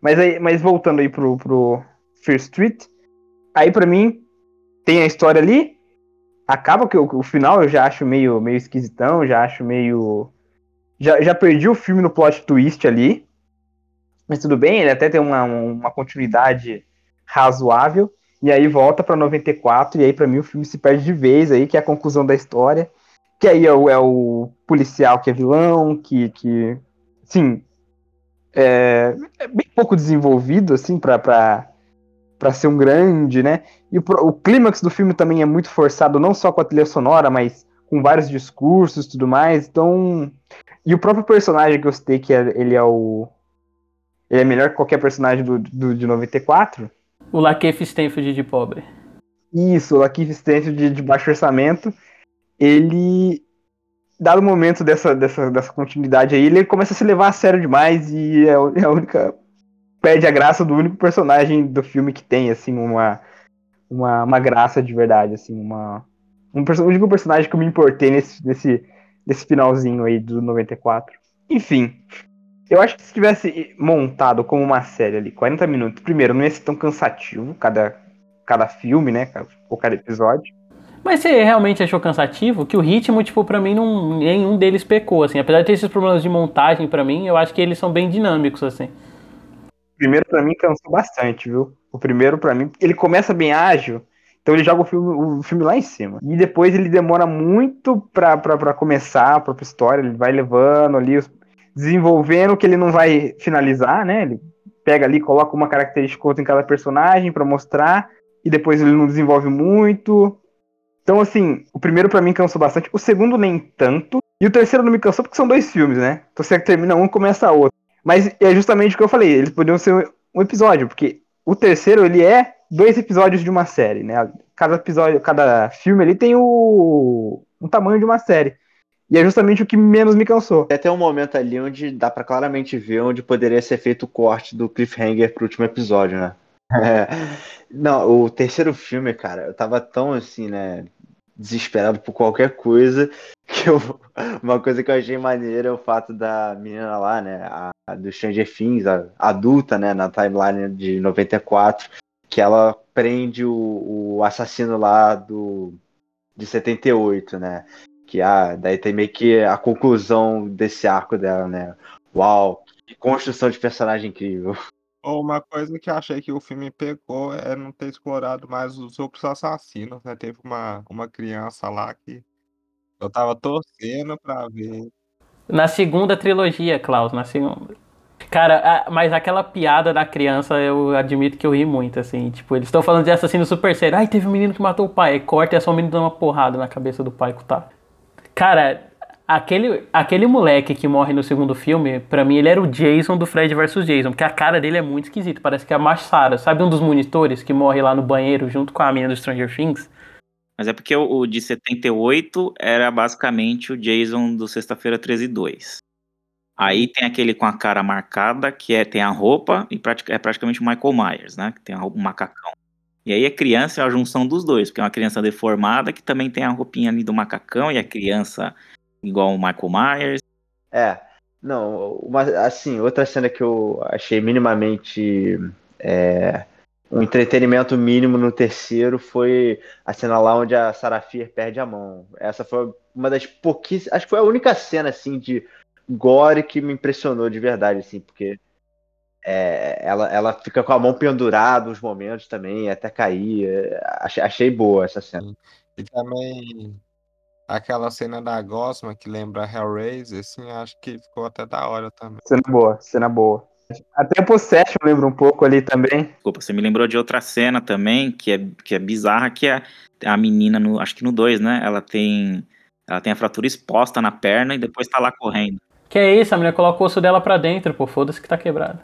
Mas, aí, mas voltando aí pro, pro Fear Street, aí para mim tem a história ali, acaba que o, o, final eu já acho meio, meio esquisitão, já acho meio. Já, já perdi o filme no plot twist ali. Mas tudo bem, ele até tem uma, uma continuidade razoável. E aí volta para 94, e aí para mim o filme se perde de vez aí, que é a conclusão da história. Que aí é o, é o policial que é vilão, que, que sim, é, é bem pouco desenvolvido, assim, para ser um grande, né? E o, o clímax do filme também é muito forçado, não só com a trilha sonora, mas com vários discursos e tudo mais. Então. E o próprio personagem que eu citei, que é, ele é o. Ele é melhor que qualquer personagem do, do, de 94. O Lakeith Stanfield de pobre. Isso, o Lakeith Stanfield de, de baixo orçamento. Ele dado o momento dessa, dessa, dessa continuidade aí, ele começa a se levar a sério demais e é, é a única. Perde a graça do único personagem do filme que tem, assim, uma, uma, uma graça de verdade, assim, uma. Um, o único personagem que eu me importei nesse, nesse, nesse finalzinho aí do 94. Enfim. Eu acho que se tivesse montado como uma série ali, 40 minutos, primeiro, não ia ser tão cansativo cada, cada filme, né? Ou cada episódio. Mas você realmente achou cansativo? Que o ritmo, tipo, pra mim, não, nenhum deles pecou, assim. Apesar de ter esses problemas de montagem para mim, eu acho que eles são bem dinâmicos, assim. O primeiro para mim cansou bastante, viu? O primeiro para mim, ele começa bem ágil, então ele joga o filme, o filme lá em cima. E depois ele demora muito pra, pra, pra começar a própria história, ele vai levando ali, desenvolvendo que ele não vai finalizar, né? Ele pega ali, coloca uma característica outra em cada personagem para mostrar, e depois ele não desenvolve muito. Então, assim, o primeiro para mim cansou bastante, o segundo nem tanto, e o terceiro não me cansou porque são dois filmes, né? Então você termina um começa outro. Mas é justamente o que eu falei, eles poderiam ser um episódio, porque o terceiro ele é dois episódios de uma série, né? Cada episódio, cada filme ali tem o um tamanho de uma série. E é justamente o que menos me cansou. Até um momento ali onde dá para claramente ver onde poderia ser feito o corte do cliffhanger pro último episódio, né? É. Não, o terceiro filme, cara, eu tava tão assim, né? Desesperado por qualquer coisa. Que eu, uma coisa que eu achei maneira é o fato da menina lá, né? A, a do Stranger Things, a, adulta, né? Na timeline de 94, que ela prende o, o assassino lá do de 78, né? Que ah, daí tem meio que a conclusão desse arco dela, né? Uau, que construção de personagem incrível. Uma coisa que achei que o filme pegou é não ter explorado mais os outros assassinos, né? Teve uma, uma criança lá que eu tava torcendo pra ver. Na segunda trilogia, Klaus, na segunda. Cara, mas aquela piada da criança, eu admito que eu ri muito, assim. Tipo, eles estão falando de assassino super sério. Ai, teve um menino que matou o pai. Aí corta e é só o menino dando uma porrada na cabeça do pai, tá. Cara, Aquele, aquele moleque que morre no segundo filme, para mim ele era o Jason do Fred vs Jason, porque a cara dele é muito esquisita, parece que é a Machara. Sabe um dos monitores que morre lá no banheiro junto com a menina do Stranger Things? Mas é porque o, o de 78 era basicamente o Jason do Sexta-feira 13 e 2. Aí tem aquele com a cara marcada, que é, tem a roupa, e é praticamente o Michael Myers, né? Que tem a roupa, um macacão. E aí a criança é a junção dos dois, porque é uma criança deformada que também tem a roupinha ali do macacão, e a criança igual o Michael Myers. É, não, uma, assim, outra cena que eu achei minimamente é, um entretenimento mínimo no terceiro foi a cena lá onde a Sarafir perde a mão. Essa foi uma das pouquíssimas, acho que foi a única cena assim de gore que me impressionou de verdade, assim, porque é, ela, ela fica com a mão pendurada uns momentos também, até cair. É, achei, achei boa essa cena. E também Aquela cena da Gosma que lembra Hellraiser, assim, acho que ficou até da hora também. Cena boa, cena boa. Até Possession lembra um pouco ali também. Desculpa, você me lembrou de outra cena também, que é, que é bizarra, que é a menina, no, acho que no 2, né? Ela tem, ela tem a fratura exposta na perna e depois tá lá correndo. Que é isso, a mulher coloca o osso dela pra dentro, pô, foda-se que tá quebrado.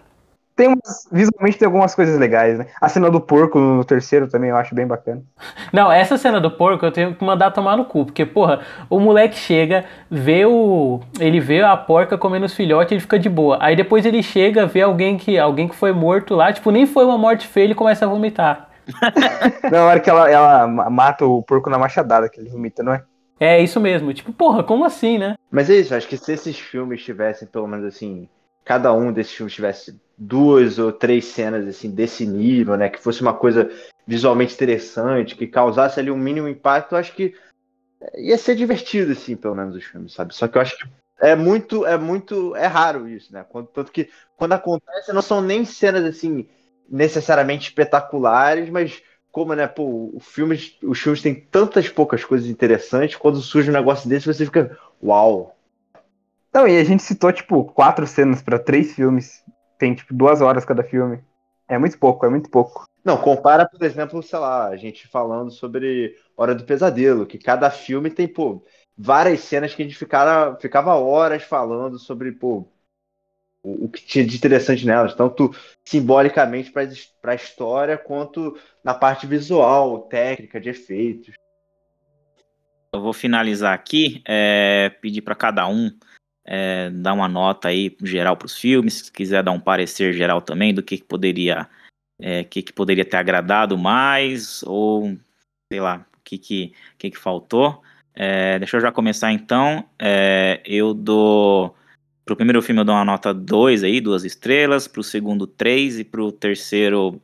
Tem umas, visualmente tem algumas coisas legais, né? A cena do porco no terceiro também eu acho bem bacana. Não, essa cena do porco eu tenho que mandar tomar no cu, porque, porra, o moleque chega, vê o. Ele vê a porca comendo os filhotes e ele fica de boa. Aí depois ele chega, vê alguém que, alguém que foi morto lá, tipo, nem foi uma morte feia, ele começa a vomitar. Na hora que ela, ela mata o porco na machadada que ele vomita, não é? É isso mesmo. Tipo, porra, como assim, né? Mas é isso, acho que se esses filmes tivessem, pelo menos assim, cada um desses filmes tivesse duas ou três cenas assim desse nível, né, que fosse uma coisa visualmente interessante, que causasse ali um mínimo impacto, eu acho que ia ser divertido assim, pelo menos os filmes, sabe? Só que eu acho que é muito é muito é raro isso, né? Tanto que quando acontece não são nem cenas assim necessariamente espetaculares, mas como, né, pô, o filme, os filmes têm tantas poucas coisas interessantes, quando surge um negócio desse, você fica, uau. Não, e a gente citou, tipo, quatro cenas para três filmes. Tem, tipo, duas horas cada filme. É muito pouco, é muito pouco. Não, compara, por exemplo, sei lá, a gente falando sobre Hora do Pesadelo, que cada filme tem, pô, várias cenas que a gente ficava, ficava horas falando sobre, pô, o, que tinha de interessante nelas, tanto simbolicamente para a história, quanto na parte visual, técnica, de efeitos. Eu vou finalizar aqui, é, pedir para cada um é, dar uma nota aí geral para os filmes, se quiser dar um parecer geral também do que, que poderia é, que, que poderia ter agradado mais, ou sei lá, o que, que, que, que faltou. É, deixa eu já começar então. É, eu dou Pro primeiro filme eu dou uma nota 2 aí, duas estrelas. Pro segundo, 3. E pro terceiro.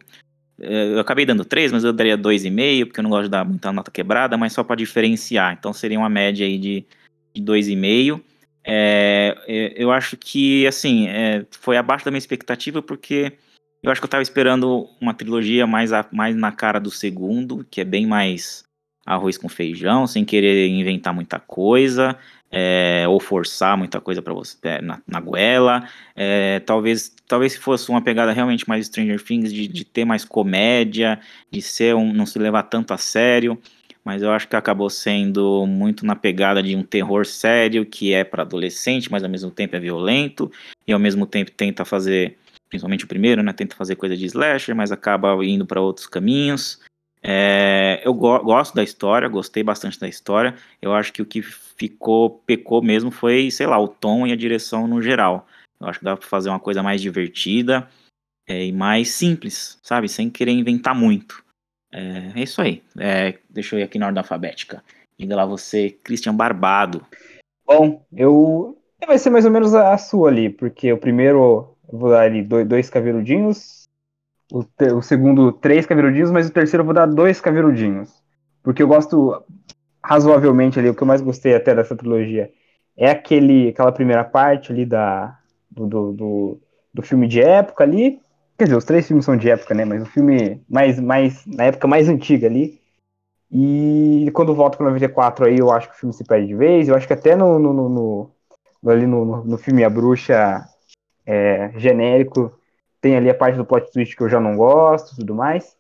Eh, eu acabei dando 3, mas eu daria 2,5, porque eu não gosto de dar muita nota quebrada, mas só para diferenciar. Então seria uma média aí de, de 2,5. É, é, eu acho que, assim, é, foi abaixo da minha expectativa, porque eu acho que eu tava esperando uma trilogia mais, a, mais na cara do segundo, que é bem mais arroz com feijão, sem querer inventar muita coisa é, ou forçar muita coisa para você é, na, na goela. É, talvez, talvez se fosse uma pegada realmente mais Stranger Things, de, de ter mais comédia, de ser um, não se levar tanto a sério. Mas eu acho que acabou sendo muito na pegada de um terror sério, que é para adolescente, mas ao mesmo tempo é violento, e ao mesmo tempo tenta fazer, principalmente o primeiro, né? Tenta fazer coisa de slasher, mas acaba indo para outros caminhos. É, eu go gosto da história, gostei bastante da história. Eu acho que o que ficou, pecou mesmo foi, sei lá, o tom e a direção no geral. Eu acho que dá pra fazer uma coisa mais divertida é, e mais simples, sabe? Sem querer inventar muito. É, é isso aí. É, deixa eu ir aqui na ordem alfabética. Diga lá você, Christian Barbado. Bom, eu. Vai ser mais ou menos a sua ali, porque o primeiro eu vou dar ali dois, dois o, te, o segundo três caveludinhos, mas o terceiro eu vou dar dois caveludinhos. Porque eu gosto razoavelmente ali, o que eu mais gostei até dessa trilogia é aquele, aquela primeira parte ali da, do, do, do, do filme de época ali. Quer dizer, os três filmes são de época, né? Mas o filme mais, mais na época mais antiga ali. E quando volta para 94 aí, eu acho que o filme se perde de vez. Eu acho que até no, no, no, no ali no, no, filme A Bruxa é, genérico tem ali a parte do plot twist que eu já não gosto tudo mais.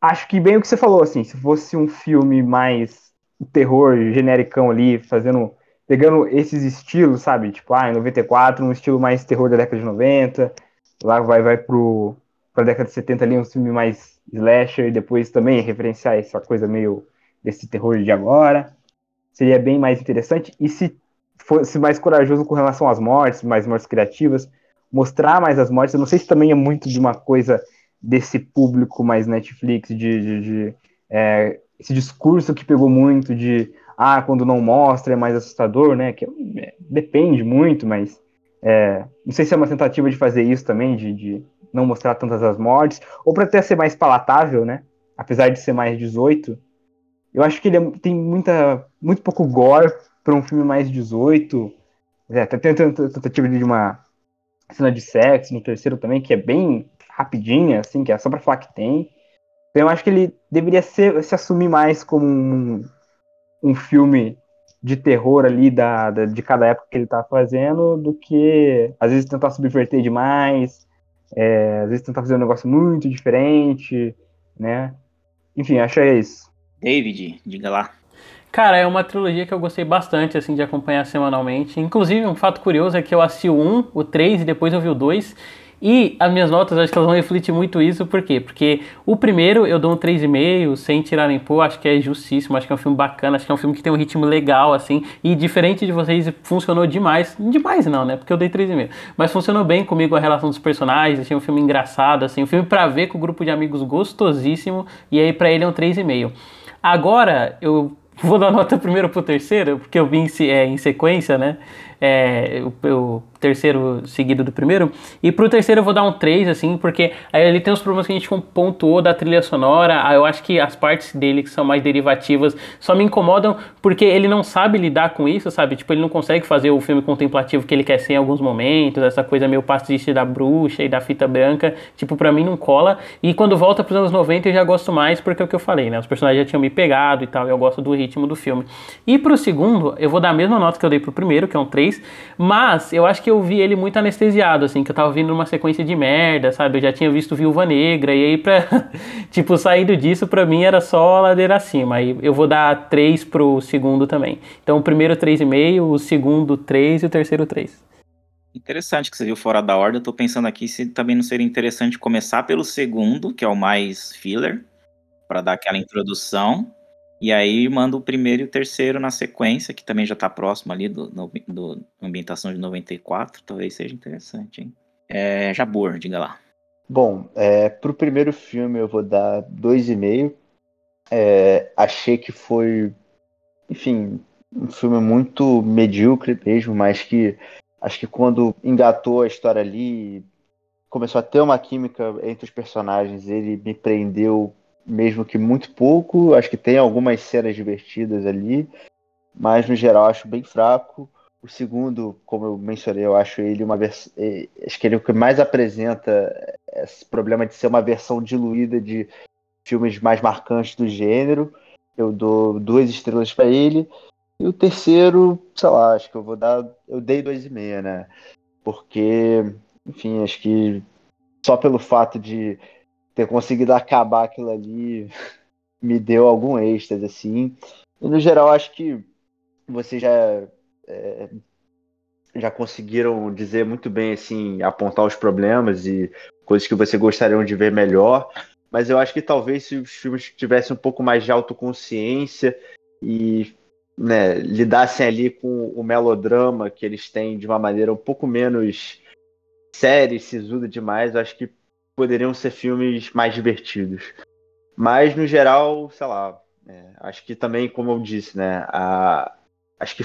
Acho que bem o que você falou, assim, se fosse um filme mais terror genericão ali, fazendo. pegando esses estilos, sabe? Tipo, ah, em 94, um estilo mais terror da década de 90. Lá vai, vai pro, pra década de 70 ali, um filme mais slasher, e depois também referenciar essa coisa meio desse terror de agora. Seria bem mais interessante. E se fosse mais corajoso com relação às mortes, mais mortes criativas, mostrar mais as mortes. Eu não sei se também é muito de uma coisa desse público mais Netflix, de, de, de é, esse discurso que pegou muito de ah, quando não mostra é mais assustador, né? Que é, depende muito, mas é, não sei se é uma tentativa de fazer isso também, de, de não mostrar tantas as mortes, ou para até ser mais palatável, né? Apesar de ser mais 18. Eu acho que ele é, tem muita, muito pouco gore para um filme mais 18. É, tem tentativa de uma cena de sexo no terceiro também, que é bem rapidinha, assim, que é só pra falar que tem. Então eu acho que ele deveria ser, se assumir mais como um, um filme de terror ali da, da, de cada época que ele tá fazendo, do que às vezes tentar subverter demais, é, às vezes tentar fazer um negócio muito diferente, né? Enfim, acho que é isso. David, diga lá. Cara, é uma trilogia que eu gostei bastante, assim, de acompanhar semanalmente. Inclusive, um fato curioso é que eu assisti o 1, o 3 e depois eu vi o 2. E as minhas notas, acho que elas vão refletir muito isso, por quê? Porque o primeiro eu dou um 3,5, sem tirar nem pôr, acho que é justíssimo, acho que é um filme bacana, acho que é um filme que tem um ritmo legal, assim, e diferente de vocês, funcionou demais. Demais não, né? Porque eu dei 3,5. Mas funcionou bem comigo a relação dos personagens, achei um filme engraçado, assim, um filme pra ver com um grupo de amigos gostosíssimo, e aí pra ele é um 3,5. Agora, eu vou dar nota primeiro pro terceiro, porque eu vim é, em sequência, né? É, o, o terceiro seguido do primeiro. E pro terceiro eu vou dar um 3, assim, porque aí ele tem os problemas que a gente pontuou da trilha sonora. Eu acho que as partes dele que são mais derivativas só me incomodam porque ele não sabe lidar com isso, sabe? Tipo, ele não consegue fazer o filme contemplativo que ele quer ser em alguns momentos, essa coisa meio pastiche da bruxa e da fita branca. Tipo, pra mim não cola. E quando volta pros anos 90 eu já gosto mais porque é o que eu falei, né? Os personagens já tinham me pegado e tal, eu gosto do ritmo do filme. E pro segundo, eu vou dar a mesma nota que eu dei pro primeiro, que é um 3, mas eu acho que eu vi ele muito anestesiado, assim, que eu tava vindo numa sequência de merda, sabe? Eu já tinha visto Viúva Negra, e aí pra, tipo, saindo disso, pra mim era só ladeira acima. Aí eu vou dar 3 pro segundo também. Então o primeiro 3,5, o segundo 3 e o terceiro 3. Interessante que você viu fora da ordem. Eu tô pensando aqui se também não seria interessante começar pelo segundo, que é o mais filler, para dar aquela introdução, e aí manda o primeiro e o terceiro na sequência, que também já está próximo ali do, do, do, ambientação de 94. Talvez seja interessante, hein? É, Jabor, diga lá. Bom, é, pro primeiro filme eu vou dar 2,5. É, achei que foi, enfim, um filme muito medíocre mesmo, mas que acho que quando engatou a história ali, começou a ter uma química entre os personagens, ele me prendeu mesmo que muito pouco. Acho que tem algumas cenas divertidas ali, mas no geral acho bem fraco. O segundo, como eu mencionei, eu acho ele uma versão. É, acho que ele é o que mais apresenta esse problema de ser uma versão diluída de filmes mais marcantes do gênero. Eu dou duas estrelas para ele. E o terceiro, sei lá, acho que eu vou dar. Eu dei dois e meia, né? Porque, enfim, acho que só pelo fato de ter conseguido acabar aquilo ali me deu algum êxtase, assim. E no geral, acho que vocês já, é, já conseguiram dizer muito bem, assim, apontar os problemas e coisas que vocês gostariam de ver melhor. Mas eu acho que talvez se os filmes tivessem um pouco mais de autoconsciência e né, lidassem ali com o melodrama que eles têm de uma maneira um pouco menos séria e sisuda demais, eu acho que poderiam ser filmes mais divertidos. Mas, no geral, sei lá, é, acho que também, como eu disse, né, a, acho que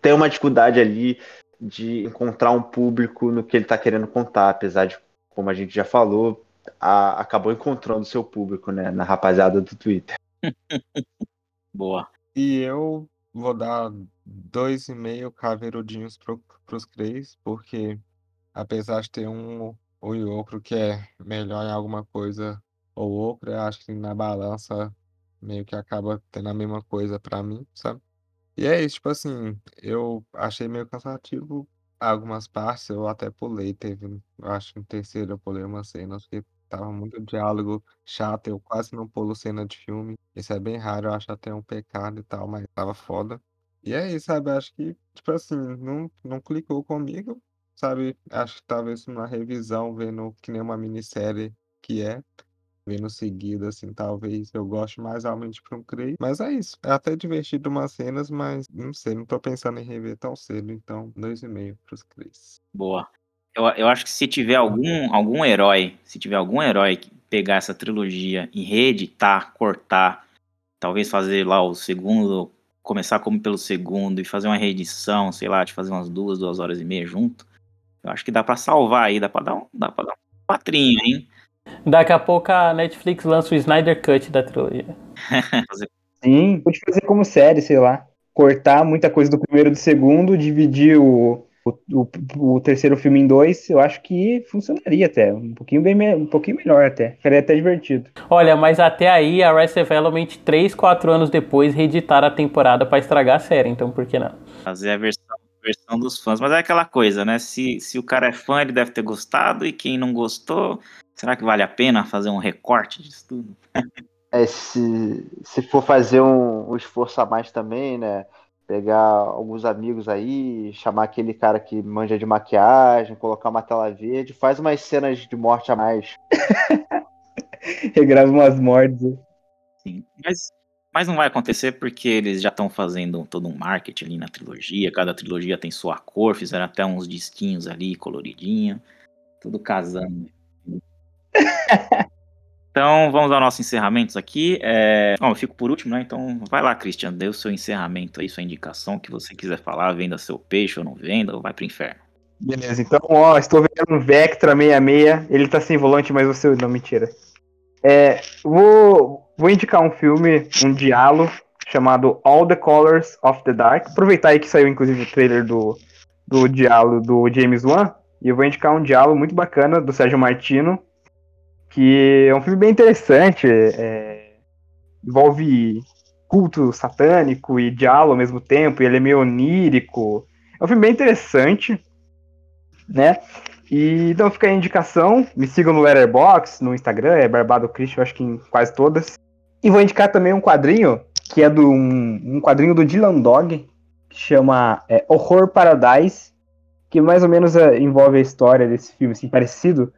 tem uma dificuldade ali de encontrar um público no que ele está querendo contar, apesar de, como a gente já falou, a, acabou encontrando seu público, né, na rapaziada do Twitter. Boa. E eu vou dar dois e meio caveirudinhos para os três, porque apesar de ter um ou e outro que é melhor em alguma coisa ou outra, eu acho que na balança meio que acaba tendo a mesma coisa pra mim, sabe? E é isso, tipo assim, eu achei meio cansativo algumas partes, eu até pulei, teve, eu acho no terceiro eu pulei uma cena, porque tava muito diálogo chato, eu quase não pulo cena de filme. Isso é bem raro, eu acho até um pecado e tal, mas tava foda. E é isso, sabe? Acho que, tipo assim, não, não clicou comigo sabe? Acho que talvez uma revisão, vendo que nem uma minissérie que é, vendo seguida, assim, talvez eu goste mais realmente para um Crei. Mas é isso. É até divertido umas cenas, mas não sei, não tô pensando em rever tão cedo, então dois e meio pros Creis. Boa. Eu, eu acho que se tiver algum, algum herói, se tiver algum herói que pegar essa trilogia e reeditar, cortar, talvez fazer lá o segundo, começar como pelo segundo e fazer uma reedição, sei lá, de fazer umas duas, duas horas e meia junto, eu acho que dá para salvar aí, dá para dar um, dá para dar um patrinho, hein? Daqui a pouco a Netflix lança o Snyder Cut da trilogia. Sim, pode fazer como série, sei lá. Cortar muita coisa do primeiro e do segundo, dividir o, o, o, o, terceiro filme em dois, eu acho que funcionaria até. Um pouquinho, bem, um pouquinho melhor até. Ficaria até divertido. Olha, mas até aí a Rise Development, 3, 4 anos depois, reeditar a temporada para estragar a série, então por que não? Fazer a versão versão dos fãs. Mas é aquela coisa, né? Se, se o cara é fã, ele deve ter gostado, e quem não gostou, será que vale a pena fazer um recorte disso tudo? É, se, se for fazer um, um esforço a mais também, né? pegar alguns amigos aí, chamar aquele cara que manja de maquiagem, colocar uma tela verde, faz umas cenas de morte a mais. Regrava umas mortes. Sim. Mas, mas não vai acontecer porque eles já estão fazendo todo um marketing ali na trilogia. Cada trilogia tem sua cor, fizeram até uns disquinhos ali, coloridinho. Tudo casando. Então, vamos ao nosso encerramento aqui. É... Bom, eu fico por último, né? Então, vai lá, Christian, dê o seu encerramento aí, sua indicação, que você quiser falar, venda seu peixe ou não venda, ou vai pro inferno. Beleza, então, ó, estou vendo um Vectra 66, ele tá sem volante, mas você não, mentira. É, vou, vou indicar um filme, um diálogo, chamado All the Colors of the Dark. Aproveitar aí que saiu, inclusive, o trailer do, do diálogo do James Wan, e eu vou indicar um diálogo muito bacana do Sérgio Martino, que é um filme bem interessante, é, envolve culto satânico e diálogo ao mesmo tempo, e ele é meio onírico. É um filme bem interessante, né? E então fica a indicação, me sigam no Letterboxd, no Instagram, é Barbado Christian, acho que em quase todas. E vou indicar também um quadrinho, que é do um, um quadrinho do Dylan Dog, que chama é, Horror Paradise, que mais ou menos é, envolve a história desse filme, assim, parecido,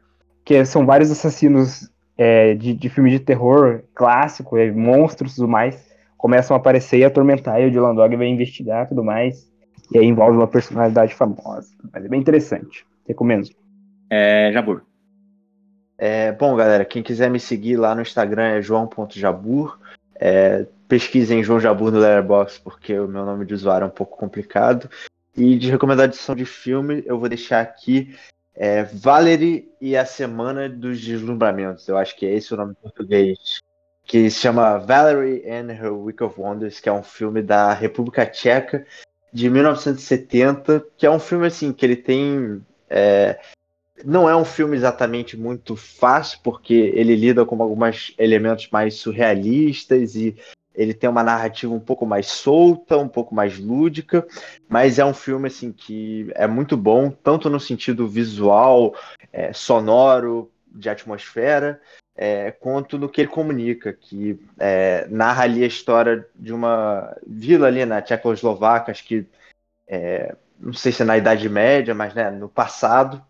que são vários assassinos é, de, de filme de terror clássico, é, monstros e tudo mais, começam a aparecer e atormentar, e o Dylan Dog vai investigar tudo mais, e aí envolve uma personalidade famosa. Mas é bem interessante. Recomendo. É, Jabur. É, bom, galera, quem quiser me seguir lá no Instagram é joão.jabur. É, pesquisem João Jabur no Letterboxd, porque o meu nome de usuário é um pouco complicado. E de recomendação de filme, eu vou deixar aqui é Valerie e a Semana dos Deslumbramentos. Eu acho que é esse o nome em português. Que se chama Valerie and Her Week of Wonders, que é um filme da República Tcheca de 1970, que é um filme assim que ele tem é, não é um filme exatamente muito fácil, porque ele lida com alguns elementos mais surrealistas e ele tem uma narrativa um pouco mais solta, um pouco mais lúdica, mas é um filme assim que é muito bom, tanto no sentido visual, é, sonoro, de atmosfera, é, quanto no que ele comunica, que é, narra ali a história de uma vila ali na Tchecoslováquia, acho que é, não sei se é na Idade Média, mas né, no passado,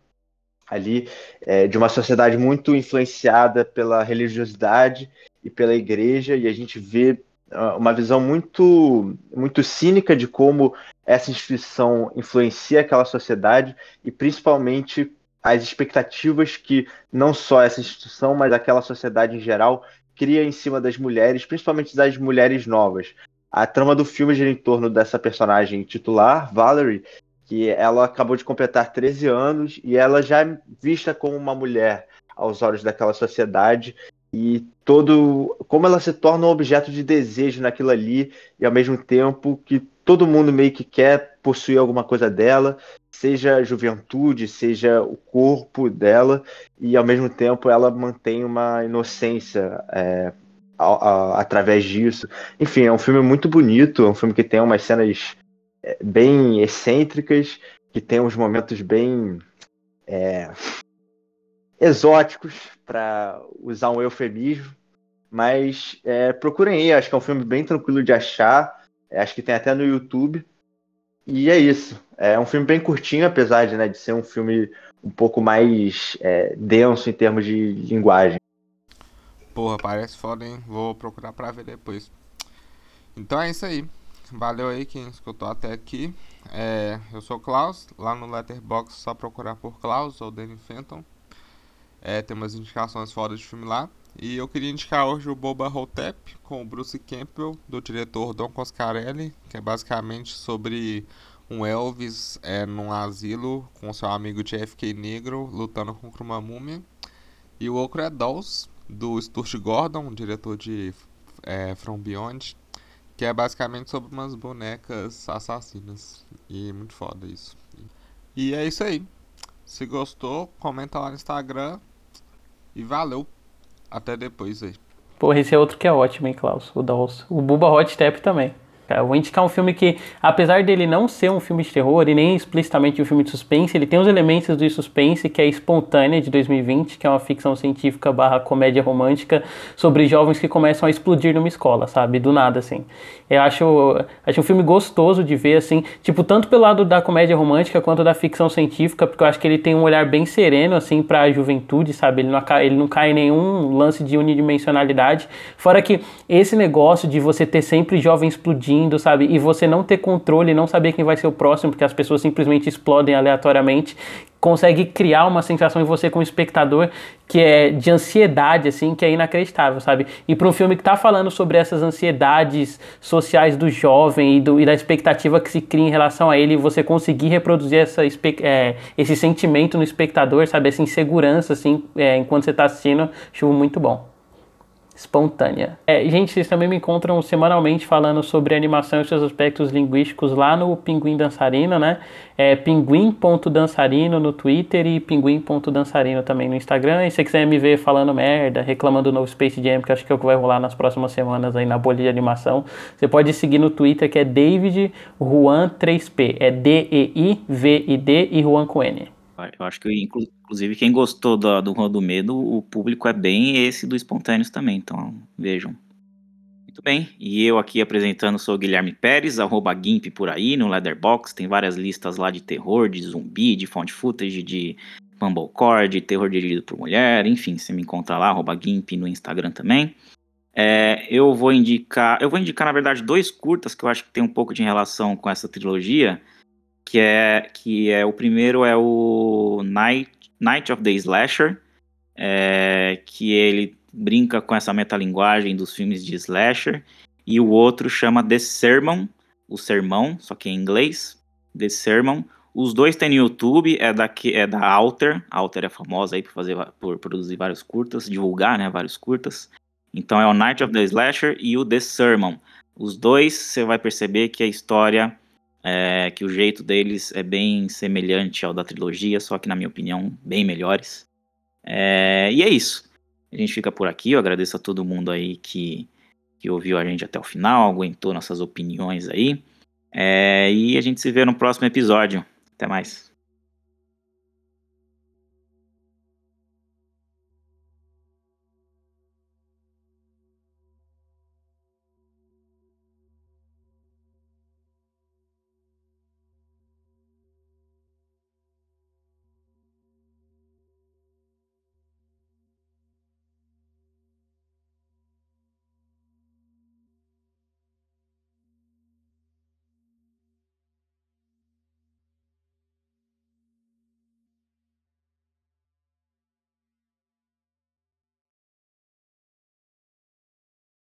ali, é, de uma sociedade muito influenciada pela religiosidade e pela igreja, e a gente vê uh, uma visão muito, muito cínica de como essa instituição influencia aquela sociedade e principalmente as expectativas que não só essa instituição, mas aquela sociedade em geral cria em cima das mulheres, principalmente das mulheres novas. A trama do filme gira em torno dessa personagem titular, Valerie, que ela acabou de completar 13 anos e ela já é vista como uma mulher aos olhos daquela sociedade e todo como ela se torna um objeto de desejo naquilo ali e ao mesmo tempo que todo mundo meio que quer possuir alguma coisa dela, seja a juventude, seja o corpo dela e ao mesmo tempo ela mantém uma inocência é, a, a, através disso. Enfim, é um filme muito bonito, é um filme que tem umas cenas bem excêntricas, que tem uns momentos bem é, exóticos, para usar um eufemismo. Mas é, procurem aí, acho que é um filme bem tranquilo de achar. É, acho que tem até no YouTube. E é isso. É um filme bem curtinho, apesar de, né, de ser um filme um pouco mais é, denso em termos de linguagem. Porra, parece foda, hein? Vou procurar pra ver depois. Então é isso aí. Valeu aí quem escutou até aqui. É, eu sou Klaus, lá no Letterboxd só procurar por Klaus ou Danny Fenton. É, tem umas indicações fora de filme lá. E eu queria indicar hoje o Boba Hotep com o Bruce Campbell, do diretor Don Coscarelli, que é basicamente sobre um Elvis é, num asilo com seu amigo JFK Negro lutando contra uma múmia. E o é Dolls, do Stuart Gordon, diretor de é, From Beyond, que é basicamente sobre umas bonecas assassinas. E é muito foda isso. E é isso aí. Se gostou, comenta lá no Instagram. E valeu. Até depois aí. Porra, esse é outro que é ótimo, hein, Klaus? O Dolls. O Buba Hot Step também. Eu vou indicar um filme que, apesar dele não ser um filme de terror e nem explicitamente um filme de suspense, ele tem os elementos do suspense, que é Espontânea, de 2020, que é uma ficção científica barra comédia romântica sobre jovens que começam a explodir numa escola, sabe? Do nada, assim. Eu acho, acho um filme gostoso de ver, assim, tipo, tanto pelo lado da comédia romântica quanto da ficção científica, porque eu acho que ele tem um olhar bem sereno, assim, pra juventude, sabe? Ele não, ele não cai em nenhum lance de unidimensionalidade. Fora que esse negócio de você ter sempre jovens explodindo sabe? E você não ter controle, não saber quem vai ser o próximo, porque as pessoas simplesmente explodem aleatoriamente, consegue criar uma sensação em você como espectador que é de ansiedade, assim, que é inacreditável, sabe? E para um filme que está falando sobre essas ansiedades sociais do jovem e, do, e, da expectativa que se cria em relação a ele, você conseguir reproduzir essa, é, esse sentimento no espectador, sabe? Essa insegurança, assim, é, enquanto você está assistindo, acho muito bom espontânea. É, gente, vocês também me encontram semanalmente falando sobre animação e seus aspectos linguísticos lá no Pinguim Dançarino, né? É pinguim.dançarino no Twitter e pinguim.dançarino também no Instagram. E se você quiser me ver falando merda, reclamando do novo Space Jam, que acho que é o que vai rolar nas próximas semanas aí na bolha de animação, você pode seguir no Twitter que é David Juan 3P. É D-E-I-V-I-D e Juan com N. Eu acho que, inclusive, quem gostou do, do Rua do Medo, o público é bem esse do Espontâneos também, então vejam. Muito bem, e eu aqui apresentando sou o Guilherme Pérez, arroba GIMP por aí, no Leatherbox, tem várias listas lá de terror, de zumbi, de found footage, de Mumblecore, de terror dirigido por mulher, enfim, você me encontra lá, arroba GIMP no Instagram também. É, eu vou indicar, eu vou indicar na verdade dois curtas que eu acho que tem um pouco de relação com essa trilogia, que é que é o primeiro é o Night, Night of the Slasher, é, que ele brinca com essa metalinguagem dos filmes de slasher, e o outro chama The Sermon, o sermão, só que em inglês, The Sermon. Os dois tem no YouTube, é da, é da Alter, a Alter é famosa aí por, fazer, por produzir vários curtas, divulgar né, vários curtas. Então é o Night of the Slasher e o The Sermon. Os dois você vai perceber que a história é, que o jeito deles é bem semelhante ao da trilogia, só que, na minha opinião, bem melhores. É, e é isso. A gente fica por aqui. Eu agradeço a todo mundo aí que, que ouviu a gente até o final, aguentou nossas opiniões aí. É, e a gente se vê no próximo episódio. Até mais.